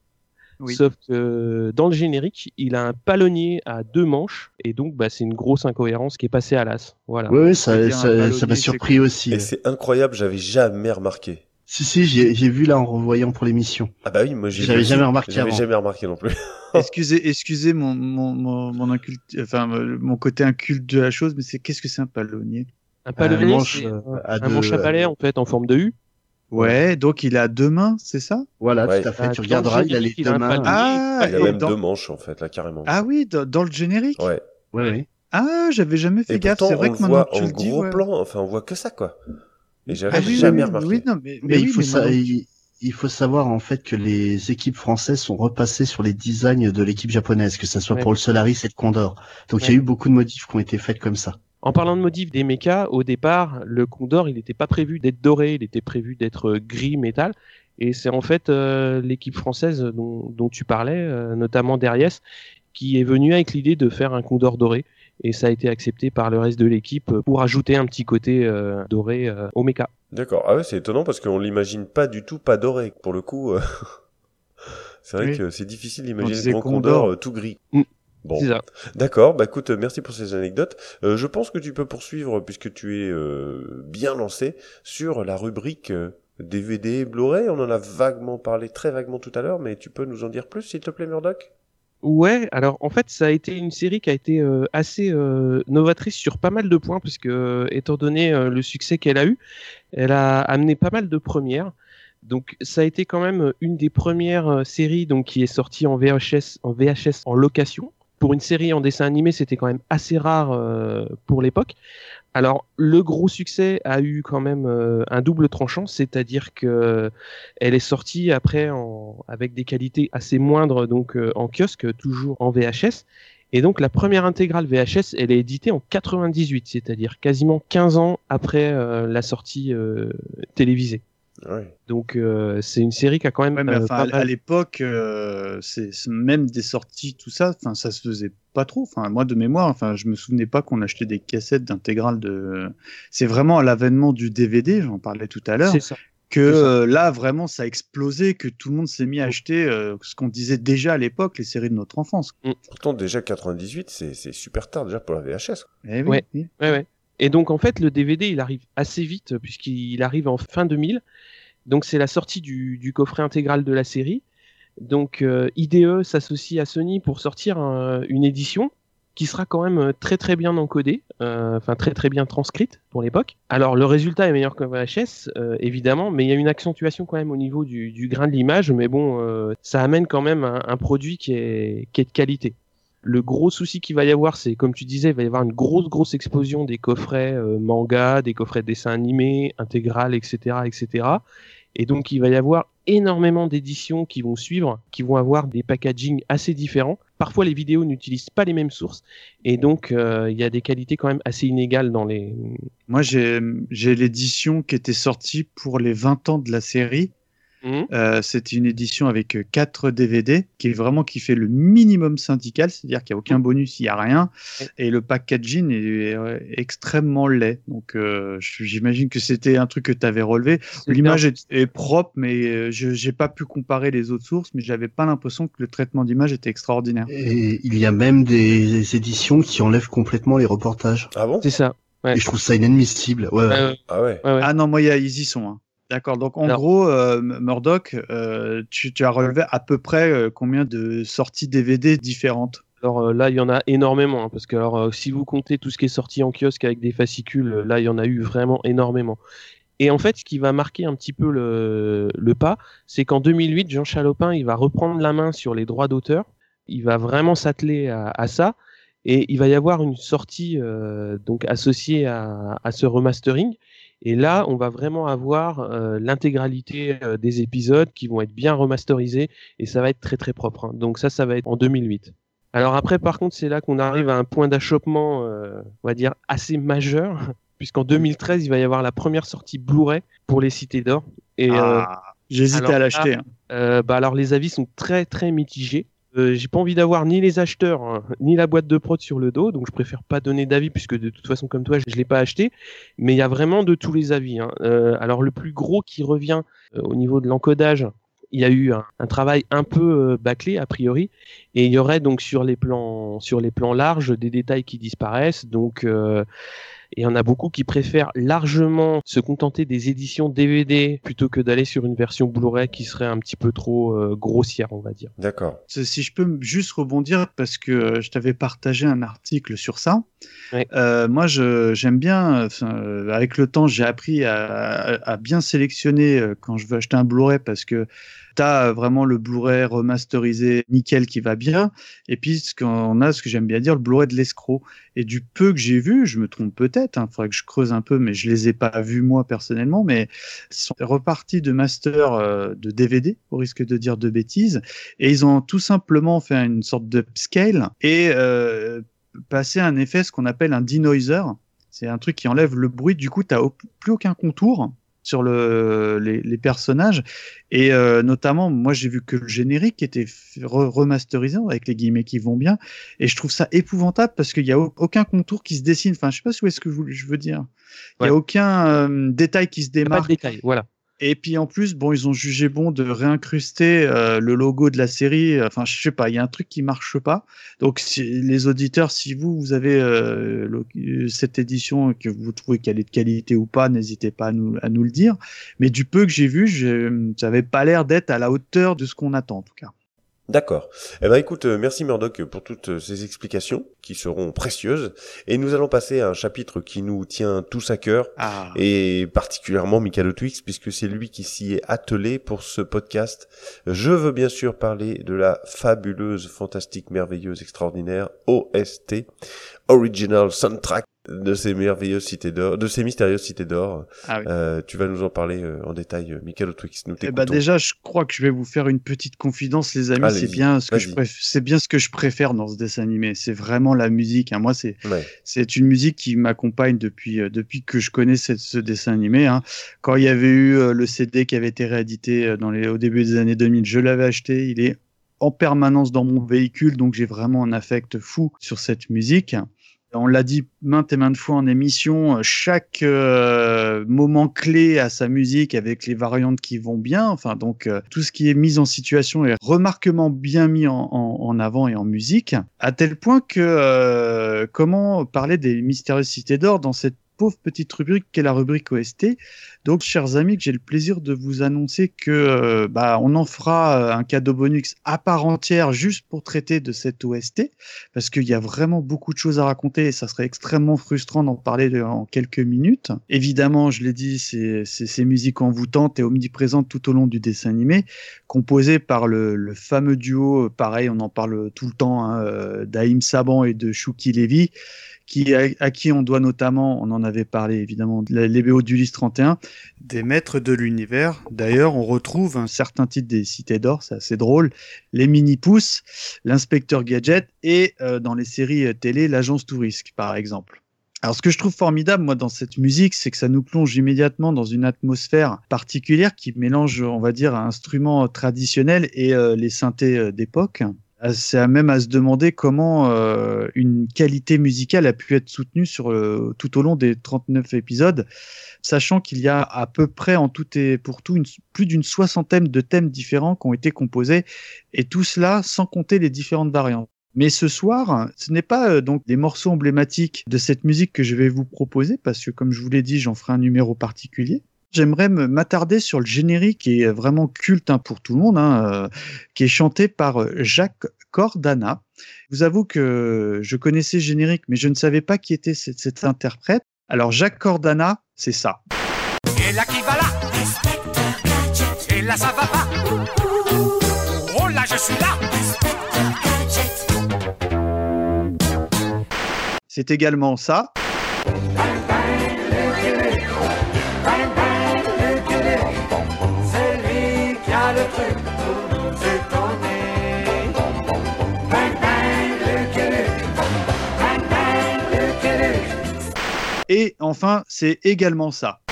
Oui. Sauf que dans le générique, il a un palonnier à deux manches et donc bah, c'est une grosse incohérence qui est passée à l'as. Voilà. Oui, ça, m'a c'est surpris aussi. Et c'est incroyable, j'avais jamais remarqué. Si, si, j'ai vu là en revoyant pour l'émission. Ah bah oui, moi j'ai J'avais vu jamais remarqué J'avais avant. jamais remarqué non plus. excusez, excusez mon mon mon mon, inculte- enfin mon côté inculte de la chose, mais c'est qu'est-ce que c'est un palonnier? Un palonnier, manche, euh, un, à un deux, manche à balai euh, en fait en forme de U. Ouais, donc il a deux mains, c'est ça? Voilà, Ouais. tout à fait. Ah, tu le regarderas, il a les deux mains. Ah, Il a même dans- deux manches en fait, là carrément. ah oui, dans, dans le générique? Ouais. Ouais, ouais. Ah, j'avais jamais fait Et gaffe. C'est vrai que maintenant voit que tu en le dis, gros ouais. plan, enfin on voit que ça quoi. Et j'avais Ah oui, jamais oui, remarqué. oui, non, mais, Mais, il oui, faut mais ça, maintenant- il, il faut savoir en fait que les équipes françaises sont repassées sur les designs de l'équipe japonaise, que ça soit Ouais. pour le Solaris et le Condor. Donc il y a eu beaucoup de modifs qui ont été faits comme ça. En parlant de modifs des mechas, au départ, le Condor, il n'était pas prévu d'être doré, il était prévu d'être euh, gris métal. Et c'est en fait euh, l'équipe française dont, dont tu parlais, euh, notamment Darius, qui est venue avec l'idée de faire un Condor doré. Et ça a été accepté par le reste de l'équipe pour ajouter un petit côté euh, doré euh, au mecha. D'accord. Ah ouais, c'est étonnant parce qu'on l'imagine pas du tout pas doré. Pour le coup, euh, c'est vrai Oui. que c'est difficile d'imaginer grand Condor. condor euh, tout gris. Bon. D'accord, bah écoute, euh, merci pour ces anecdotes. Euh, je pense que tu peux poursuivre, puisque tu es euh, bien lancé, sur la rubrique euh, DVD Blu-ray. On en a vaguement parlé, très vaguement tout à l'heure, mais tu peux nous en dire plus, s'il te plaît, Murdoch? Ouais, alors en fait, ça a été une série qui a été euh, assez euh, novatrice sur pas mal de points, puisque euh, étant donné le succès qu'elle a eu, elle a amené pas mal de premières. Donc ça a été quand même une des premières séries donc qui est sortie en VHS, en VHS en location. Pour une série en dessin animé, c'était quand même assez rare euh, pour l'époque. Alors le gros succès a eu quand même euh, un double tranchant, c'est-à-dire que elle est sortie après en, avec des qualités assez moindres donc euh, en kiosque, toujours en VHS. Et donc la première intégrale VHS, elle est éditée en 98, c'est-à-dire quasiment 15 ans après euh, la sortie euh, télévisée. Ouais. Donc euh, c'est une série qui a quand même Ouais, mais euh, enfin, pas à, mal- à l'époque, euh, c'est même des sorties, tout ça, enfin, ça se faisait pas trop. Enfin, moi de mémoire, enfin, je me souvenais pas qu'on achetait des cassettes d'intégrales de. C'est vraiment à l'avènement du DVD, j'en parlais tout à l'heure, que euh, là vraiment ça a explosé, que tout le monde s'est mis à acheter euh, ce qu'on disait déjà à l'époque, les séries de notre enfance. Pourtant, déjà 98, c'est c'est super tard déjà pour la VHS. Eh oui, Ouais. oui. Ouais, ouais. Et donc en fait, le DVD, il arrive assez vite puisqu'il arrive en fin 2000. Donc c'est la sortie du, coffret intégral de la série. Donc euh, IDE s'associe à Sony pour sortir un- une édition qui sera quand même euh, très très bien encodée, euh, enfin très très bien transcrite pour l'époque. Alors le résultat est meilleur que VHS, évidemment, mais il y a une accentuation quand même au niveau du, grain de l'image, mais bon, ça amène quand même un, produit qui est de qualité. Le gros souci qu'il va y avoir, c'est comme tu disais, il va y avoir une grosse grosse explosion des coffrets euh, manga, des coffrets de dessins animés, intégrales, etc., etc. Et donc il va y avoir énormément d'éditions qui vont suivre, qui vont avoir des packaging assez différents. Parfois les vidéos n'utilisent pas les mêmes sources, et donc euh, il y a des qualités quand même assez inégales dans les. Moi j'ai l'édition qui était sortie pour les 20 ans de la série. Mhm. Euh, C'était une édition avec 4 DVD qui est vraiment qui fait le minimum syndical, c'est-à-dire qu'il n'y a aucun bonus, il n'y a rien. Et le packaging est, euh, extrêmement laid. Donc euh, j'imagine que c'était un truc que tu avais relevé. L'image est, est propre, mais euh, je j'ai pas pu comparer les autres sources, mais j'avais pas l'impression que le traitement d'image était extraordinaire. Et il y a même des éditions qui enlèvent complètement les reportages. Ah bon? C'est ça. Et je trouve ça inadmissible. Ouais, ouais. Ah ouais. Ah non, moi, il y a- ils y sont. hein. D'accord. Donc, en Alors- gros, euh, Murdoch, euh, tu, tu as relevé à peu près euh, combien de sorties DVD différentes? Alors là, il y en a énormément, hein, parce que alors, si vous comptez tout ce qui est sorti en kiosque avec des fascicules, là, il y en a eu vraiment énormément. Et en fait, ce qui va marquer un petit peu le, le pas, c'est qu'en 2008, Jean Chalopin, il va reprendre la main sur les droits d'auteur. Il va vraiment s'atteler à, à ça. Et il va y avoir une sortie donc associée à, à ce remastering. Et là, on va vraiment avoir euh, l'intégralité euh, des épisodes qui vont être bien remasterisés et ça va être très très propre. hein. Donc ça, ça va être en 2008. Alors après, par contre, c'est là qu'on arrive à un point d'achoppement, euh, on va dire, assez majeur, puisqu'en 2013, il va y avoir la première sortie Blu-ray pour les Cités d'Or. Et Ah, j'hésitais à l'acheter, hein. bah alors les avis sont très très mitigés. Euh, j'ai pas envie d'avoir ni les acheteurs hein, ni la boîte de prod sur le dos, donc je préfère pas donner d'avis puisque de toute façon comme toi je, l'ai pas acheté. Mais il y a vraiment de tous les avis. hein. Euh, alors le plus gros qui revient euh, au niveau de l'encodage, il y a eu un, un travail un peu euh, bâclé a priori, et il y aurait donc sur les plans sur les plans larges des détails qui disparaissent. Donc et il y en a beaucoup qui préfèrent largement se contenter des éditions DVD plutôt que d'aller sur une version Blu-ray qui serait un petit peu trop euh, grossière, on va dire. D'accord. Si je peux juste rebondir, parce que euh, je t'avais partagé un article sur ça. Euh, moi, j'aime bien, euh, avec le temps, j'ai appris à, à- à bien sélectionner quand je veux acheter un Blu-ray parce que tu as vraiment le Blu-ray remasterisé nickel qui va bien. Et puis, ce qu'on a, ce que j'aime bien dire, le Blu-ray de l'escroc. Et du peu que j'ai vu, je me trompe peut-être, il faudrait que je creuse un peu, mais je les ai pas vus moi personnellement, mais ils sont repartis de master euh, de DVD, au risque de dire de bêtises, et ils ont tout simplement fait une sorte de scale et euh, passé un effet, ce qu'on appelle un denoiser. C'est un truc qui enlève le bruit, du coup, tu n'as plus aucun contour sur le, les, les personnages. Et euh, notamment, moi, j'ai vu que le générique était re- remasterisé avec les guillemets qui vont bien. Et je trouve ça épouvantable parce qu'il n'y a au- aucun contour qui se dessine. Enfin, je sais pas où est-ce que je, veux dire. Il n'y Ouais. a aucun euh, détail qui se Pas démarque. de détails, voilà. Et puis en plus, bon, ils ont jugé bon de réincruster euh, le logo de la série. Enfin, je sais pas, il y a un truc qui marche pas. Donc, si, les auditeurs, si vous, vous avez euh, euh, cette édition que vous trouvez qu'elle est de qualité ou pas, n'hésitez pas à nous, à nous le dire. Mais du peu que j'ai vu, je, ça avait pas l'air d'être à la hauteur de ce qu'on attend, en tout cas. D'accord. Eh ben écoute, euh, merci Murdoch pour toutes euh, ces explications qui seront précieuses. Et nous allons passer à un chapitre qui nous tient tous à cœur, Ah. et particulièrement Michael Twix, puisque c'est lui qui s'y est attelé pour ce podcast. Je veux bien sûr parler de la fabuleuse, fantastique, merveilleuse, extraordinaire OST, Original Soundtrack de ces merveilleuses cités d'or, de ces mystérieuses cités d'or. Ah oui. Euh, tu vas nous en parler euh, en détail, euh, Michael Twix. Nous Eh ben déjà, je crois que je vais vous faire une petite confidence, les amis. C'est bien ce que je préfère. C'est bien ce que je préfère dans ce dessin animé. C'est vraiment la musique. hein. Moi, c'est Ouais. c'est une musique qui m'accompagne depuis euh, depuis que je connais cette- ce dessin animé. hein. Quand il y avait eu euh, le CD qui avait été réédité euh, dans les au début des années 2000, je l'avais acheté. Il est en permanence dans mon véhicule, donc j'ai vraiment un affect fou sur cette musique. On l'a dit maintes et maintes fois en émission, euh, chaque euh, moment clé a sa musique avec les variantes qui vont bien. Enfin, donc euh, tout ce qui est mis en situation est remarquablement bien mis en, avant et en musique, à tel point que comment parler des mystérieuses cités d'or dans cette pauvre petite rubrique qu'est la rubrique OST. Donc, chers amis, j'ai le plaisir de vous annoncer que euh, bah, on en fera euh, un cadeau bonus à part entière juste pour traiter de cette OST, parce qu'il y a vraiment beaucoup de choses à raconter et ça serait extrêmement frustrant d'en parler en quelques minutes. Évidemment, je l'ai dit, c'est ces musiques envoûtantes et omniprésentes tout au long du dessin animé, composées par le, le fameux duo, euh, pareil, on en parle tout le temps, hein, d'Aïm Saban et de Shuki Levy qui, à, qui on doit notamment, on en avait parlé évidemment, les BO d'Ulysse 31, des maîtres de l'univers. D'ailleurs, on retrouve un certain titre des Cités d'Or, c'est assez drôle, les mini-pousses, l'inspecteur Gadget et euh, dans les séries euh, télé, l'agence Tourisque, par exemple. Alors, ce que je trouve formidable, moi, dans cette musique, c'est que ça nous plonge immédiatement dans une atmosphère particulière qui mélange, on va dire, instruments traditionnels et euh, les synthés d'époque. Euh, C'est même à se demander comment euh, une qualité musicale a pu être soutenue sur le- tout au long des 39 épisodes, sachant qu'il y a à peu près en tout et pour tout plus d'une soixantaine de thèmes différents qui ont été composés, et tout cela sans compter les différentes variantes. Mais ce soir, ce n'est pas euh, donc des morceaux emblématiques de cette musique que je vais vous proposer, parce que comme je vous l'ai dit, j'en ferai un numéro particulier. J'aimerais me- m'attarder sur le générique qui est vraiment culte hein, pour tout le monde, hein, euh, qui est chanté par euh, Jacques Cordana. Je vous avoue que je connaissais le générique, mais je ne savais pas qui était cet, cet interprète. Alors Jacques Cordana, c'est ça. Et là qui va là? Et là ça va pas? Oh là je suis là C'est également ça. Et enfin, c'est également ça.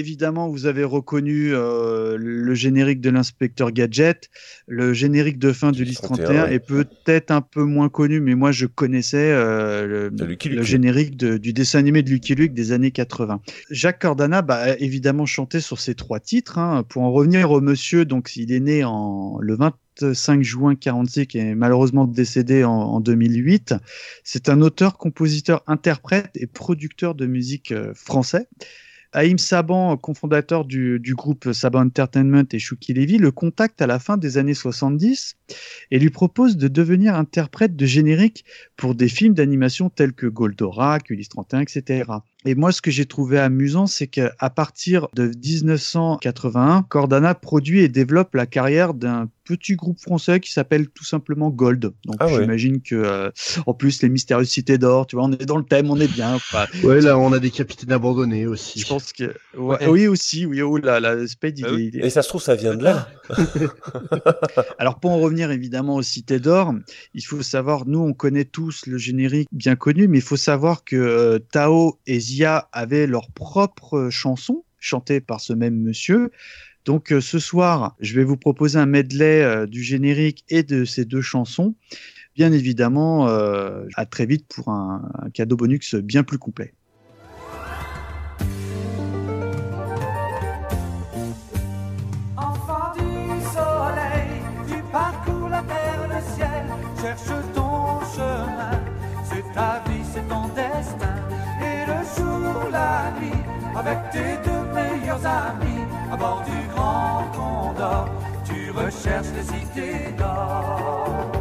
Évidemment, vous avez reconnu euh, le générique de l'inspecteur Gadget, le générique de fin du Lys 31 31, ouais. est peut-être un peu moins connu, mais moi je connaissais euh, le, Lucky générique de- du dessin animé de Lucky Luke des années 80. Jacques Cordana bah, a évidemment chanté sur ces trois titres. hein. Pour en revenir au monsieur, donc il est né en le 25 juin 46 et est malheureusement décédé en, en 2008. C'est un auteur, compositeur, interprète et producteur de musique euh, français. Haïm Saban, cofondateur du, groupe Saban Entertainment et Chouki Levy, le contacte à la fin des années 70 et lui propose de devenir interprète de générique pour des films d'animation tels que Goldorak, Ulysse 31, etc. Et moi, ce que j'ai trouvé amusant, c'est qu'à partir de 1981, Cordana produit et développe la carrière d'un petit groupe français qui s'appelle tout simplement Gold. Donc Ah ouais. j'imagine que, euh, en plus, les mystérieuses cités d'or, tu vois, on est dans le thème, on est bien. quoi. Ouais, là, on a des capitaines abandonnés aussi. Je pense que. ouais, Oui, aussi, oui, oh là, là, Spade, Bah oui. il est- Et ça se trouve, ça vient de là. Alors pour en revenir évidemment aux Cités d'Or, il faut savoir, nous on connaît tous le générique bien connu, mais il faut savoir que euh, Tao et Zia avaient leur propre chanson chantée par ce même monsieur. Donc euh, ce soir, je vais vous proposer un medley euh, du générique et de ces deux chansons. Bien évidemment, à très vite pour un, un cadeau bonus bien plus complet. Amis, à bord du grand condor, tu recherches les cités d'or.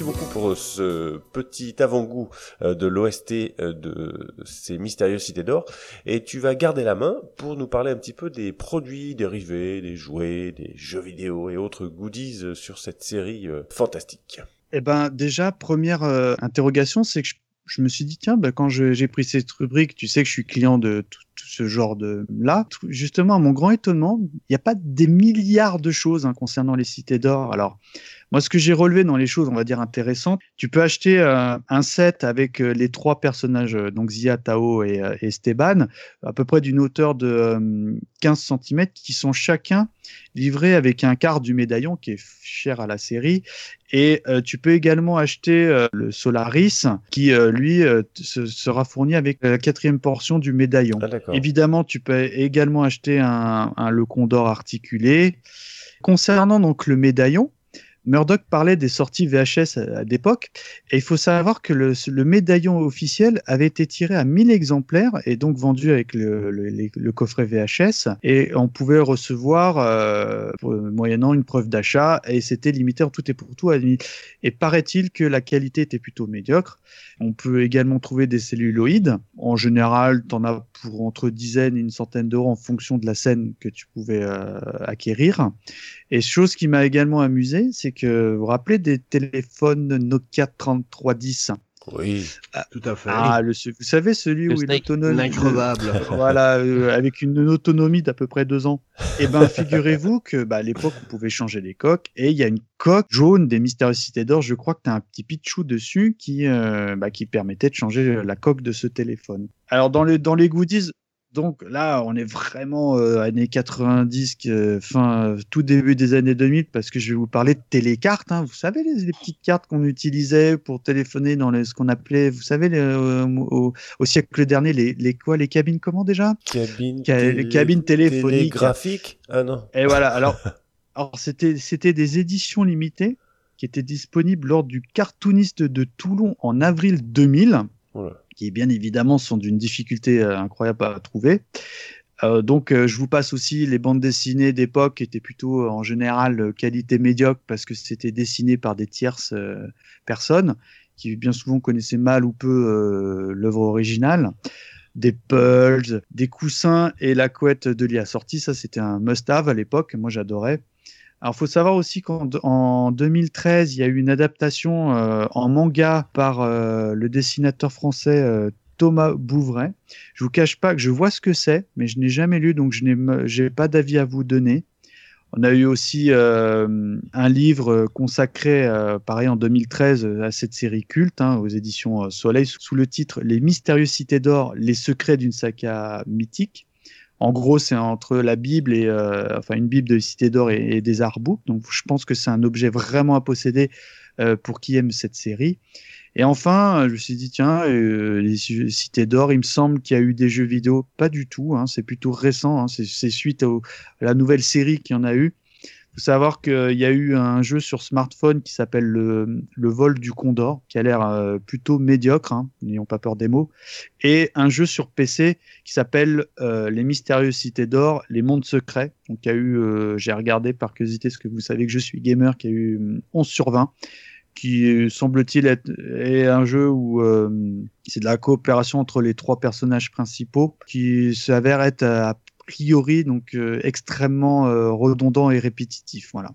Merci beaucoup pour ce petit avant-goût euh, de l'OST euh, de ces mystérieuses cités d'or. Et tu vas garder la main pour nous parler un petit peu des produits dérivés, des jouets, des jeux vidéo et autres goodies euh, sur cette série euh, fantastique. Eh ben, déjà, première euh, interrogation, c'est que je, je me suis dit, tiens, bah, quand j'ai pris cette rubrique, tu sais que je suis client de tout, tout ce genre de là. Tout- Justement, à mon grand étonnement, il n'y a pas des milliards de choses hein, concernant les cités d'or. Alors, moi, ce que j'ai relevé dans les choses, on va dire intéressantes, tu peux acheter euh, un set avec euh, les trois personnages, euh, donc Zia, Tao et, et Esteban, à peu près d'une hauteur de euh, 15 cm, qui sont chacun livrés avec un quart du médaillon qui est cher à la série. Et tu peux également acheter le Solaris, qui lui se- sera fourni avec la quatrième portion du médaillon. Évidemment, tu peux également acheter un, un le Condor articulé. Concernant donc le médaillon, Murdoch parlait des sorties VHS à, l'époque, et il faut savoir que le, médaillon officiel avait été tiré à 1000 exemplaires et donc vendu avec le, coffret VHS, et on pouvait recevoir euh, moyennant une preuve d'achat, et c'était limité en tout et pour tout à 1000. Et paraît-il que la qualité était plutôt médiocre. On peut également trouver des celluloïdes. En général, tu en as pour entre dizaines et une centaine d'euros en fonction de la scène que tu pouvais euh, acquérir. Et chose qui m'a également amusé, c'est que vous vous rappelez des téléphones Nokia 3310 Oui, tout à fait. Ah, le, vous savez celui Le où il Snake- autonomie Increvable. voilà, euh, avec une autonomie d'à peu près deux ans. Et ben, figurez-vous que bah, à l'époque, on pouvait changer les coques et il y a une coque jaune des Mystérieuses Cités d'Or. Je crois que tu as un petit pitchou dessus qui, euh, bah, qui permettait de changer la coque de ce téléphone. Alors, dans les, dans les goodies, donc là, on est vraiment euh, années 90, euh, fin euh, tout début des années 2000, parce que je vais vous parler de télécartes. Hein. Vous savez les, les petites cartes qu'on utilisait pour téléphoner dans les, ce qu'on appelait, vous savez, les, euh, au, au siècle dernier, les, quoi, les cabines comment déjà? Cabine Ca- cabines téléphoniques. télégraphiques Ah non. Et voilà. Alors, alors c'était c'était des éditions limitées qui étaient disponibles lors du cartooniste de Toulon en avril 2000 Voilà. Qui bien évidemment sont d'une difficulté euh, incroyable à trouver. Euh, donc euh, je vous passe aussi les bandes dessinées d'époque qui étaient plutôt en général qualité médiocre parce que c'était dessiné par des tierces personnes qui bien souvent connaissaient mal ou peu l'œuvre originale. Des pulls, des coussins et la couette de l'IA sortie, ça c'était un must-have à l'époque, moi j'adorais. Alors, faut savoir aussi qu'en en 2013, il y a eu une adaptation euh, en manga par euh, le dessinateur français euh, Thomas Bouvray. Je vous cache pas que je vois ce que c'est, mais je n'ai jamais lu, donc je n'ai pas d'avis à vous donner. On a eu aussi euh, un livre consacré, euh, pareil en 2013, euh, à cette série culte, hein, aux éditions Soleil, sous le titre Les mystérieuses cités d'or, les secrets d'une saga mythique. En gros, c'est entre la Bible et euh, enfin une Bible de Cité d'Or et, des Arbous. Donc, je pense que c'est un objet vraiment à posséder euh, pour qui aime cette série. Et enfin, je me suis dit tiens, euh, les d'Or, il me semble qu'il y a eu des jeux vidéo. Pas du tout. Hein, c'est plutôt récent. Hein, c'est suite à la nouvelle série qu'il y en a eu. Faut savoir qu'il y a eu un jeu sur smartphone qui s'appelle le, vol du Condor, qui a l'air euh, plutôt médiocre, hein, n'ayons pas peur des mots, et un jeu sur PC qui s'appelle euh, Les mystérieuses cités d'or, les mondes secrets. Donc, il y a eu, euh, j'ai regardé par curiosité, parce que vous savez que je suis gamer, qui a eu hum, 11 sur 20 qui euh, semble-t-il être est un jeu où euh, c'est de la coopération entre les trois personnages principaux qui s'avère être a priori donc euh, extrêmement euh, redondant et répétitif voilà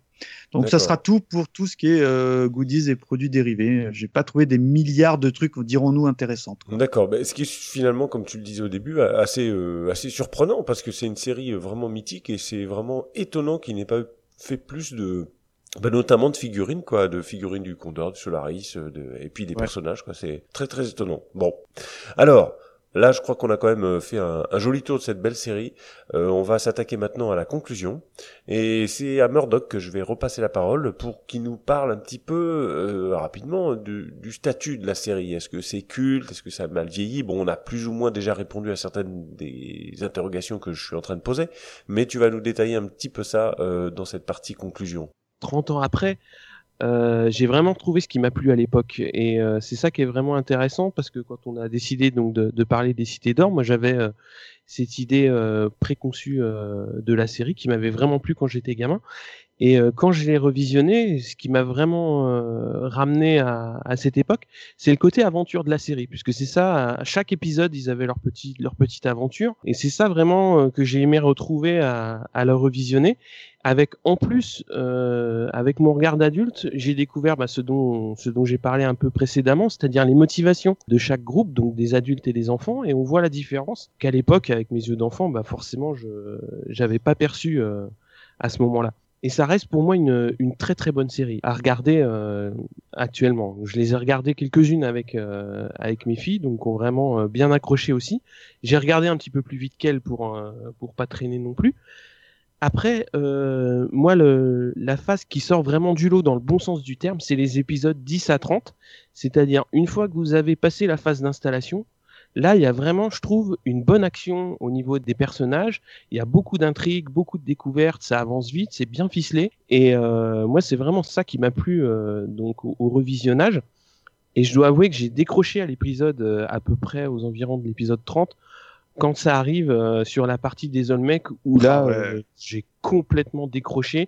donc ça sera tout pour tout ce qui est euh, goodies et produits dérivés j'ai pas trouvé des milliards de trucs dirons-nous intéressants D'accord. Bah, ce qui est finalement, comme tu le disais au début, a- assez, euh, assez surprenant parce que c'est une série vraiment mythique et c'est vraiment étonnant qu'il n'ait pas fait plus de, bah, notamment de figurines, quoi, de figurines du Condor, du Solaris, de, et puis des Ouais. personnages, quoi. C'est très, très étonnant. Bon. Alors, Là, je crois qu'on a quand même euh, fait un, joli tour de cette belle série. Euh, on va s'attaquer maintenant à la conclusion. Et c'est à Murdoch que je vais repasser la parole pour qu'il nous parle un petit peu euh, rapidement du, statut de la série. Est-ce que c'est culte? Est-ce que ça a mal vieilli? Bon, on a plus ou moins déjà répondu à certaines des interrogations que je suis en train de poser, mais tu vas nous détailler un petit peu ça dans cette partie conclusion. 30 ans après, euh, j'ai vraiment trouvé ce qui m'a plu à l'époque et euh, c'est ça qui est vraiment intéressant parce que quand on a décidé donc de, parler des cités d'or, moi j'avais euh, cette idée euh, préconçue euh, de la série qui m'avait vraiment plu quand j'étais gamin et euh, quand je l'ai revisionné, ce qui m'a vraiment euh, ramené à, à cette époque, c'est le côté aventure de la série, puisque c'est ça. À chaque épisode, ils avaient leur petite leur petite aventure, et c'est ça vraiment que j'ai aimé retrouver à, à le revisionner. Avec en plus, avec mon regard d'adulte, j'ai découvert bah, ce dont ce dont j'ai parlé un peu précédemment, c'est-à-dire les motivations de chaque groupe, donc des adultes et des enfants, et on voit la différence qu'à l'époque, avec mes yeux d'enfant, bah forcément, je j'avais pas perçu à ce moment-là. Et ça reste pour moi une, une très très bonne série à regarder euh, actuellement. Je les ai regardées quelques-unes avec euh, avec mes filles, donc ont vraiment euh, bien accroché aussi. J'ai regardé un petit peu plus vite qu'elles pour euh, pour pas traîner non plus. Après, euh, moi, le, la phase qui sort vraiment du lot dans le bon sens du terme, c'est les épisodes 10 à 30. C'est-à-dire, une fois que vous avez passé la phase d'installation, Là, il y a vraiment, je trouve, une bonne action au niveau des personnages. Il y a beaucoup d'intrigues, beaucoup de découvertes, ça avance vite, c'est bien ficelé. Et euh, moi, c'est vraiment ça qui m'a plu euh, donc au, au, revisionnage. Et je dois avouer que j'ai décroché à l'épisode euh, à peu près aux environs de l'épisode 30 quand ça arrive euh, sur la partie des Olmecs où là, Ah ouais. euh, j'ai complètement décroché.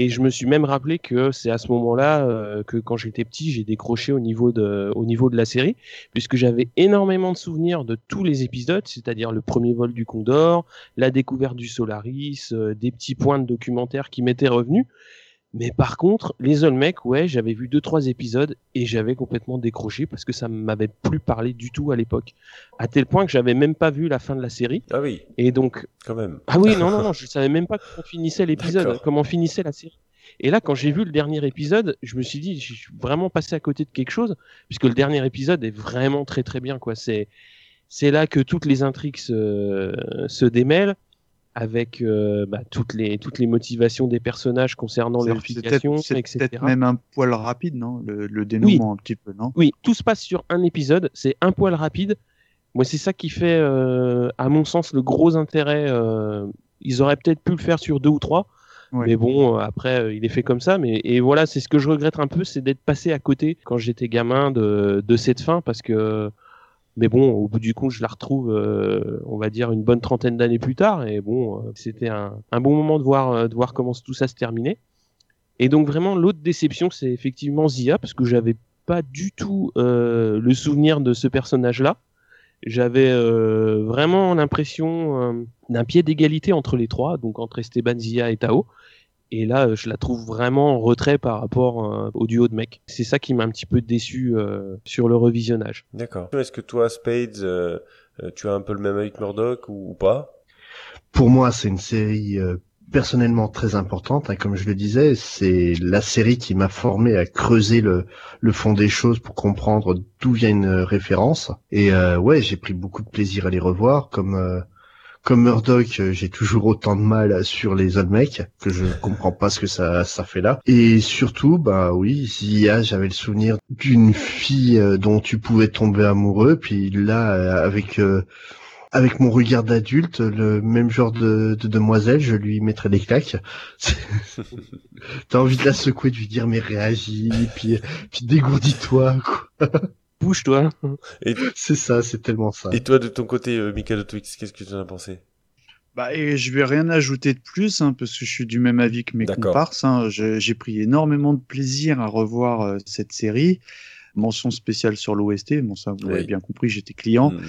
Et je me suis même rappelé que c'est à ce moment-là euh, que quand j'étais petit, j'ai décroché au niveau de au niveau de la série, puisque j'avais énormément de souvenirs de tous les épisodes, c'est-à-dire le premier vol du Condor, la découverte du Solaris, euh, des petits points de documentaire qui m'étaient revenus. Mais par contre, les Olmecs, ouais, j'avais vu deux trois épisodes et j'avais complètement décroché parce que ça m'avait plus parlé du tout à l'époque, à tel point que j'avais même pas vu la fin de la série. Ah oui. Et donc, quand même. Ah oui, non, non, non, je savais même pas comment finissait l'épisode, comment finissait la série. Et là, quand j'ai vu le dernier épisode, je me suis dit, je suis vraiment passé à côté de quelque chose, puisque le dernier épisode est vraiment très très bien, quoi. C'est, c'est là que toutes les intrigues se, se démêlent, avec euh, bah, toutes les toutes les motivations des personnages concernant leur filiation, c'est peut-être même un poil rapide, non le, le dénouement un petit peu, non? Oui, tout se passe sur un épisode, c'est un poil rapide. Moi, c'est ça qui fait, euh, à mon sens, le gros intérêt. euh, ils auraient peut-être pu le faire sur deux ou trois, mais bon, après, il est fait comme ça. Mais et voilà, c'est ce que je regrette un peu, c'est d'être passé à côté quand j'étais gamin de, de cette fin, parce que. Mais bon, au bout du compte, je la retrouve, euh, on va dire, une bonne trentaine d'années plus tard. Et bon, euh, c'était un, bon moment de voir, euh, de voir comment tout ça se terminait. Et donc vraiment, l'autre déception, c'est effectivement Zia, parce que j'avais pas du tout le souvenir de ce personnage-là. J'avais vraiment l'impression d'un pied d'égalité entre les trois, donc entre Esteban, Zia et Tao. Et là, euh, je la trouve vraiment en retrait par rapport euh, au duo de mecs. C'est ça qui m'a un petit peu déçu euh, sur le revisionnage. D'accord. Est-ce que toi, Spades, tu as un peu le même avis que Murdoch ou, ou pas? Pour moi, c'est une série euh, personnellement très importante. hein, comme je le disais, c'est la série qui m'a formé à creuser le, le fond des choses pour comprendre d'où vient une référence. Et euh, ouais, j'ai pris beaucoup de plaisir à les revoir. Comme euh, comme Murdoch, euh, j'ai toujours autant de mal sur les Olmecs que je comprends pas ce que ça ça fait là. Et surtout, bah oui, Zia, j'avais le souvenir d'une fille euh, dont tu pouvais tomber amoureux, puis là euh, avec euh, avec mon regard d'adulte, le même genre de, de demoiselle, je lui mettrais des claques. T'as envie de la secouer, de lui dire mais réagis, puis puis dégourdis-toi. quoi. Bouge-toi. Et C'est ça, c'est tellement ça. Et toi, de ton côté, euh, Michael Twix, qu'est-ce que tu en as pensé? Bah, et je vais rien ajouter de plus, hein, parce que je suis du même avis que mes comparses. Hein. J'ai pris énormément de plaisir à revoir euh, cette série. Mention spéciale sur l'OST, bon ça vous l'avez Oui. bien compris, j'étais client. Hmm.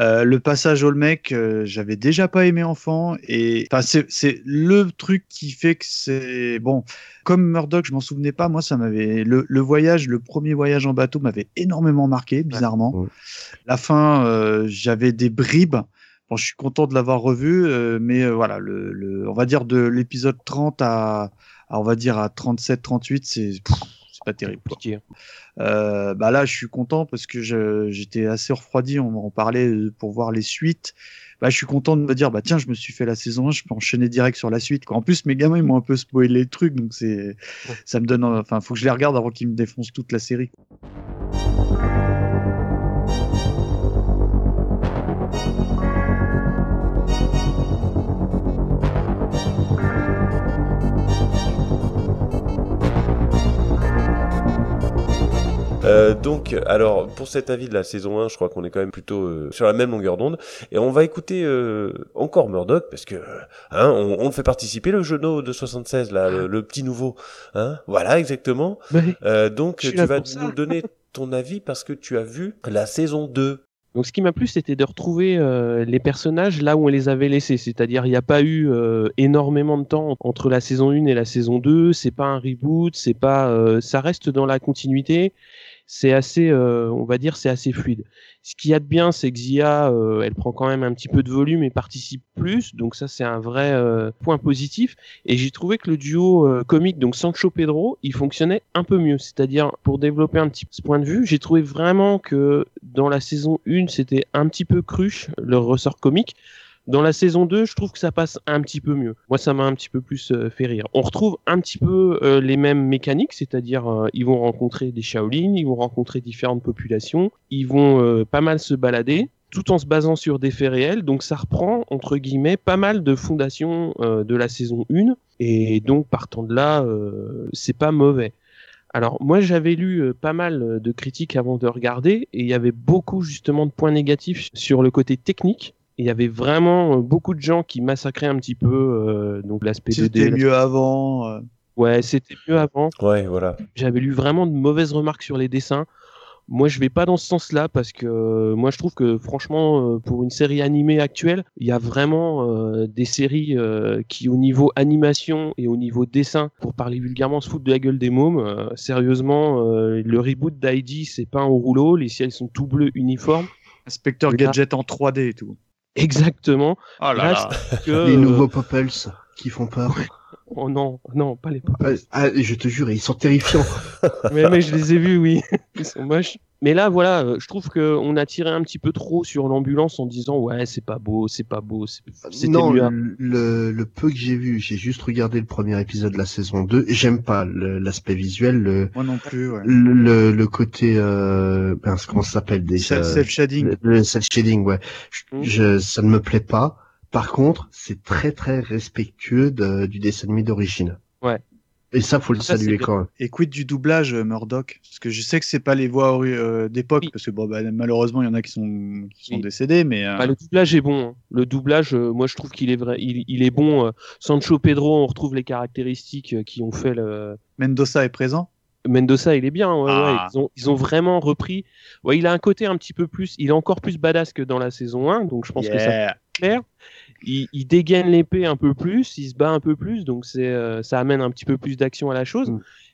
Euh, le passage Olmec, euh, j'avais déjà pas aimé enfant et enfin c'est c'est le truc qui fait que c'est bon. Comme Murdoch, je m'en souvenais pas. Moi, ça m'avait le, le voyage, le premier voyage en bateau m'avait énormément marqué, bizarrement. La fin, euh, j'avais des bribes. Bon, je suis content de l'avoir revu, euh, mais euh, voilà, le, le, on va dire de l'épisode 30 à, à, on va dire à 37, 38, c'est pff, c'est pas terrible. Compliqué. Euh, bah là, je suis content parce que j'étais assez refroidi. On m'en parlait euh, pour voir les suites. Bah, je suis content de me dire, bah tiens, je me suis fait la saison 1, je peux enchaîner direct sur la suite. Quoi. En plus, mes gamins, ils m'ont un peu spoilé le truc, donc c'est, ça me donne, enfin, faut que je les regarde avant qu'ils me défoncent toute la série. Euh, donc, alors, pour cet avis de la saison 1, je crois qu'on est quand même plutôt euh, sur la même longueur d'onde. Et on va écouter euh, encore Murdoch, parce que hein, on, on le fait participer, le genou de 76, là, le, le petit nouveau. Hein voilà, exactement. Euh, donc, tu vas nous donner ton avis parce que tu as vu la saison 2. Donc ce qui m'a plu, c'était de retrouver euh, les personnages là où on les avait laissés. C'est-à-dire, il n'y a pas eu euh, énormément de temps entre la saison 1 et la saison 2. C'est pas un reboot, c'est pas, euh, ça reste dans la continuité. C'est assez, euh, on va dire, c'est assez fluide. Ce qu'il y a de bien, c'est que Zia, euh, elle prend quand même un petit peu de volume et participe plus. Donc ça, c'est un vrai euh, point positif. Et j'ai trouvé que le duo comique, donc Sancho Pedro, il fonctionnait un peu mieux. C'est-à-dire, pour développer un petit peu ce point de vue, j'ai trouvé vraiment que dans la saison 1, c'était un petit peu cruche, le ressort comique. Dans la saison 2, je trouve que ça passe un petit peu mieux. Moi, ça m'a un petit peu plus euh, fait rire. On retrouve un petit peu euh, les mêmes mécaniques, c'est-à-dire euh, ils vont rencontrer des Shaolin, ils vont rencontrer différentes populations, ils vont euh, pas mal se balader, tout en se basant sur des faits réels. Donc ça reprend, entre guillemets, pas mal de fondations de la saison 1. Et donc, partant de là, c'est pas mauvais. Alors moi j'avais lu pas mal de critiques avant de regarder et il y avait beaucoup justement de points négatifs sur le côté technique. Il y avait vraiment euh, beaucoup de gens qui massacraient un petit peu euh, donc l'aspect 2D. C'était mieux avant. euh. Ouais, c'était mieux avant. Ouais, voilà. J'avais lu vraiment de mauvaises remarques sur les dessins. Moi, je vais pas dans ce sens-là parce que euh, moi, je trouve que franchement, euh, pour une série animée actuelle, il y a vraiment euh, des séries euh, qui, au niveau animation et au niveau dessin, pour parler vulgairement, se foutent de la gueule des mômes. Euh, sérieusement, euh, le reboot d'ID, c'est pas au rouleau. Les ciels sont tout bleus uniformes. Inspecteur Gadget en 3D et tout. Exactement. Oh là là. que, Les euh, nouveaux Popples qui font peur. Oh non, non, pas les Ah, ah, je te jure, ils sont terrifiants. mais, mais je les ai vus, oui. Ils sont moches. Mais là, voilà, euh, je trouve qu'on a tiré un petit peu trop sur l'ambulance en disant ouais, c'est pas beau, c'est pas beau, c'est- c'était non, mieux. le, le peu que j'ai vu, j'ai juste regardé le premier épisode de la saison 2. J'aime pas l'aspect visuel, le, Moi non plus. Ouais. le, le, le côté, euh, ben, comment ça s'appelle des Self- self-shading. Le, le self-shading, ouais. Je, Mm. je- ça ne me plaît pas. Par contre, c'est très très respectueux de- du dessin animé d'origine. Ouais. Et ça, faut le Ça, saluer quand même. Et quid du doublage, euh, Murdoch? Parce que je sais que c'est pas les voix euh, d'époque, parce que bon, bah, malheureusement, il y en a qui sont, qui sont Oui. décédés, mais. euh, Bah, le doublage est bon. hein. Le doublage, euh, moi, je trouve qu'il est vrai, il, il est bon. euh, Sancho Pedro, on retrouve les caractéristiques euh, qui ont fait le. Mendoza est présent? Mendoza, il est bien. ouais, ouais, Ah. Ils, ont, ils ont vraiment repris. Ouais, il a un côté un petit peu plus. Il est encore plus badass que dans la saison 1, donc je pense que ça clair. Il, il dégaine l'épée un peu plus, il se bat un peu plus, donc c'est euh, ça amène un petit peu plus d'action à la chose.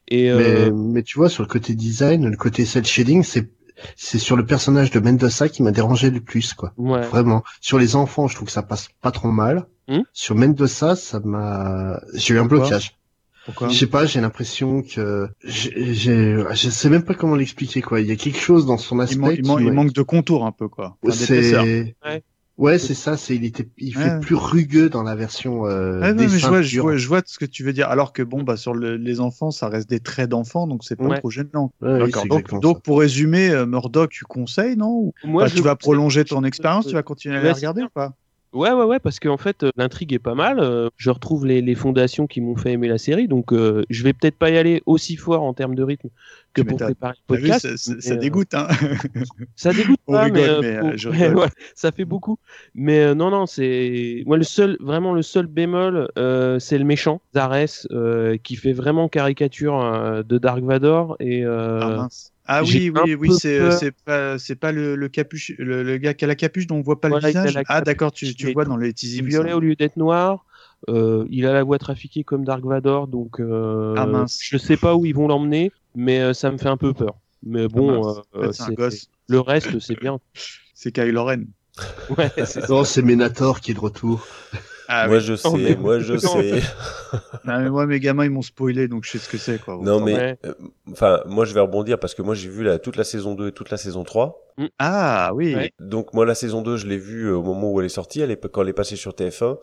Et euh, Mais, mais tu vois, sur le côté design, le côté cel shading, c'est c'est sur le personnage de Mendoza qui m'a dérangé le plus, quoi. Ouais. Vraiment. Sur les enfants, je trouve que ça passe pas trop mal. Hmm sur Mendoza, ça m'a, j'ai eu un Pourquoi blocage. Pourquoi Je sais pas, j'ai l'impression que j'ai, je sais même pas comment l'expliquer, quoi. Il y a quelque chose dans son aspect. il, man- il man- manque de contour un peu, quoi. Enfin, c'est, Ouais. Ouais, c'est ça, c'est, il était, il fait Ouais. plus rugueux dans la version, euh, Ouais, ouais, mais je vois, je, vois, je vois ce que tu veux dire. Alors que bon, bah sur le- les enfants, ça reste des traits d'enfants, donc c'est pas Ouais. trop gênant. Ouais, D'accord. Donc, pour résumer, euh, Murdoch, tu conseilles, non? Ou- Moi, bah, je tu vas prolonger ton expérience, tu vas continuer à c'est regarder ou pas? Ouais, ouais, ouais, parce qu'en fait, euh, l'intrigue est pas mal. euh, je retrouve les, les fondations qui m'ont fait aimer la série, donc euh, je vais peut-être pas y aller aussi fort en termes de rythme que pour préparer le vu, podcast. ça, ça- mais, ça euh, dégoûte, hein Ça dégoûte On pas, rigole, mais, euh, mais, euh, ouais, ça fait beaucoup. Mais euh, non, non, c'est moi le seul, vraiment le seul bémol, euh, c'est le méchant, Zares, euh, qui fait vraiment caricature de Dark Vador et Ah mince. Ah oui, oui, oui, c'est pas le, le capuche le, le gars qui a la capuche dont on voit pas Voilà, le visage. Ah d'accord, tu, vois dans les teasings. violet au lieu d'être noir. Euh, il a la voix trafiquée comme Dark Vador, donc euh, Ah, mince. je sais pas où ils vont l'emmener, mais euh, ça me fait un peu peur. Mais bon, mince. euh, gosse. le reste c'est bien. C'est Kylo Ren. Ouais, c'est ça. Non, c'est Menator qui est de retour. Ah moi oui. je sais, Oh, mais- moi je sais. Non, mais moi, mes gamins, ils m'ont spoilé, donc je sais ce que c'est, quoi. Non, mais, euh, enfin, moi, je vais rebondir parce que moi, j'ai vu la, toute la saison 2 et toute la saison 3. Ah, oui. Donc, moi, la saison 2, je l'ai vue euh, au moment où elle est sortie, elle est, quand elle est passée sur TF1.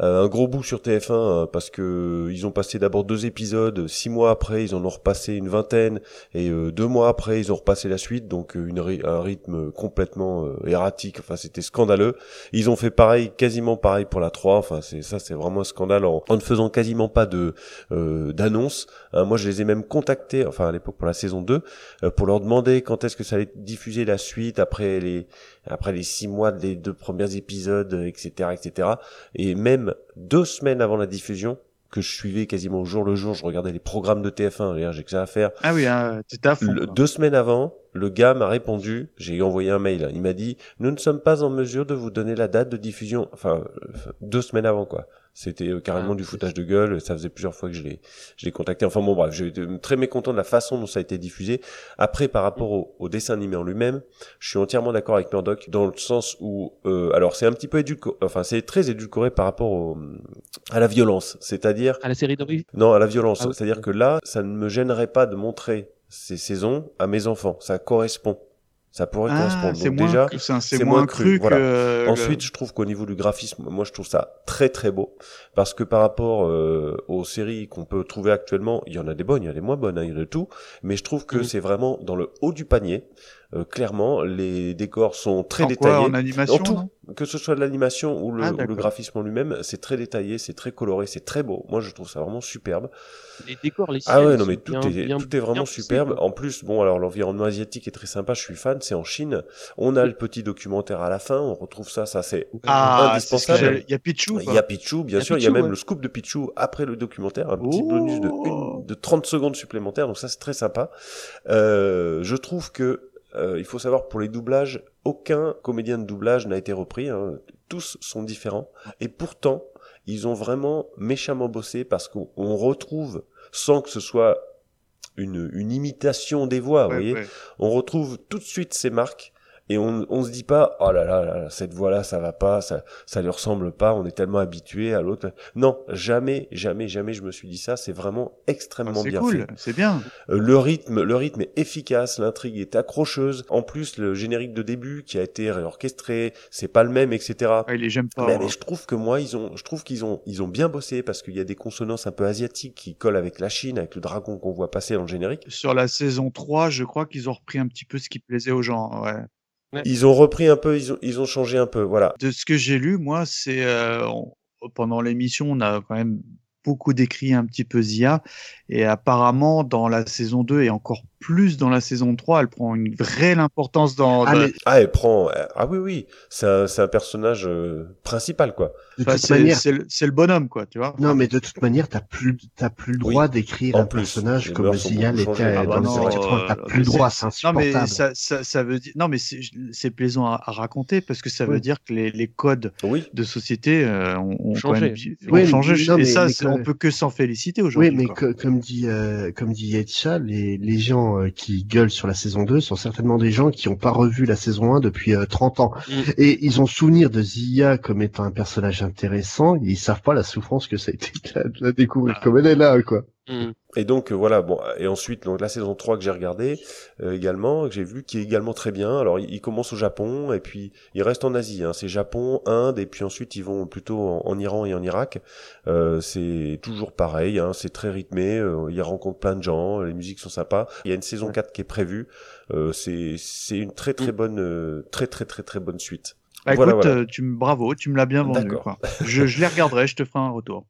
Euh, un gros bout sur TF1 euh, parce que ils ont passé d'abord deux épisodes, six mois après, ils en ont repassé une vingtaine, et euh, deux mois après, ils ont repassé la suite, donc une, ry- un rythme complètement euh, erratique. Enfin, c'était scandaleux. Ils ont fait pareil, quasiment pareil pour la 3. Enfin, c'est ça, c'est vraiment un scandale en, en ne faisant quasiment pas de euh, d'annonce. Hein, moi, je les ai même contactés, enfin à l'époque pour la saison 2, euh, pour leur demander quand est-ce que ça allait diffuser la suite après les après les six mois des deux premiers épisodes, etc., etc. Et même deux semaines avant la diffusion, que je suivais quasiment au jour le jour, je regardais les programmes de TF1, d'ailleurs, j'ai que ça à faire. Ah oui, hein, t'étais à fond. Le- deux semaines avant, le gars m'a répondu, j'ai envoyé un mail, hein, il m'a dit, nous ne sommes pas en mesure de vous donner la date de diffusion, enfin, euh, deux semaines avant, quoi. C'était euh, carrément du foutage de gueule, ça faisait plusieurs fois que je l'ai, je l'ai contacté. Enfin bon, bref, j'étais très mécontent de la façon dont ça a été diffusé. Après, par rapport au, au dessin animé en lui-même, je suis entièrement d'accord avec Murdoch dans le sens où, euh, alors c'est un petit peu édulcoré, enfin c'est très édulcoré par rapport au, à la violence, c'est-à-dire À la série d'origine? Non, à la violence. Ah oui. C'est-à-dire que là, ça ne me gênerait pas de montrer ces saisons à mes enfants. Ça correspond. Ça pourrait Ah, correspondre. c'est Donc moins déjà, c'est moins cru voilà. que- Ensuite, je trouve qu'au niveau du graphisme, moi, je trouve ça très très beau parce que par rapport euh, aux séries qu'on peut trouver actuellement, il y en a des bonnes, il y en a des moins bonnes, hein, il y en a de tout. Mais je trouve que Mhm. c'est vraiment dans le haut du panier. Euh, clairement, les décors sont très En quoi, détaillés. en animation, tout, non? que ce soit de l'animation ou le, Ah, ou le graphisme en lui-même, c'est très détaillé, c'est très coloré, c'est très beau. Moi, je trouve ça vraiment superbe. Les décors, les Ah ouais, non mais tout bien- est bien- tout est vraiment superbe. En plus, bon alors l'environnement asiatique est très sympa, je suis fan, c'est en Chine. On a le petit documentaire à la fin, on retrouve ça, ça c'est Ah, indispensable. il y a Pichou, Il y a Pichou, bien Il y a sûr, il y a même ouais. le scoop de Pichou après le documentaire, un petit bonus de une, de 30 secondes supplémentaires, donc ça c'est très sympa. Euh, je trouve que euh, il faut savoir pour les doublages, aucun comédien de doublage n'a été repris, hein. tous sont différents, et pourtant ils ont vraiment méchamment bossé parce qu'on on retrouve, sans que ce soit une, une imitation des voix, vous voyez, ouais. on retrouve tout de suite ces marques et on, on se dit pas oh là là, cette voix là ça va pas ça ça lui ressemble pas on est tellement habitué à l'autre non jamais jamais jamais je me suis dit ça c'est vraiment extrêmement Ah, c'est bien cool, fait c'est bien. Euh, le rythme le rythme est efficace l'intrigue est accrocheuse en plus le générique de début qui a été réorchestré c'est pas le même etc Ah, il est j'aime pas. mais, hein. mais je trouve que moi ils ont je trouve qu'ils ont ils ont bien bossé parce qu'il y a des consonances un peu asiatiques qui collent avec la Chine avec le dragon qu'on voit passer dans le générique Sur la saison 3, je crois qu'ils ont repris un petit peu ce qui plaisait aux gens. Ouais. Ils ont repris un peu ils ont ils ont changé un peu voilà De ce que j'ai lu, moi, c'est euh, pendant l'émission, on a quand même beaucoup décrit un petit peu Zia. Et apparemment, dans la saison 2 et encore plus dans la saison 3, elle prend une vraie importance dans. Ah, dans- mais- ah, elle prend. Ah oui, oui. C'est un, c'est un personnage euh, principal, quoi. De Enfin, toute c'est manière- c'est le, c'est le bonhomme, quoi, tu vois. Non, mais de toute manière, t'as plus, t'as plus le droit d'écrire En un plus, personnage comme mœurs sont Zia beaucoup changées. l'était Ah bah dans les années 80. T'as euh, plus le mais droit, c'est- c'est Non, mais ça, ça, ça veut dire. Non, mais c'est plaisant à, à raconter parce que ça veut Oui. dire que les, les codes de société euh, ont, Changé. même ont Oui, mais- changé. non, et mais- ça, mais on peut que s'en féliciter Oui, aujourd'hui. mais quoi. que- comme dit euh, comme dit Yetcha, les, les gens euh, qui gueulent sur la saison 2 sont certainement des gens qui n'ont pas revu la saison 1 depuis euh, 30 ans. Mm. Et ils ont souvenir de Zia comme étant un personnage intéressant, et ils savent pas la souffrance que ça a été de la, de la découvrir Ah. comme elle est là, quoi. Et donc euh, voilà, bon, et ensuite donc la saison 3 que j'ai regardé euh, également, que j'ai vu qui est également très bien. Alors il, il commence au Japon et puis il reste en Asie. Hein. C'est Japon, Inde et puis ensuite ils vont plutôt en, en Iran et en Irak. Euh, c'est toujours pareil, hein. c'est très rythmé. euh, ils rencontrent plein de gens, les musiques sont sympas. Il y a une saison 4 qui est prévue. Euh, c'est c'est une très très bonne, euh, très très très très bonne suite. Bah, voilà, écoute, voilà. tu me bravo, tu me l'as bien vendu. Quoi. Je, je les regarderai, je te ferai un retour.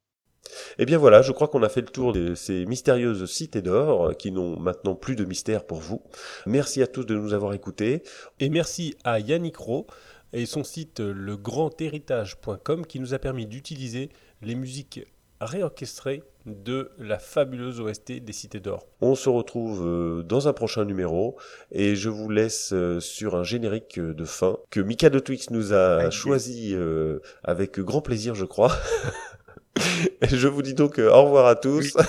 Eh bien voilà, je crois qu'on a fait le tour de ces mystérieuses cités d'or euh, qui n'ont maintenant plus de mystère pour vous. Merci à tous de nous avoir écoutés. Et merci à Yannick Rowe et son site legrandhéritage.com qui nous a permis d'utiliser les musiques réorchestrées de la fabuleuse OST des Cités d'Or. On se retrouve euh, dans un prochain numéro et je vous laisse euh, sur un générique euh, de fin que Mika de Twix nous a choisi euh, avec grand plaisir, je crois. et je vous dis donc euh, au revoir à tous.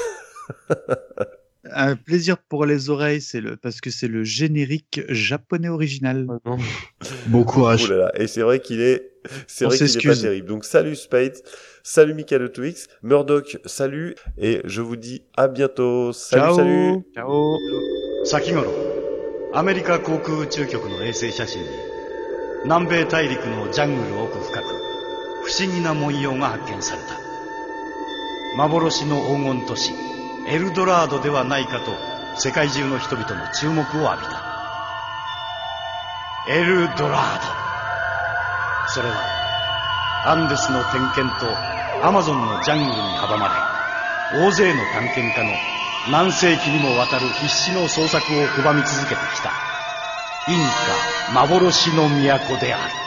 Un plaisir pour les oreilles, c'est le parce que c'est le générique japonais original. Bon courage. Oh là là. Et c'est vrai qu'il est, c'est On vrai qu'il est pas s'excuse. terrible. Donc salut Spade, salut Michael Twix, Murdoch, salut, et je vous dis à bientôt. Salut, Ciao. salut. Ciao. 先頃アメリカ航空宇宙局の衛星写真に南米大陸のジャングル奥深く不思議な文様が発見された 幻の黄金都市エルドラードではないかと世界中の人々の注目を浴びた。エルドラード。それはアンデスの点検とアマゾンのジャングルに阻まれ大勢の探検家の何世紀にもわたる必死の捜索を拒み続けてきた。インカ幻の都である。